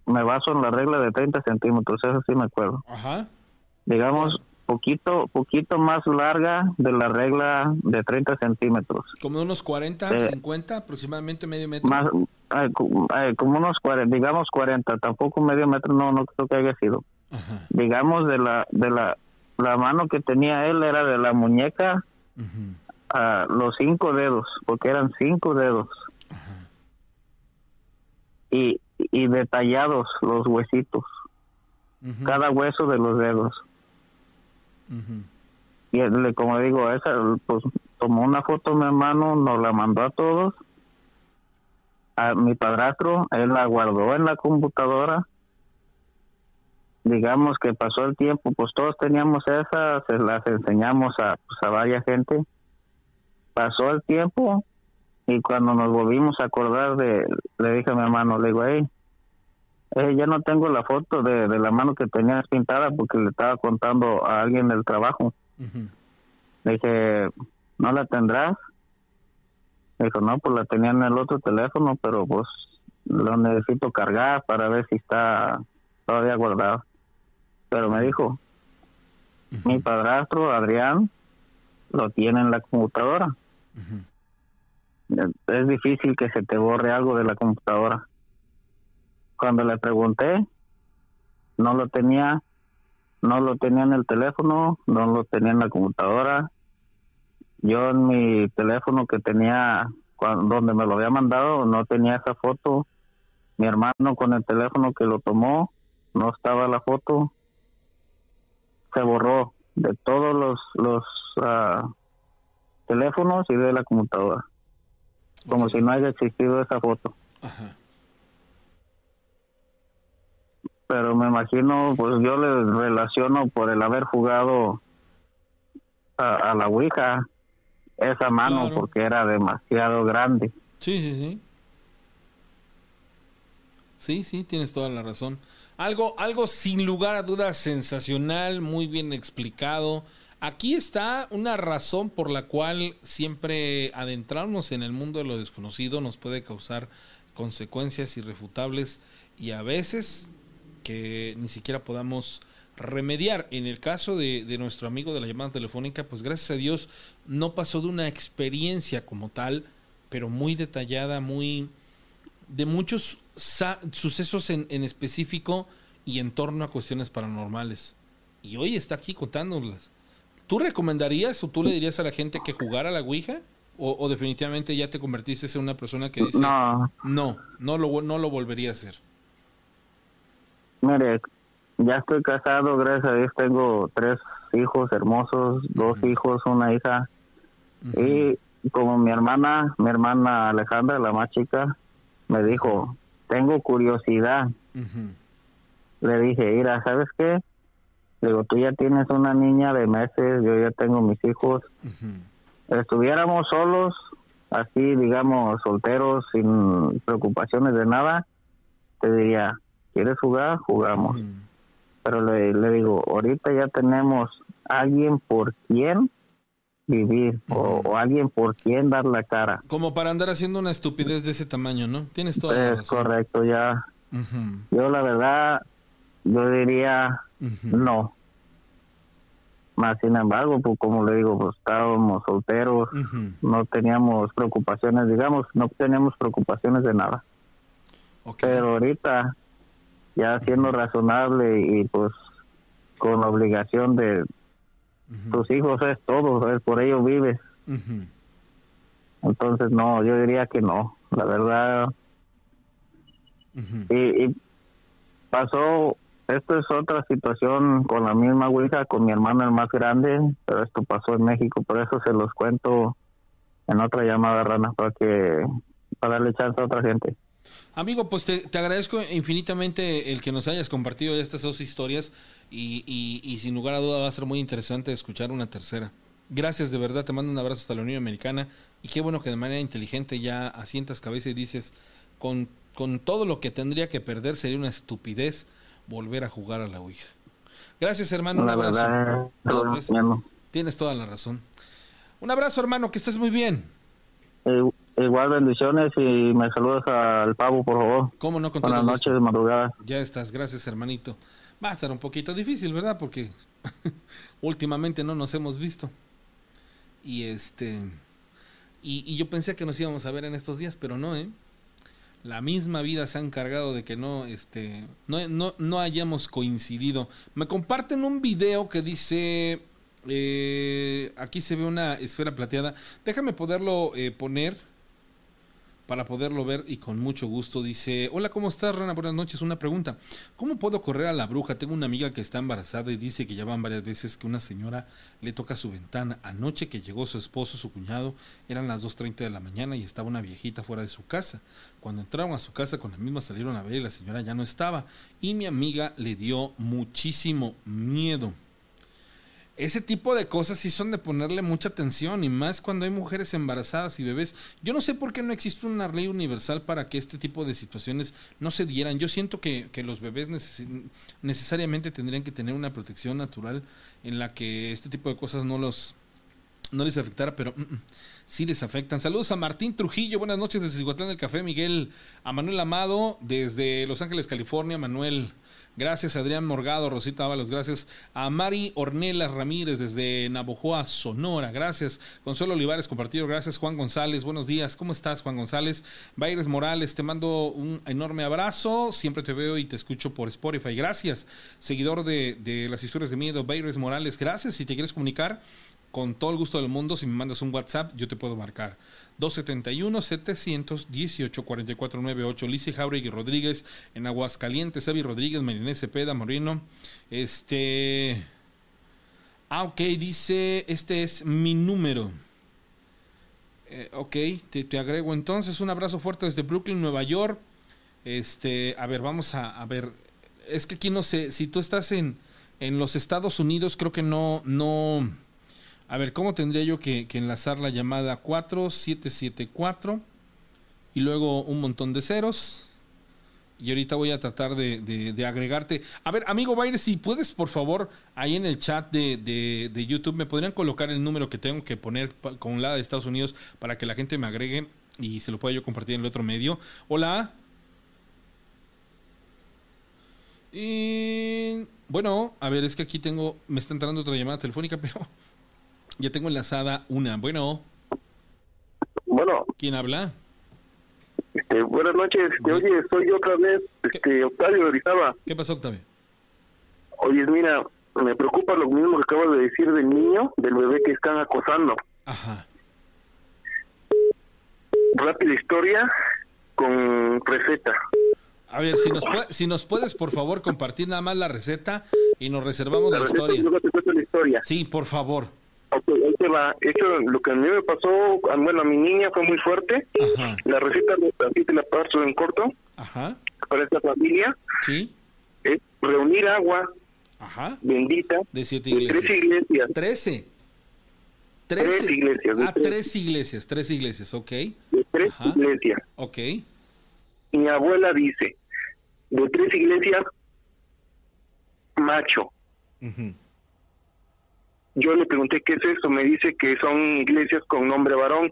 me baso en la regla de 30 centímetros, eso sí me acuerdo. Ajá. Digamos, poquito poquito más larga de la regla de 30 centímetros. Como unos 40, 50 aproximadamente, medio metro. Más, eh, eh, como unos 40, digamos 40, tampoco medio metro, no, no creo que haya sido. Digamos de la, de la, la mano que tenía él era de la muñeca a los cinco dedos, porque eran cinco dedos. Y, y detallados los huesitos, cada hueso de los dedos. Y él, como digo, esa, pues tomó una foto mi hermano, nos la mandó a todos. A mi padrastro, él la guardó en la computadora. Digamos que pasó el tiempo, pues todos teníamos esa, se las enseñamos a, pues, a varias gente. Pasó el tiempo y cuando nos volvimos a acordar de, le dije a mi hermano, le digo, hey, eh, ya no tengo la foto de, la mano que tenías pintada porque le estaba contando a alguien del trabajo. Le dije, ¿no la tendrás? Me dijo, no, pues la tenía en el otro teléfono, pero pues lo necesito cargar para ver si está todavía guardado. Pero me dijo, mi padrastro, Adrián, lo tiene en la computadora. Es difícil que se te borre algo de la computadora. Cuando le pregunté, no lo tenía, no lo tenía en el teléfono, no lo tenía en la computadora. Yo en mi teléfono que tenía, cuando, donde me lo había mandado, no tenía esa foto. mi hermano con el teléfono que lo tomó, no estaba la foto, se borró de todos los, los ah, teléfonos y de la computadora, como si no haya existido esa foto. Pero me imagino, pues yo le relaciono por el haber jugado a, la Ouija esa mano porque era demasiado grande. Sí, sí, sí. Sí, sí, tienes toda la razón. Algo, algo sin lugar a dudas sensacional, muy bien explicado. Aquí está una razón por la cual siempre adentrarnos en el mundo de lo desconocido nos puede causar consecuencias irrefutables y a veces que ni siquiera podamos remediar. En el caso de, de, nuestro amigo de la llamada telefónica, pues gracias a Dios no pasó de una experiencia como tal, pero muy detallada, muy de muchos sucesos en, en, específico y en torno a cuestiones paranormales. Y hoy está aquí contándolas. ¿Tú recomendarías o tú le dirías a la gente que jugara a la Ouija? O, definitivamente ya te convertiste en una persona que dice no, no, no lo, no lo volvería a hacer? Mire, ya estoy casado, gracias a Dios tengo tres hijos hermosos, dos hijos, una hija. Y como mi hermana, mi hermana Alejandra, la más chica, me dijo, tengo curiosidad. Le dije, mira, ¿sabes qué? Le digo, tú ya tienes una niña de meses, yo ya tengo mis hijos. Estuviéramos solos, así, digamos, solteros, sin preocupaciones de nada, te diría, ¿quieres jugar? Jugamos. Pero le, le digo, ahorita ya tenemos alguien por quien vivir o, alguien por quien dar la cara. Como para andar haciendo una estupidez de ese tamaño, ¿no? Tienes toda la razón. correcto, ya. Yo la verdad, yo diría no. Más sin embargo, pues como le digo, pues estábamos solteros, no teníamos preocupaciones, digamos, no teníamos preocupaciones de nada. Pero ahorita, ya siendo razonable y pues con la obligación de, tus hijos es todo, es por ellos vives. Entonces, no, yo diría que no, la verdad. y, pasó, esto es otra situación con la misma Ouija, con mi hermano el más grande, pero esto pasó en México, por eso se los cuento en otra llamada rana, para que para darle chance a otra gente. Amigo, pues te, te, agradezco infinitamente el que nos hayas compartido estas dos historias y, y, sin lugar a duda va a ser muy interesante escuchar una tercera. Gracias, de verdad, te mando un abrazo hasta la Unión Americana y qué bueno que de manera inteligente ya asientas cabeza y dices, con, con todo lo que tendría que perder sería una estupidez volver a jugar a la Ouija. Gracias, hermano, un abrazo. Tienes toda la razón. Un abrazo, hermano, que estés muy bien. Eh, igual bendiciones y me saludas al pavo, por favor. ¿Cómo no? Con Buenas noches de madrugada. Ya estás, gracias, hermanito. Va a estar un poquito difícil, ¿verdad? Porque [LAUGHS] últimamente no nos hemos visto. Y este. Y, yo pensé que nos íbamos a ver en estos días, pero no, ¿eh? La misma vida se ha encargado de que no, este, no, no, no hayamos coincidido. Me comparten un video que dice, eh, aquí se ve una esfera plateada. Déjame poderlo eh, poner para poderlo ver y con mucho gusto dice, hola, ¿cómo estás, Rana? Buenas noches, una pregunta. ¿Cómo puedo correr a la bruja? Tengo una amiga que está embarazada y dice que ya van varias veces que una señora le toca su ventana. Anoche que llegó su esposo, su cuñado, eran las 2.30 de la mañana y estaba una viejita fuera de su casa. Cuando entraron a su casa con la misma salieron a ver y la señora ya no estaba. Y mi amiga le dio muchísimo miedo. Ese tipo de cosas sí son de ponerle mucha atención y más cuando hay mujeres embarazadas y bebés. Yo no sé por qué no existe una ley universal para que este tipo de situaciones no se dieran. Yo siento que, los bebés necesariamente tendrían que tener una protección natural en la que este tipo de cosas no los no les afectara, pero mm, mm, sí les afectan. Saludos a Martín Trujillo, buenas noches desde Cihuatlán del Café, Miguel, a Manuel Amado desde Los Ángeles, California, Manuel Gracias Adrián Morgado, Rosita Ábalos, gracias a Mari Ornela Ramírez desde Navojoa, Sonora, gracias. Consuelo Olivares compartido, gracias Juan González, buenos días, ¿cómo estás Juan González? Baires Morales, te mando un enorme abrazo, siempre te veo y te escucho por Spotify, gracias. Seguidor de, las historias de miedo, Baires Morales, gracias. Si te quieres comunicar, con todo el gusto del mundo, si me mandas un WhatsApp, yo te puedo marcar. 271-718-4498. Lice Jauregui Rodríguez en Aguascalientes. Evi Rodríguez, Marinés Cepeda, Moreno. Este. Ah, ok, dice: Este es mi número. Eh, ok, te, te, agrego entonces. Un abrazo fuerte desde Brooklyn, Nueva York. Este, a ver, vamos a, a ver. Es que aquí no sé, si tú estás en, en los Estados Unidos, creo que no, no a ver, ¿cómo tendría yo que, enlazar la llamada 4774 y luego un montón de ceros? Y ahorita voy a tratar de, agregarte. A ver, amigo Bayer, si puedes, por favor, ahí en el chat de, de, YouTube, me podrían colocar el número que tengo que poner con la de Estados Unidos para que la gente me agregue y se lo pueda yo compartir en el otro medio. Hola. Y bueno, a ver, es que aquí tengo, me está entrando otra llamada telefónica, [LAUGHS] pero ya tengo enlazada una. Bueno. Bueno. ¿Quién habla? Este, buenas noches. Este, oye, soy yo otra vez, este, Octavio Orizaba. ¿Qué pasó, Octavio? Oye, mira, me preocupa lo mismo que acabas de decir del niño, del bebé que están acosando. Ajá. Rápida historia con receta. A ver, si nos, si nos puedes, por favor, compartir nada más la receta y nos reservamos la, historia. la historia. Sí, por favor. Ok, ahí te va. Eso, lo que a mí me pasó, bueno, a mi niña fue muy fuerte. La receta, así te la paso en corto. Ajá. Para esta familia. Sí. Es reunir agua Ajá. bendita de siete iglesias. tres iglesias. Trece. Tres iglesias. Ah, tres. iglesias, tres iglesias, ok. De tres iglesias. Ok. Mi abuela dice, de tres iglesias, macho. Yo le pregunté qué es eso, me dice que son iglesias con nombre varón,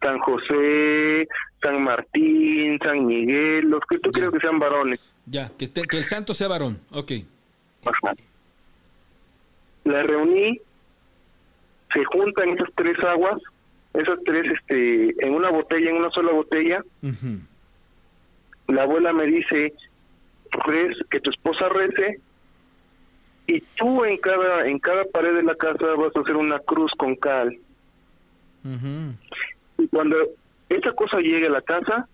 San José, San Martín, San Miguel, los que tú crees que sean varones. Ya, que, que el santo sea varón, ok. Ajá. La reuní, se juntan esas tres aguas, esas tres este, en una botella, en una sola botella. La abuela me dice, que tu esposa rece y tú en cada en cada pared de la casa vas a hacer una cruz con cal. Y cuando esta cosa llegue a la casa,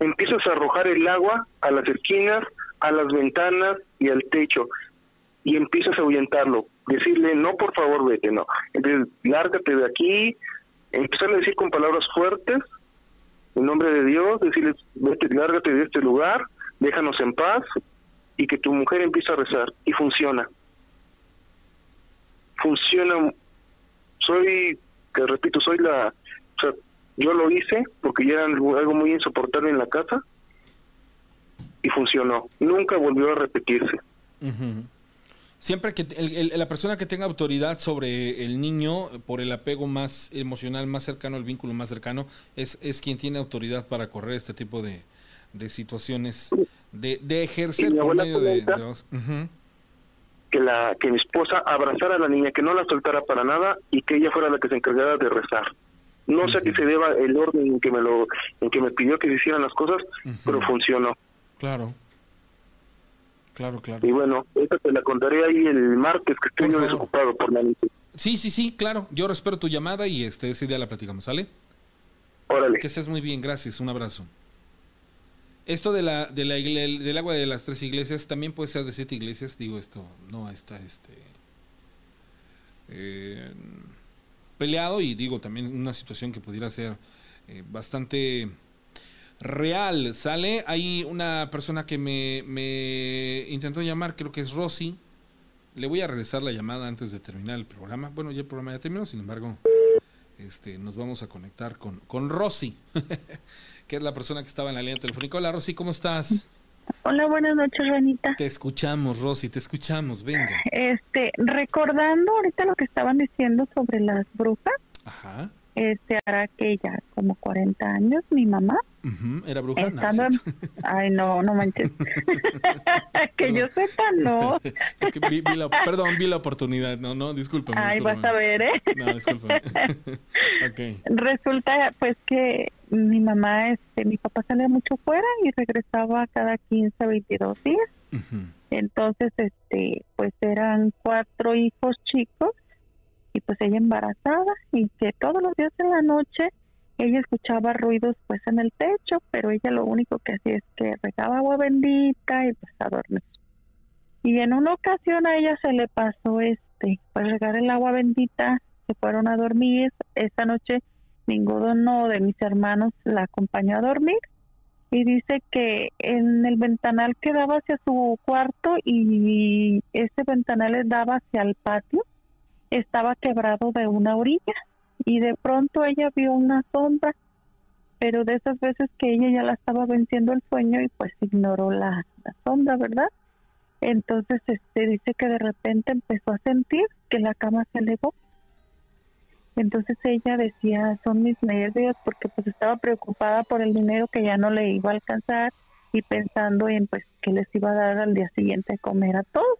empiezas a arrojar el agua a las esquinas, a las ventanas y al techo. Y empiezas a ahuyentarlo, decirle no por favor vete, no, entonces lárgate de aquí, empezar a decir con palabras fuertes en nombre de Dios, decirles vete, lárgate de este lugar, déjanos en paz y que tu mujer empiece a rezar y funciona. Funciona, soy, que repito, soy la, yo lo hice porque ya era algo muy insoportable en la casa y funcionó. Nunca volvió a repetirse. Siempre que la persona que tenga autoridad sobre el niño, por el apego más emocional, más cercano, el vínculo más cercano, es, es quien tiene autoridad para correr este tipo de, de situaciones de, de ejercer por medio de, que la que mi esposa abrazara a la niña que no la soltara para nada y que ella fuera la que se encargara de rezar. No sé a qué se deba el orden en que me lo en que me pidió que se hicieran las cosas pero funcionó. Claro. Claro claro. Y bueno esta te la contaré ahí el martes que estoy desocupado por la noche. Sí sí sí claro. Yo espero tu llamada y este ese día la platicamos sale órale. Que estés muy bien. Gracias. Un abrazo esto de la, de la del agua de las tres iglesias también puede ser de siete iglesias. Digo, esto no está este eh, peleado y digo también una situación que pudiera ser eh, bastante real. Sale, hay una persona que me, me intentó llamar, creo que es Rosy. Le voy a regresar la llamada antes de terminar el programa. Bueno, ya el programa ya terminó, sin embargo, este, nos vamos a conectar con, con Rosy. [LAUGHS] que es la persona que estaba en la línea telefónica. Hola, Rosy, ¿cómo estás? Hola, buenas noches, Ranita. Te escuchamos, Rosy, te escuchamos, venga. Este, recordando ahorita lo que estaban diciendo sobre las brujas. Ajá. Este, hará que ya como 40 años, mi mamá ¿Era bruja? Ay, no, no manches. [LAUGHS] que yo sepa, no. [LAUGHS] Perdón, vi la oportunidad. No, no, discúlpame. Ay, vas a ver, ¿eh? No, discúlpame. [LAUGHS] Resulta, pues, que mi mamá, este, mi papá salía mucho fuera y regresaba cada 15, 22 días. Entonces, este, pues eran cuatro hijos chicos y pues ella embarazada y que todos los días en la noche ella escuchaba ruidos pues en el techo, pero ella lo único que hacía es que regaba agua bendita y pues a dormir. Y en una ocasión a ella se le pasó este, pues regar el agua bendita, se fueron a dormir, esta noche ninguno de mis hermanos la acompañó a dormir y dice que en el ventanal que daba hacia su cuarto y ese ventanal le daba hacia el patio estaba quebrado de una orilla y de pronto ella vio una sombra pero de esas veces que ella ya la estaba venciendo el sueño y pues ignoró la, sombra verdad entonces este dice que de repente empezó a sentir que la cama se elevó entonces ella decía, son mis nervios porque pues estaba preocupada por el dinero que ya no le iba a alcanzar y pensando en pues que les iba a dar al día siguiente a comer a todos.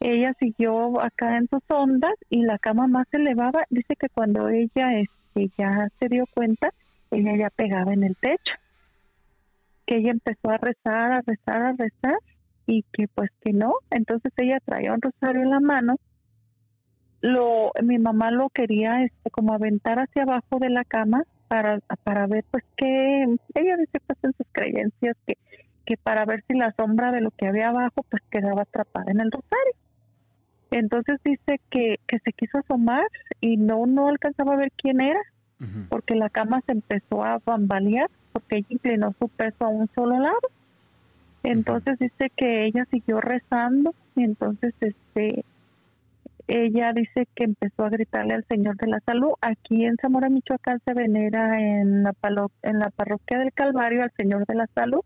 Ella siguió acá en sus ondas y la cama más se elevaba. Dice que cuando ella este, ya se dio cuenta, ella ya pegaba en el techo. Que ella empezó a rezar, a rezar, a rezar y que pues que no. Entonces ella traía un rosario en la mano lo mi mamá lo quería este como aventar hacia abajo de la cama para para ver pues que ella dice pues en sus creencias que que para ver si la sombra de lo que había abajo pues quedaba atrapada en el rosario entonces dice que, que se quiso asomar y no no alcanzaba a ver quién era porque la cama se empezó a bambalear porque ella inclinó su peso a un solo lado. Entonces dice que ella siguió rezando y entonces este ella dice que empezó a gritarle al Señor de la Salud. Aquí en Zamora, Michoacán, se venera en la, en la parroquia del Calvario al Señor de la Salud,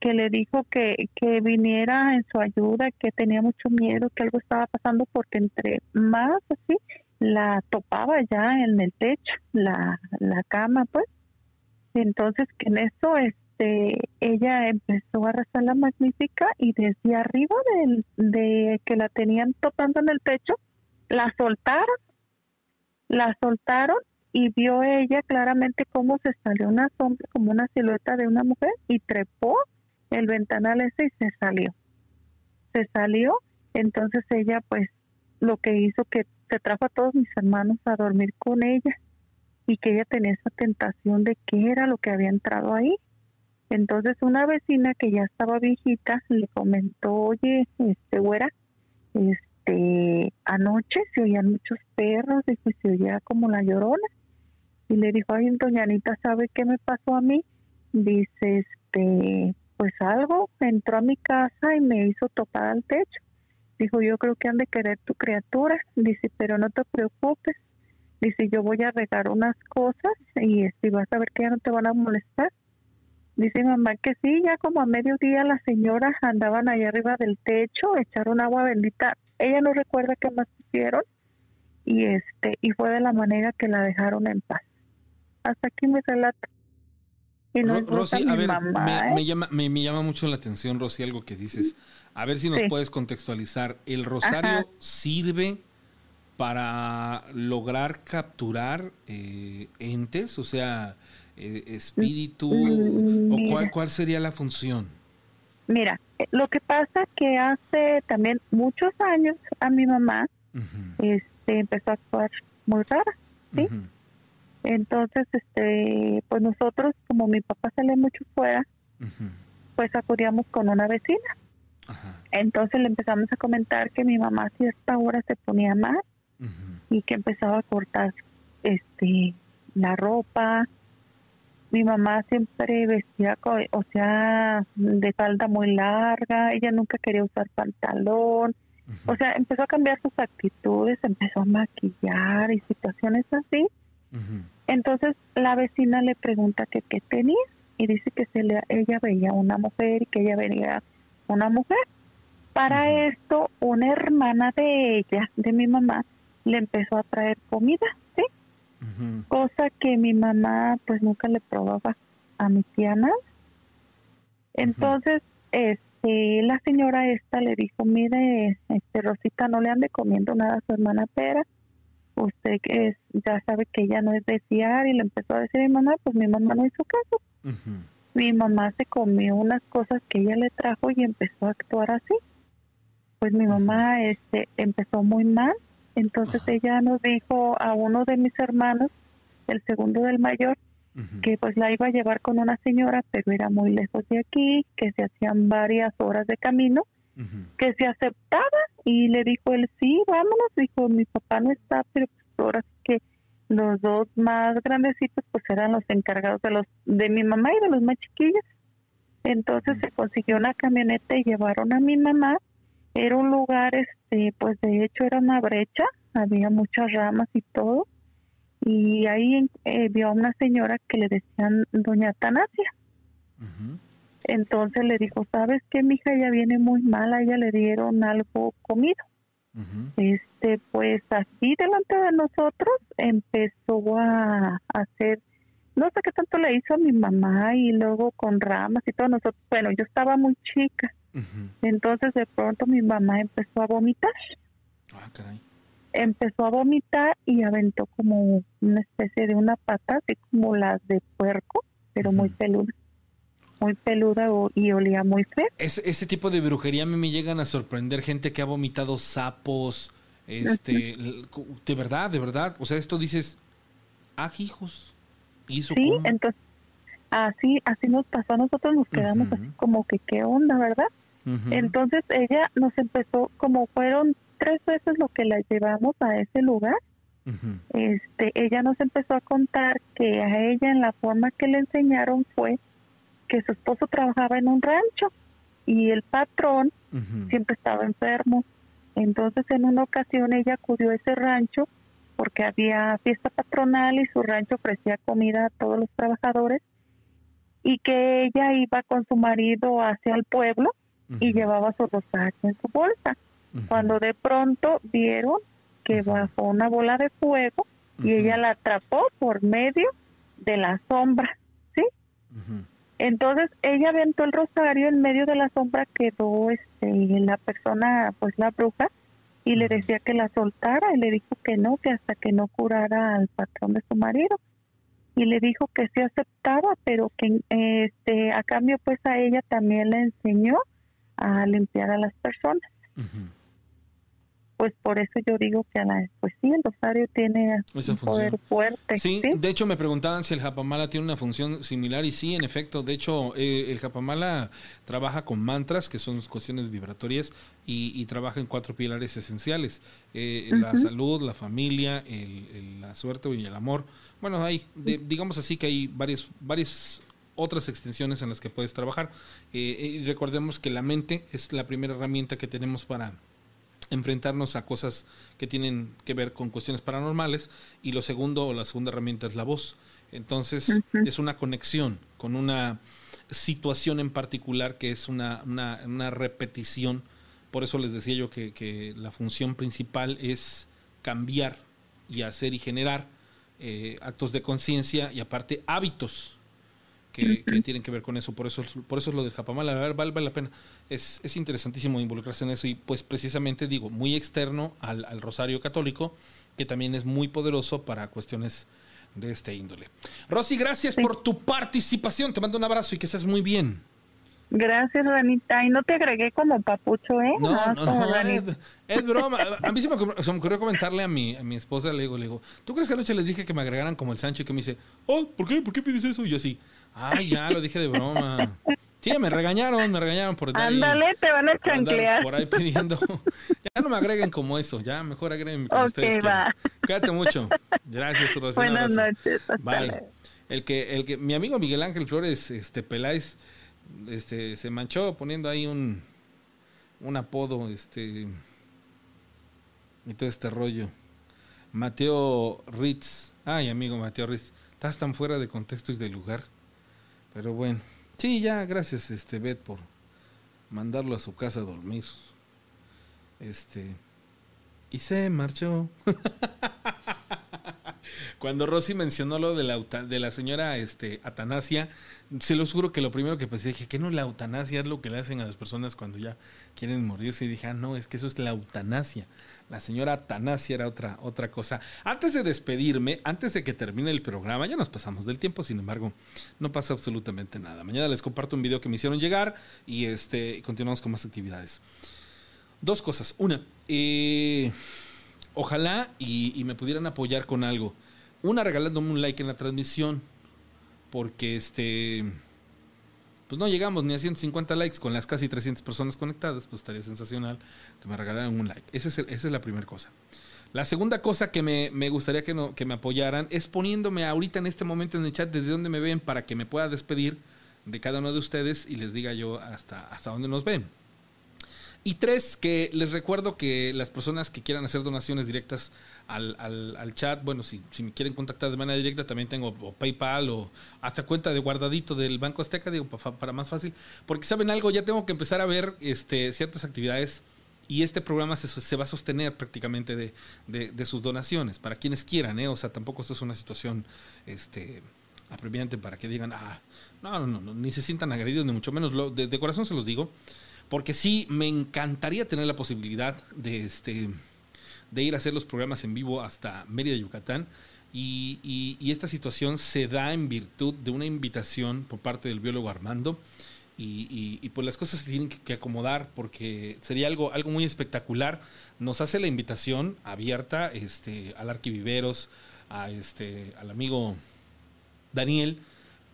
que le dijo que, que viniera en su ayuda, que tenía mucho miedo, que algo estaba pasando, porque entre más así la topaba ya en el techo, la, la cama, pues. Entonces, que en eso este, ella empezó a rezar la magnífica y desde arriba de que la tenían topando en el pecho, la soltaron, la soltaron y vio ella claramente cómo se salió una sombra, como una silueta de una mujer y trepó el ventanal ese y se salió. Se salió, entonces ella pues lo que hizo que se trajo a todos mis hermanos a dormir con ella y que ella tenía esa tentación de qué era lo que había entrado ahí entonces una vecina que ya estaba viejita le comentó, oye, este güera, este, anoche se oían muchos perros, y se oía como la llorona. Y le dijo, ay, doña Anita, ¿sabe qué me pasó a mí? Dice, este, pues algo, entró a mi casa y me hizo topar al techo. Dijo, yo creo que han de querer tu criatura. Dice, pero no te preocupes. Dice, yo voy a regar unas cosas y este, vas a ver que ya no te van a molestar. Dice mamá que sí, ya como a mediodía las señoras andaban allá arriba del techo, echaron agua bendita. Ella no recuerda qué más hicieron y este y fue de la manera que la dejaron en paz. Hasta aquí me relato. No Rosy, a ver, me, ¿eh? llama, me, llama mucho la atención, Rosy, algo que dices. A ver si nos puedes contextualizar. ¿El rosario sirve para lograr capturar eh, entes? O sea, eh, espíritu mm, o cuál, cuál sería la función? Mira, eh, lo que pasa que hace también muchos años a mi mamá este empezó a actuar muy rara, ¿sí? Entonces, este, pues nosotros, como mi papá sale mucho fuera, pues acudíamos con una vecina. Entonces le empezamos a comentar que mi mamá a cierta hora se ponía mal y que empezaba a cortar este la ropa, mi mamá siempre vestía, o sea, de falda muy larga, ella nunca quería usar pantalón, o sea, empezó a cambiar sus actitudes, empezó a maquillar y situaciones así. Entonces la vecina le pregunta que qué tenía y dice que se le, ella veía una mujer y que ella veía una mujer. Para esto, una hermana de ella, de mi mamá, le empezó a traer comida cosa que mi mamá pues nunca le probaba a mi tía nada. Entonces, este, la señora esta le dijo, mire, este Rosita, no le ande comiendo nada a su hermana Pera, usted es, ya sabe que ella no es de fiar y le empezó a decir a mi mamá, pues mi mamá no hizo caso. Mi mamá se comió unas cosas que ella le trajo y empezó a actuar así. Pues mi mamá este empezó muy mal. Entonces ella nos dijo a uno de mis hermanos, el segundo del mayor, que pues la iba a llevar con una señora, pero era muy lejos de aquí, que se hacían varias horas de camino, que se aceptaba y le dijo él, sí, vámonos, dijo, mi papá no está, pero pues ahora sí que los dos más grandecitos pues eran los encargados de los de mi mamá y de los más chiquillos. Entonces se consiguió una camioneta y llevaron a mi mamá. Era un lugar, este, pues de hecho era una brecha, había muchas ramas y todo y ahí eh, vio a una señora que le decían doña Tanasia. Entonces le dijo, ¿sabes qué? Mi hija ya viene muy mal, a ella le dieron algo comido. Este, pues así delante de nosotros empezó a, hacer, no sé qué tanto le hizo a mi mamá y luego con ramas y todo nosotros, bueno, yo estaba muy chica. Entonces de pronto mi mamá empezó a vomitar. Ah, caray empezó a vomitar y aventó como una especie de una pata, así como las de puerco, pero muy peluda. Muy peluda y olía muy feo. ese tipo de brujería a mí me llegan a sorprender gente que ha vomitado sapos, este, de verdad, de verdad. O sea, esto dices, ah, hijos. ¿Hizo sí, entonces, así, así nos pasó, nosotros nos quedamos así como que, ¿qué onda, verdad? Entonces ella nos empezó, como fueron tres veces lo que la llevamos a ese lugar, este, ella nos empezó a contar que a ella en la forma que le enseñaron fue que su esposo trabajaba en un rancho y el patrón siempre estaba enfermo. Entonces en una ocasión ella acudió a ese rancho porque había fiesta patronal y su rancho ofrecía comida a todos los trabajadores y que ella iba con su marido hacia el pueblo y llevaba su rosario en su bolsa. Cuando de pronto vieron que bajó una bola de fuego y ella la atrapó por medio de la sombra, ¿sí? Entonces ella aventó el rosario en medio de la sombra quedó este la persona, pues la bruja, y le decía que la soltara y le dijo que no, que hasta que no curara al patrón de su marido. Y le dijo que sí aceptaba, pero que este a cambio pues a ella también le enseñó a limpiar a las personas pues por eso yo digo que a la, pues sí, el rosario tiene un poder fuerte. Sí, de hecho me preguntaban si el japamala tiene una función similar y sí, en efecto, de hecho eh, el japamala trabaja con mantras, que son cuestiones vibratorias, y, trabaja en cuatro pilares esenciales, eh, la salud, la familia, el, la suerte y el amor. Bueno, hay, digamos así que hay varias, varias otras extensiones en las que puedes trabajar. Eh, recordemos que la mente es la primera herramienta que tenemos para enfrentarnos a cosas que tienen que ver con cuestiones paranormales y lo segundo o la segunda herramienta es la voz. Entonces es una conexión con una situación en particular que es una, una, repetición. Por eso les decía yo que, que, la función principal es cambiar y hacer y generar eh, actos de conciencia y aparte hábitos que, tienen que ver con eso. Por eso, por eso es lo del Japamala. A ver, vale, vale la pena. Es, es, interesantísimo involucrarse en eso y pues precisamente digo, muy externo al, al, Rosario Católico, que también es muy poderoso para cuestiones de este índole. Rosy, gracias por tu participación. Te mando un abrazo y que seas muy bien. Gracias, Ranita. Y no te agregué como papucho, ¿eh? No, no, no, es, broma. A mí se me, ocurrió, comentarle a mi, a mi esposa, le digo, le digo, ¿tú crees que anoche les dije que me agregaran como el Sancho y que me dice, oh, ¿por qué? ¿Por qué pides eso? Y yo así, Ay, ya lo dije de broma. Sí, me regañaron, me regañaron por Ándale, te van a chanclear. Por ahí pidiendo. Ya no me agreguen como eso, ya mejor agreguen como ustedes va. Cuídate mucho. Gracias, Rosy. Buenas noches. Bye. El que, el que, mi amigo Miguel Ángel Flores, este Peláez, este, se manchó poniendo ahí un, un apodo, este, y todo este rollo. Mateo Ritz. Ay, amigo Mateo Ritz, estás tan fuera de contexto y de lugar. Pero bueno, sí, ya, gracias, este, Beth, por mandarlo a su casa a dormir. Este. Y se marchó. [LAUGHS] Cuando Rosy mencionó lo de la, de la señora este, Atanasia, se lo juro que lo primero que pensé, dije, ¿qué no la eutanasia es lo que le hacen a las personas cuando ya quieren morirse? Y dije, ah, no, es que eso es la eutanasia. La señora Atanasia era otra, otra cosa. Antes de despedirme, antes de que termine el programa, ya nos pasamos del tiempo, sin embargo, no pasa absolutamente nada. Mañana les comparto un video que me hicieron llegar y este, continuamos con más actividades. Dos cosas. Una, eh, ojalá y, me pudieran apoyar con algo. Una, regalándome un like en la transmisión, porque este... Pues no llegamos ni a 150 likes con las casi 300 personas conectadas, pues estaría sensacional que me regalaran un like. Esa es, esa es la primera cosa. La segunda cosa que me, gustaría que, no, que me apoyaran es poniéndome ahorita en este momento en el chat desde donde me ven para que me pueda despedir de cada uno de ustedes y les diga yo hasta, hasta dónde nos ven. Y tres, que les recuerdo que las personas que quieran hacer donaciones directas al, al, chat, bueno, si, si, me quieren contactar de manera directa, también tengo PayPal o hasta cuenta de guardadito del Banco Azteca, digo, para, más fácil. Porque saben algo, ya tengo que empezar a ver este, ciertas actividades y este programa se, va a sostener prácticamente de, sus donaciones, para quienes quieran, ¿eh? O sea, tampoco esto es una situación este, apremiante para que digan, ah, no, no, no, ni se sientan agredidos, ni mucho menos, lo, de, corazón se los digo, porque sí, me encantaría tener la posibilidad de, este, de ir a hacer los programas en vivo hasta Mérida, Yucatán. Y, y esta situación se da en virtud de una invitación por parte del biólogo Armando y, pues las cosas se tienen que, acomodar porque sería algo, algo muy espectacular. Nos hace la invitación abierta este, al Arquiviveros, a este, al amigo Daniel,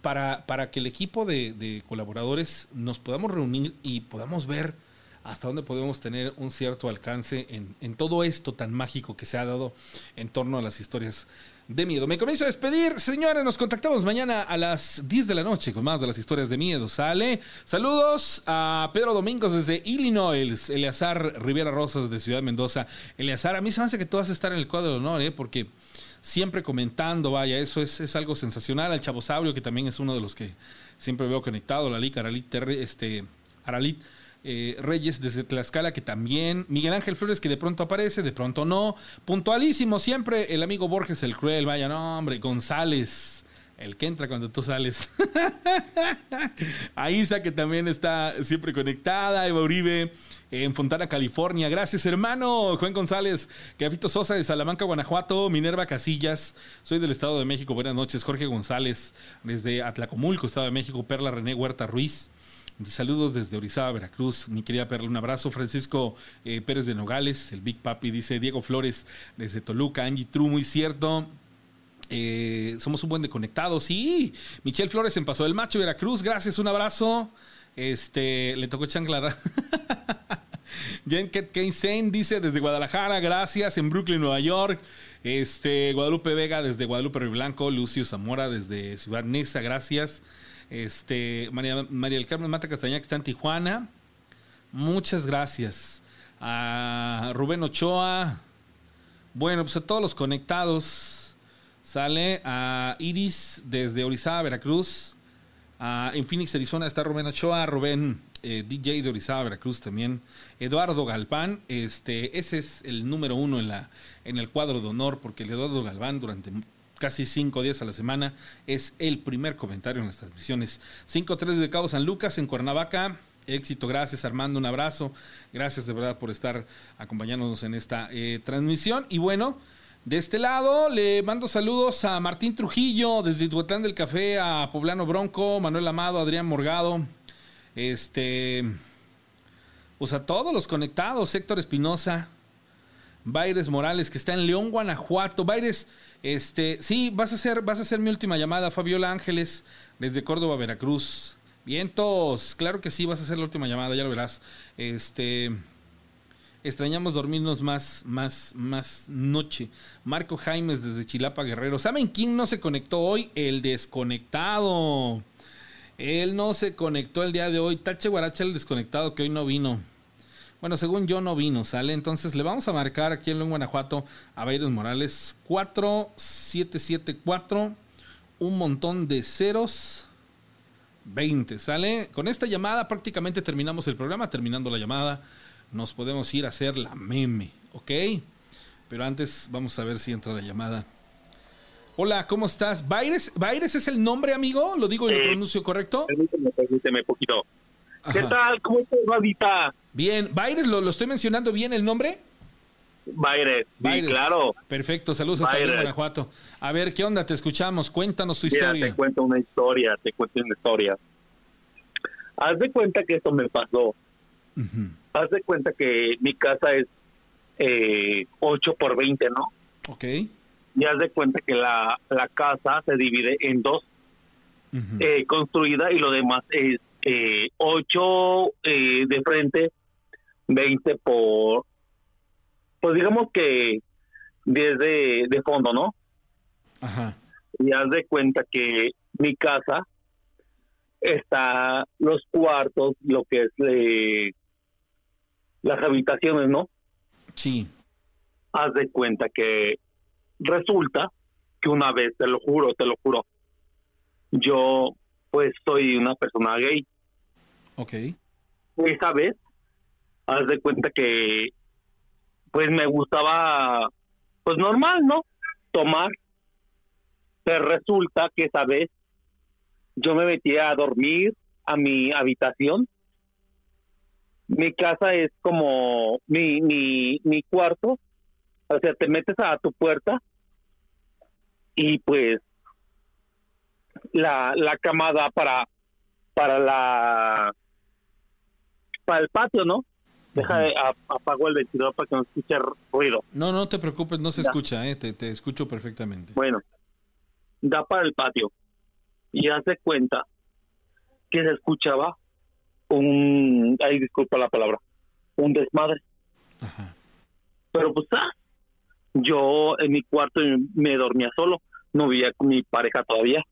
para, para que el equipo de, colaboradores nos podamos reunir y podamos ver hasta dónde podemos tener un cierto alcance en, en todo esto tan mágico que se ha dado en torno a las historias de miedo. Me comienzo a despedir, señores. Nos contactamos mañana a las 10 de la noche con más de las historias de miedo. ¿Sale? Saludos a Pedro Domingos desde Illinois, Eleazar Rivera Rosas de Ciudad Mendoza. Eleazar, a mí se me hace que tú vas a estar en el cuadro de honor, ¿eh? Porque siempre comentando, vaya, eso es, es algo sensacional. Al Chavosaurio, que también es uno de los que siempre veo conectado. La Lica, Aralit, este, Aralit eh, Reyes desde Tlaxcala, que también. Miguel Ángel Flores, que de pronto aparece, de pronto no. Puntualísimo siempre el amigo Borges, el cruel, vaya, no, hombre, González. El que entra cuando tú sales. [LAUGHS] A Isa, que también está siempre conectada. Eva Uribe, en Fontana, California. Gracias, hermano. Juan González, Gafito Sosa de Salamanca, Guanajuato. Minerva Casillas, soy del Estado de México. Buenas noches. Jorge González, desde Atlacomulco, Estado de México. Perla René Huerta Ruiz. Saludos desde Orizaba, Veracruz. Mi querida Perla, un abrazo. Francisco eh, Pérez de Nogales, el Big Papi, dice Diego Flores desde Toluca. Angie True, muy cierto. Eh, somos un buen de conectados. Sí, Michelle Flores en Paso del Macho, Veracruz. Gracias, un abrazo. Este, le tocó chanclar. [LAUGHS] Jen Kane dice desde Guadalajara, gracias. En Brooklyn, Nueva York. Este, Guadalupe Vega desde Guadalupe Río Blanco. Lucio Zamora desde Ciudad Neza, gracias. Este, María, María del Carmen Mata Castaña, que está en Tijuana. Muchas gracias. A Rubén Ochoa. Bueno, pues a todos los conectados. Sale a Iris desde Orizaba, Veracruz. en Phoenix, Arizona está Rubén Ochoa. Rubén, eh, DJ de Orizaba, Veracruz también. Eduardo Galván. Este, ese es el número uno en, la, en el cuadro de honor, porque el Eduardo Galván durante casi cinco días a la semana. Es el primer comentario en las transmisiones. 5-3 de Cabo San Lucas en Cuernavaca. Éxito, gracias Armando, un abrazo. Gracias de verdad por estar acompañándonos en esta eh, transmisión. Y bueno, de este lado le mando saludos a Martín Trujillo, desde Ituatán del Café, a Poblano Bronco, Manuel Amado, Adrián Morgado. Este. Pues a todos los conectados, Héctor Espinosa, Baires Morales, que está en León, Guanajuato. Baires, este, sí, vas a hacer, vas a hacer mi última llamada, Fabiola Ángeles, desde Córdoba, Veracruz. Vientos, claro que sí, vas a hacer la última llamada, ya lo verás. Este, extrañamos dormirnos más, más, más noche. Marco Jaimes desde Chilapa Guerrero. ¿Saben quién no se conectó hoy? El desconectado. Él no se conectó el día de hoy. Tache Guaracha, el desconectado que hoy no vino. Bueno, según yo no vino, ¿sale? Entonces le vamos a marcar aquí en León, Guanajuato a Bayros Morales 4774, un montón de ceros, 20, ¿sale? Con esta llamada prácticamente terminamos el programa, terminando la llamada nos podemos ir a hacer la meme, ¿ok? Pero antes vamos a ver si entra la llamada. Hola, ¿cómo estás? ¿Baires, ¿Baires es el nombre, amigo? ¿Lo digo y lo pronuncio correcto? Permíteme, permíteme poquito. ¿Qué tal? ¿Cómo estás, Radita? Bien, Baires, ¿lo, ¿lo estoy mencionando bien el nombre? Baires, sí, claro. Perfecto, saludos hasta Guanajuato. A ver, ¿qué onda? Te escuchamos, cuéntanos tu historia. Te cuento una historia, te cuento una historia. Haz de cuenta que esto me pasó. Haz de cuenta que mi casa es eh, 8 por 20, ¿no? Ok. Y haz de cuenta que la, la casa se divide en dos, eh, construida y lo demás es eh, 8 eh, de frente, 20 por, pues digamos que 10 de, de fondo, ¿no? Ajá. Y haz de cuenta que mi casa está los cuartos, lo que es eh, las habitaciones, ¿no? Sí. Haz de cuenta que resulta que una vez, te lo juro, te lo juro, yo pues soy una persona gay. Ok. Esa vez, haz de cuenta que pues me gustaba, pues normal, ¿no? Tomar. Pero resulta que esa vez yo me metí a dormir a mi habitación. Mi casa es como mi, mi, mi cuarto. O sea, te metes a tu puerta y pues la, la cama da para, para la para el patio, ¿no? Deja de a- apago el ventilador para que no escuche ruido. No, no te preocupes, no se Ya. escucha, ¿eh? Te, te escucho perfectamente. Bueno, da para el patio. Y hace cuenta que se escuchaba un, ay, disculpa la palabra, un desmadre. Pero pues, ah, yo en mi cuarto me dormía solo, no vivía con mi pareja todavía.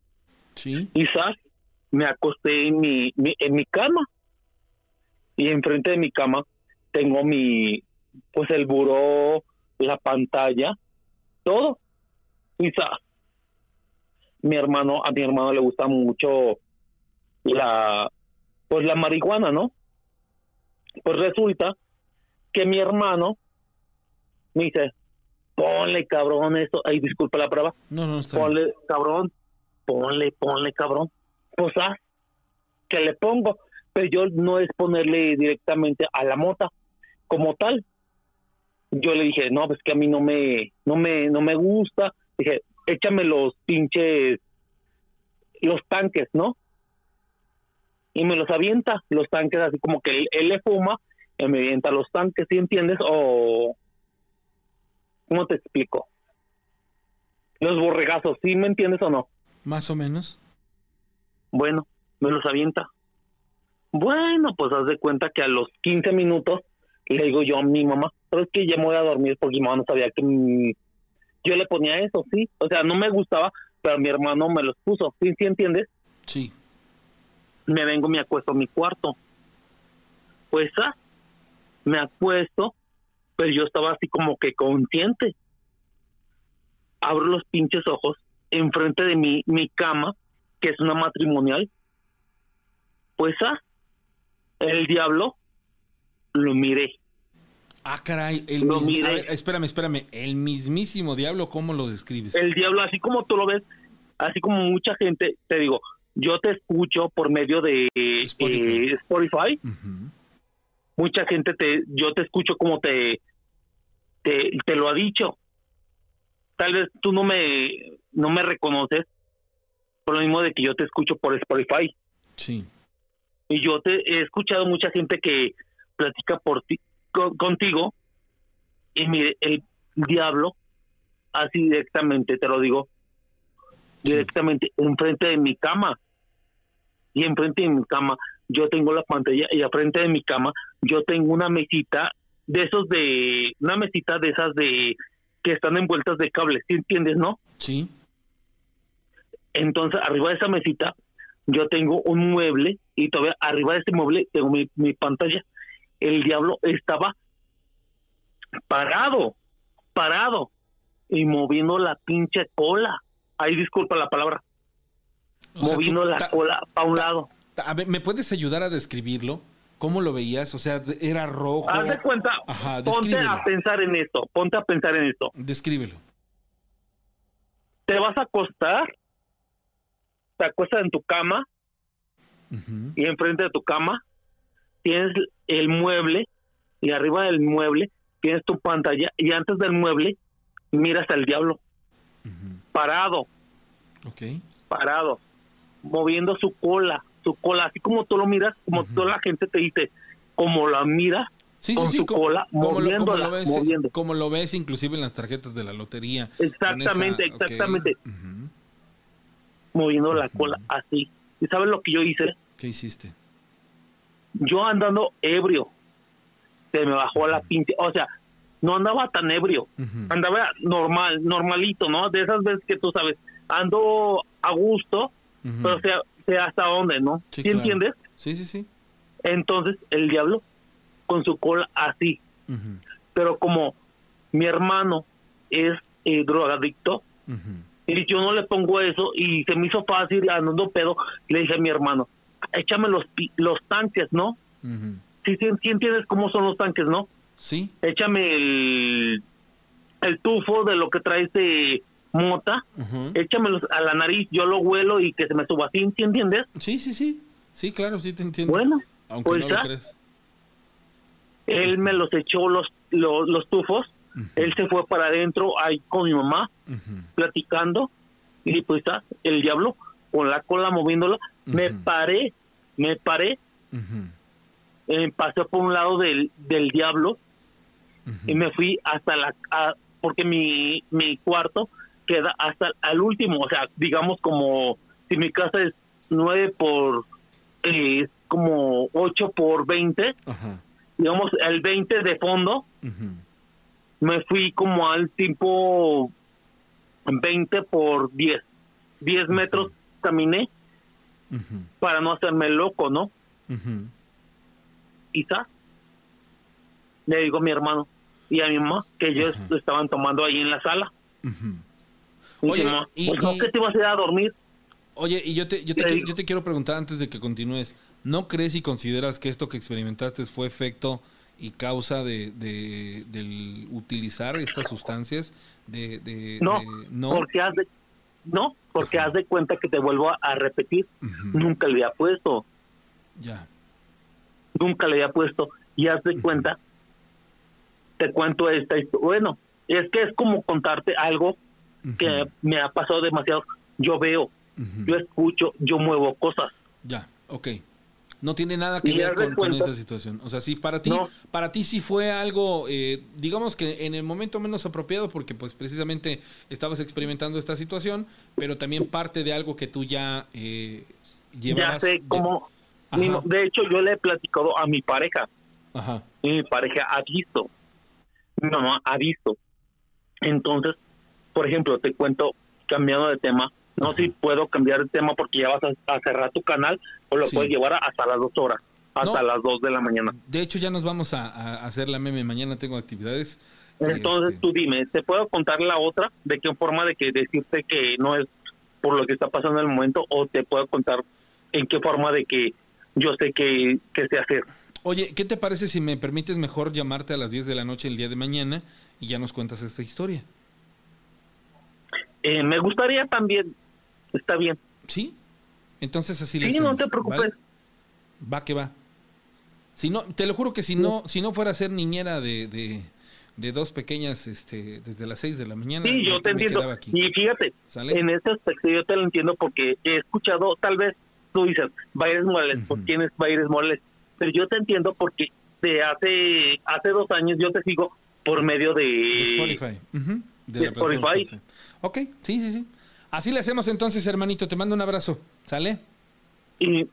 Sí. ¿sabes? me acosté en mi, mi- en mi cama. Y enfrente de mi cama tengo mi, pues el buró, la pantalla, todo. ¿sabes? mi hermano, a mi hermano le gusta mucho la, pues la marihuana, ¿no? Pues resulta que mi hermano me dice, ponle cabrón eso, ay, disculpa la prueba, No, no, está bien. ponle cabrón, ponle, ponle cabrón, pues ah, que le pongo, pero yo no es ponerle directamente a la mota como tal. Yo le dije, no, pues que a mí no me, no me, no me gusta. Dije, échame los pinches, los tanques, ¿no? Y me los avienta, los tanques, así como que él, le fuma y me avienta los tanques, ¿sí entiendes? O, ¿cómo te explico? Los borregazos, ¿sí me entiendes o no? Más o menos. Bueno, me los avienta. Bueno, pues haz de cuenta que a los 15 minutos le digo yo a mi mamá, pero es que ya me voy a dormir porque mi mamá no sabía que yo le ponía eso, sí. O sea, no me gustaba, pero mi hermano me los puso, ¿sí, sí entiendes? Sí. Me vengo, me acuesto a mi cuarto. Pues, ah, me acuesto, pero yo estaba así como que consciente. Abro los pinches ojos enfrente de mi, mi cama, que es una matrimonial. Pues, ah, el diablo lo miré. Ah, caray. El Lo miré. ver, espérame, espérame. El mismísimo diablo, ¿cómo lo describes? El diablo, así como tú lo ves, así como mucha gente, te digo, yo te escucho por medio de Spotify. eh, Spotify. Mucha gente te, yo te escucho como te, te, te lo ha dicho. Tal vez tú no me, no me reconoces por lo mismo de que yo te escucho por Spotify. Sí. Y yo te he escuchado mucha gente que platica por ti, con- contigo y mire, el diablo, así directamente, te lo digo, directamente enfrente de mi cama. Y enfrente de mi cama yo tengo la pantalla y enfrente de mi cama yo tengo una mesita de esos de, una mesita de esas de, que están envueltas de cables, ¿sí entiendes, no? Sí. Entonces, arriba de esa mesita, yo tengo un mueble y todavía arriba de ese mueble tengo mi, mi pantalla. El diablo estaba parado, parado y moviendo la pinche cola. Ay, disculpa la palabra. O sea, moviendo tú- la cola para un lado. A ver, ¿me puedes ayudar a describirlo? ¿Cómo lo veías? O sea, era rojo. Haz de cuenta, Ajá, ponte a pensar en esto, ponte a pensar en esto. Descríbelo. Te vas a acostar, te acuestas en tu cama y enfrente de tu cama tienes el mueble y arriba del mueble tienes tu pantalla y antes del mueble miras al diablo parado, Ok. parado, moviendo su cola, su cola, así como tú lo miras, como toda la gente te dice, como la miras, Sí, con sí, sí, su como, cola como lo, como moviéndola, lo ves, moviendo. como lo ves inclusive en las tarjetas de la lotería. Exactamente, esa- exactamente. Moviendo la cola así. ¿Y sabes lo que yo hice? ¿Qué hiciste? Yo andando ebrio, se me bajó la pinche, o sea, no andaba tan ebrio, andaba normal, normalito, ¿no? De esas veces que tú sabes, ando a gusto, pero sea, sea hasta dónde, ¿no? Sí, ¿Sí, claro. entiendes? Sí, sí, sí. Entonces el diablo con su cola así, pero como mi hermano es eh, drogadicto. Y yo no le pongo eso y se me hizo fácil andando pedo, le dije a mi hermano, échame los, los tanques, ¿no? Ujú. Sí, sí, sí entiendes cómo son los tanques, ¿no? Sí. Échame el, el tufo de lo que traes de mota, Ujú. échamelos a la nariz, yo lo huelo y que se me suba así, ¿sí entiendes? Sí, sí, sí. Sí, claro, sí te entiendo. Bueno, Aunque pues no lo ya. crees. él me los echó los, los, los tufos, él se fue para adentro ahí con mi mamá, platicando, y pues ah, el diablo con la cola moviéndola, me paré, me paré, eh, pasé por un lado del, del diablo y me fui hasta la a- porque mi, mi cuarto queda hasta al último o sea digamos como si mi casa es 9 por eh, como 8 por 20 Ajá. digamos el 20 de fondo. Me fui como al tipo 20 por 10 10 metros caminé para no hacerme loco no Ujú. quizás le digo a mi hermano y a mi mamá que ellos estaban tomando ahí en la sala. Y Oye, dije, "Ma, y- pues no, y- ¿qué te vas a ir a dormir? Oye, y yo te, yo, te, yo te quiero preguntar antes de que continúes, ¿no crees y consideras que esto que experimentaste fue efecto y causa de, de- del utilizar estas sustancias? De, de- No, no. porque haz de, no, porque haz de cuenta que te vuelvo a, a repetir, nunca le había puesto, Ya. nunca le había puesto, y haz de cuenta, te cuento esta historia, bueno, es que es como contarte algo que me ha pasado demasiado, yo veo, yo escucho, yo muevo cosas, Ya, ok. No tiene nada que Y ver con, esa situación. O sea, sí, para ti, No. para ti sí fue algo, eh, digamos que en el momento menos apropiado, porque pues precisamente estabas experimentando esta situación, pero también parte de algo que tú ya eh, ya llevabas. sé de- cómo, mi- de hecho yo le he platicado a mi pareja, Ajá. y mi pareja ha visto, mi mamá ha visto. Entonces, por ejemplo, te cuento, cambiando de tema, no si puedo cambiar de tema porque ya vas a, a cerrar tu canal o lo Sí. puedes llevar hasta las dos horas, hasta No. las dos de la mañana. De hecho, ya nos vamos a, a hacer la meme. Mañana tengo actividades. Entonces Este, tú dime, ¿te puedo contar la otra? ¿De qué forma de que decirte que no es por lo que está pasando en el momento o te puedo contar en qué forma de que yo sé que, que sé hacer? Oye, ¿qué te parece si me permites mejor llamarte a las 10 de la noche el día de mañana y ya nos cuentas esta historia? Eh, me gustaría también, está bien. ¿Sí? Entonces así le Sí, no te preocupes. ¿vale? Va que va. Si no, te lo juro que si no, si no fuera a ser niñera de, de, de dos pequeñas, este, desde las 6 de la mañana. Sí, yo te entiendo. aquí. Y fíjate, ¿Sale? en este aspecto yo te lo entiendo porque he escuchado, tal vez tú dices, Baires Morales, Ujú. pues quién es Baires Morales, pero yo te entiendo porque de hace hace dos años yo te sigo por medio de... De Spotify. Ujú, de de la plataforma Spotify. Spotify. Ok, sí, sí, sí. Así le hacemos entonces, hermanito. Te mando un abrazo. ¿Sale? Y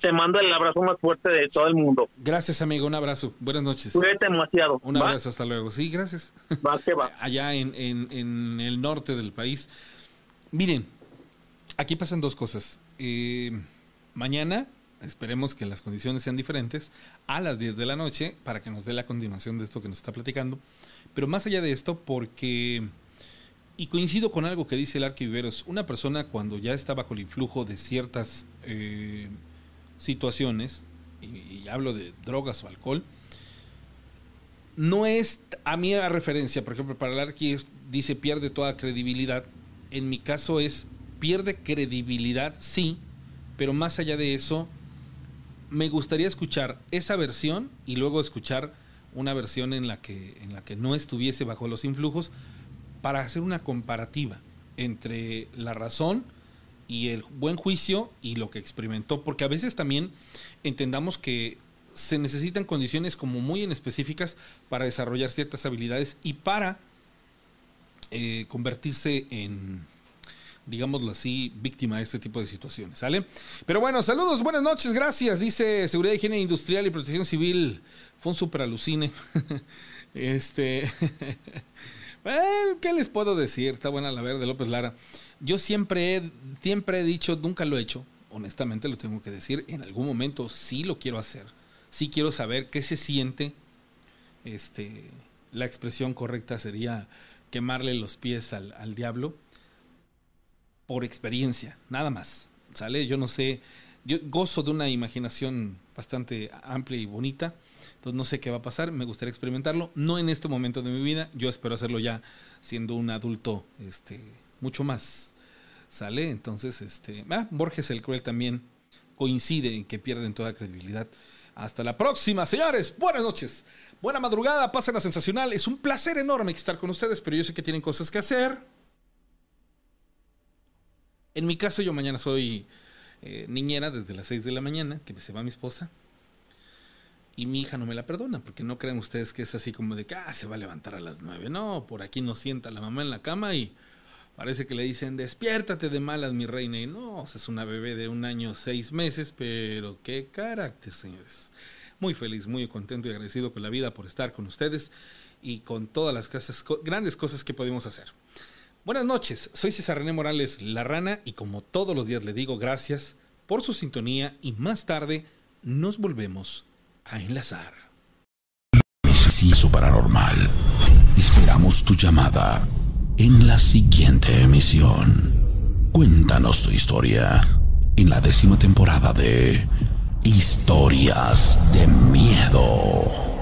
te mando el abrazo más fuerte de todo el mundo. Gracias, amigo. Un abrazo. Buenas noches. Cuídate demasiado. Un ¿va? abrazo. Hasta luego. Sí, gracias. Va que va. [LAUGHS] allá en, en- en el norte del país. Miren, aquí pasan dos cosas. Eh, mañana, esperemos que las condiciones sean diferentes, a las 10 de la noche, para que nos dé la continuación de esto que nos está platicando. Pero más allá de esto, porque, y coincido con algo que dice el Arquiviveros, una persona cuando ya está bajo el influjo de ciertas eh, situaciones, y, hablo de drogas o alcohol, no es a mí a referencia, por ejemplo, para el Arqui dice pierde toda credibilidad. En mi caso es pierde credibilidad, sí, pero más allá de eso, me gustaría escuchar esa versión y luego escuchar una versión en la que, en la que no estuviese bajo los influjos para hacer una comparativa entre la razón y el buen juicio y lo que experimentó, porque a veces también entendamos que se necesitan condiciones como muy en específicas para desarrollar ciertas habilidades y para eh, convertirse en, digámoslo así, víctima de este tipo de situaciones, ¿sale? Pero bueno, saludos, buenas noches, gracias, dice Seguridad, Higiene Industrial y Protección Civil, fue un super alucine. [LAUGHS] [LAUGHS] ¿qué les puedo decir? Está buena la verde López Lara. Yo siempre he, siempre he dicho, nunca lo he hecho, honestamente lo tengo que decir, en algún momento sí lo quiero hacer, sí quiero saber qué se siente, este, la expresión correcta sería quemarle los pies al, diablo por experiencia, nada más. ¿Sale? Yo no sé, yo gozo de una imaginación bastante amplia y bonita, entonces no sé qué va a pasar, me gustaría experimentarlo, no en este momento de mi vida, yo espero hacerlo ya siendo un adulto este mucho más sale, entonces este, ah, Borges el cruel también coincide en que pierden toda credibilidad. Hasta la próxima, señores. Buenas noches. Buena madrugada, pasen a sensacional. Es un placer enorme estar con ustedes, pero yo sé que tienen cosas que hacer. En mi caso, yo mañana soy eh, niñera desde las 6 de la mañana, que se va mi esposa. Y mi hija no me la perdona, porque no crean ustedes que es así como de que ah, se va a levantar a las 9. No, por aquí nos sienta la mamá en la cama y parece que le dicen despiértate de malas, mi reina. Y no, es una bebé de un año, seis meses, pero qué carácter, señores muy feliz, muy contento y agradecido con la vida por estar con ustedes y con todas las grandes cosas que podemos hacer. Buenas noches, soy César René Morales La Rana y como todos los días le digo gracias por su sintonía y más tarde nos volvemos a enlazar. Paranormal. Esperamos tu llamada en la siguiente emisión. Cuéntanos tu historia en la décima temporada de Historias de miedo.